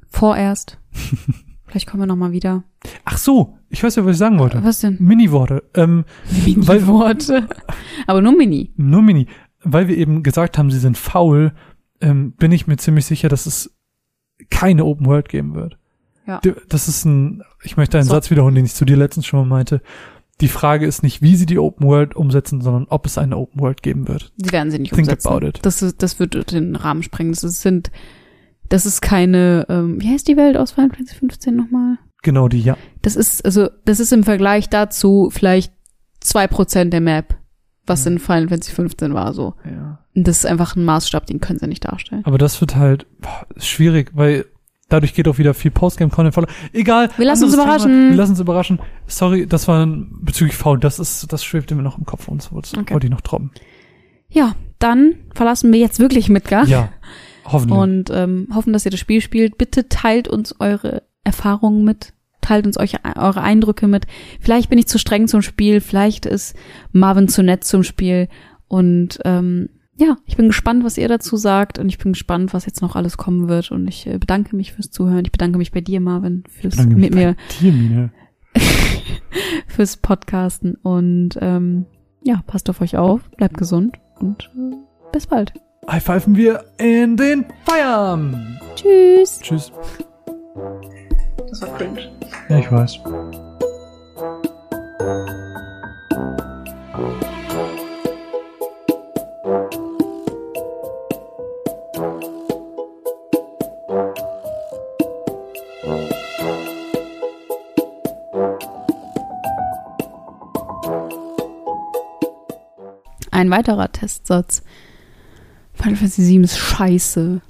Vorerst. Vielleicht kommen wir noch mal wieder. Ach so, ich weiß ja, was ich sagen wollte. Was denn? Mini-Worte. Ähm, weil, Worte. Aber nur Mini. nur Mini. Weil wir eben gesagt haben, sie sind faul, ähm, bin ich mir ziemlich sicher, dass es keine Open World geben wird. Ja. Das ist ein, ich möchte einen So. Satz wiederholen, den ich zu dir letztens schon mal meinte. Die Frage ist nicht, wie sie die Open World umsetzen, sondern ob es eine Open World geben wird. Sie werden sie nicht Think umsetzen. about it. Das, ist, das wird den Rahmen sprengen. Das ist, sind, das ist keine, ähm, wie heißt die Welt aus Final Fantasy 15 nochmal? Genau die, ja. Das ist, also, das ist im Vergleich dazu vielleicht zwei Prozent der Map, was Ja. in Final Fantasy 15 war, so. ja. Und das ist einfach ein Maßstab, den können sie nicht darstellen. Aber das wird halt boah, schwierig, weil Dadurch geht auch wieder viel Postgame-Content verloren. Egal. Wir lassen uns überraschen. Wir lassen uns überraschen. Sorry, das war bezüglich Foul. Das ist, das schwebte mir noch im Kopf und so Okay. wollte ich noch droppen. Ja, dann verlassen wir jetzt wirklich Midgar. Ja, hoffentlich. Und ähm, hoffen, dass ihr das Spiel spielt. Bitte teilt uns eure Erfahrungen mit. Teilt uns euch, eure Eindrücke mit. Vielleicht bin ich zu streng zum Spiel. Vielleicht ist Marvin zu nett zum Spiel. Und ähm, ja, ich bin gespannt, was ihr dazu sagt. Und ich bin gespannt, was jetzt noch alles kommen wird. Und ich äh, bedanke mich fürs Zuhören. Ich bedanke mich bei dir, Marvin, fürs mit mir Dir, fürs Podcasten. Und ähm, ja, passt auf euch auf, bleibt gesund und äh, bis bald. High pfeifen wir in den Feierabend. Tschüss. Tschüss. Das war cringe. Ja, ich weiß. Ein weiterer Testsatz. Final Fantasy VII ist scheiße.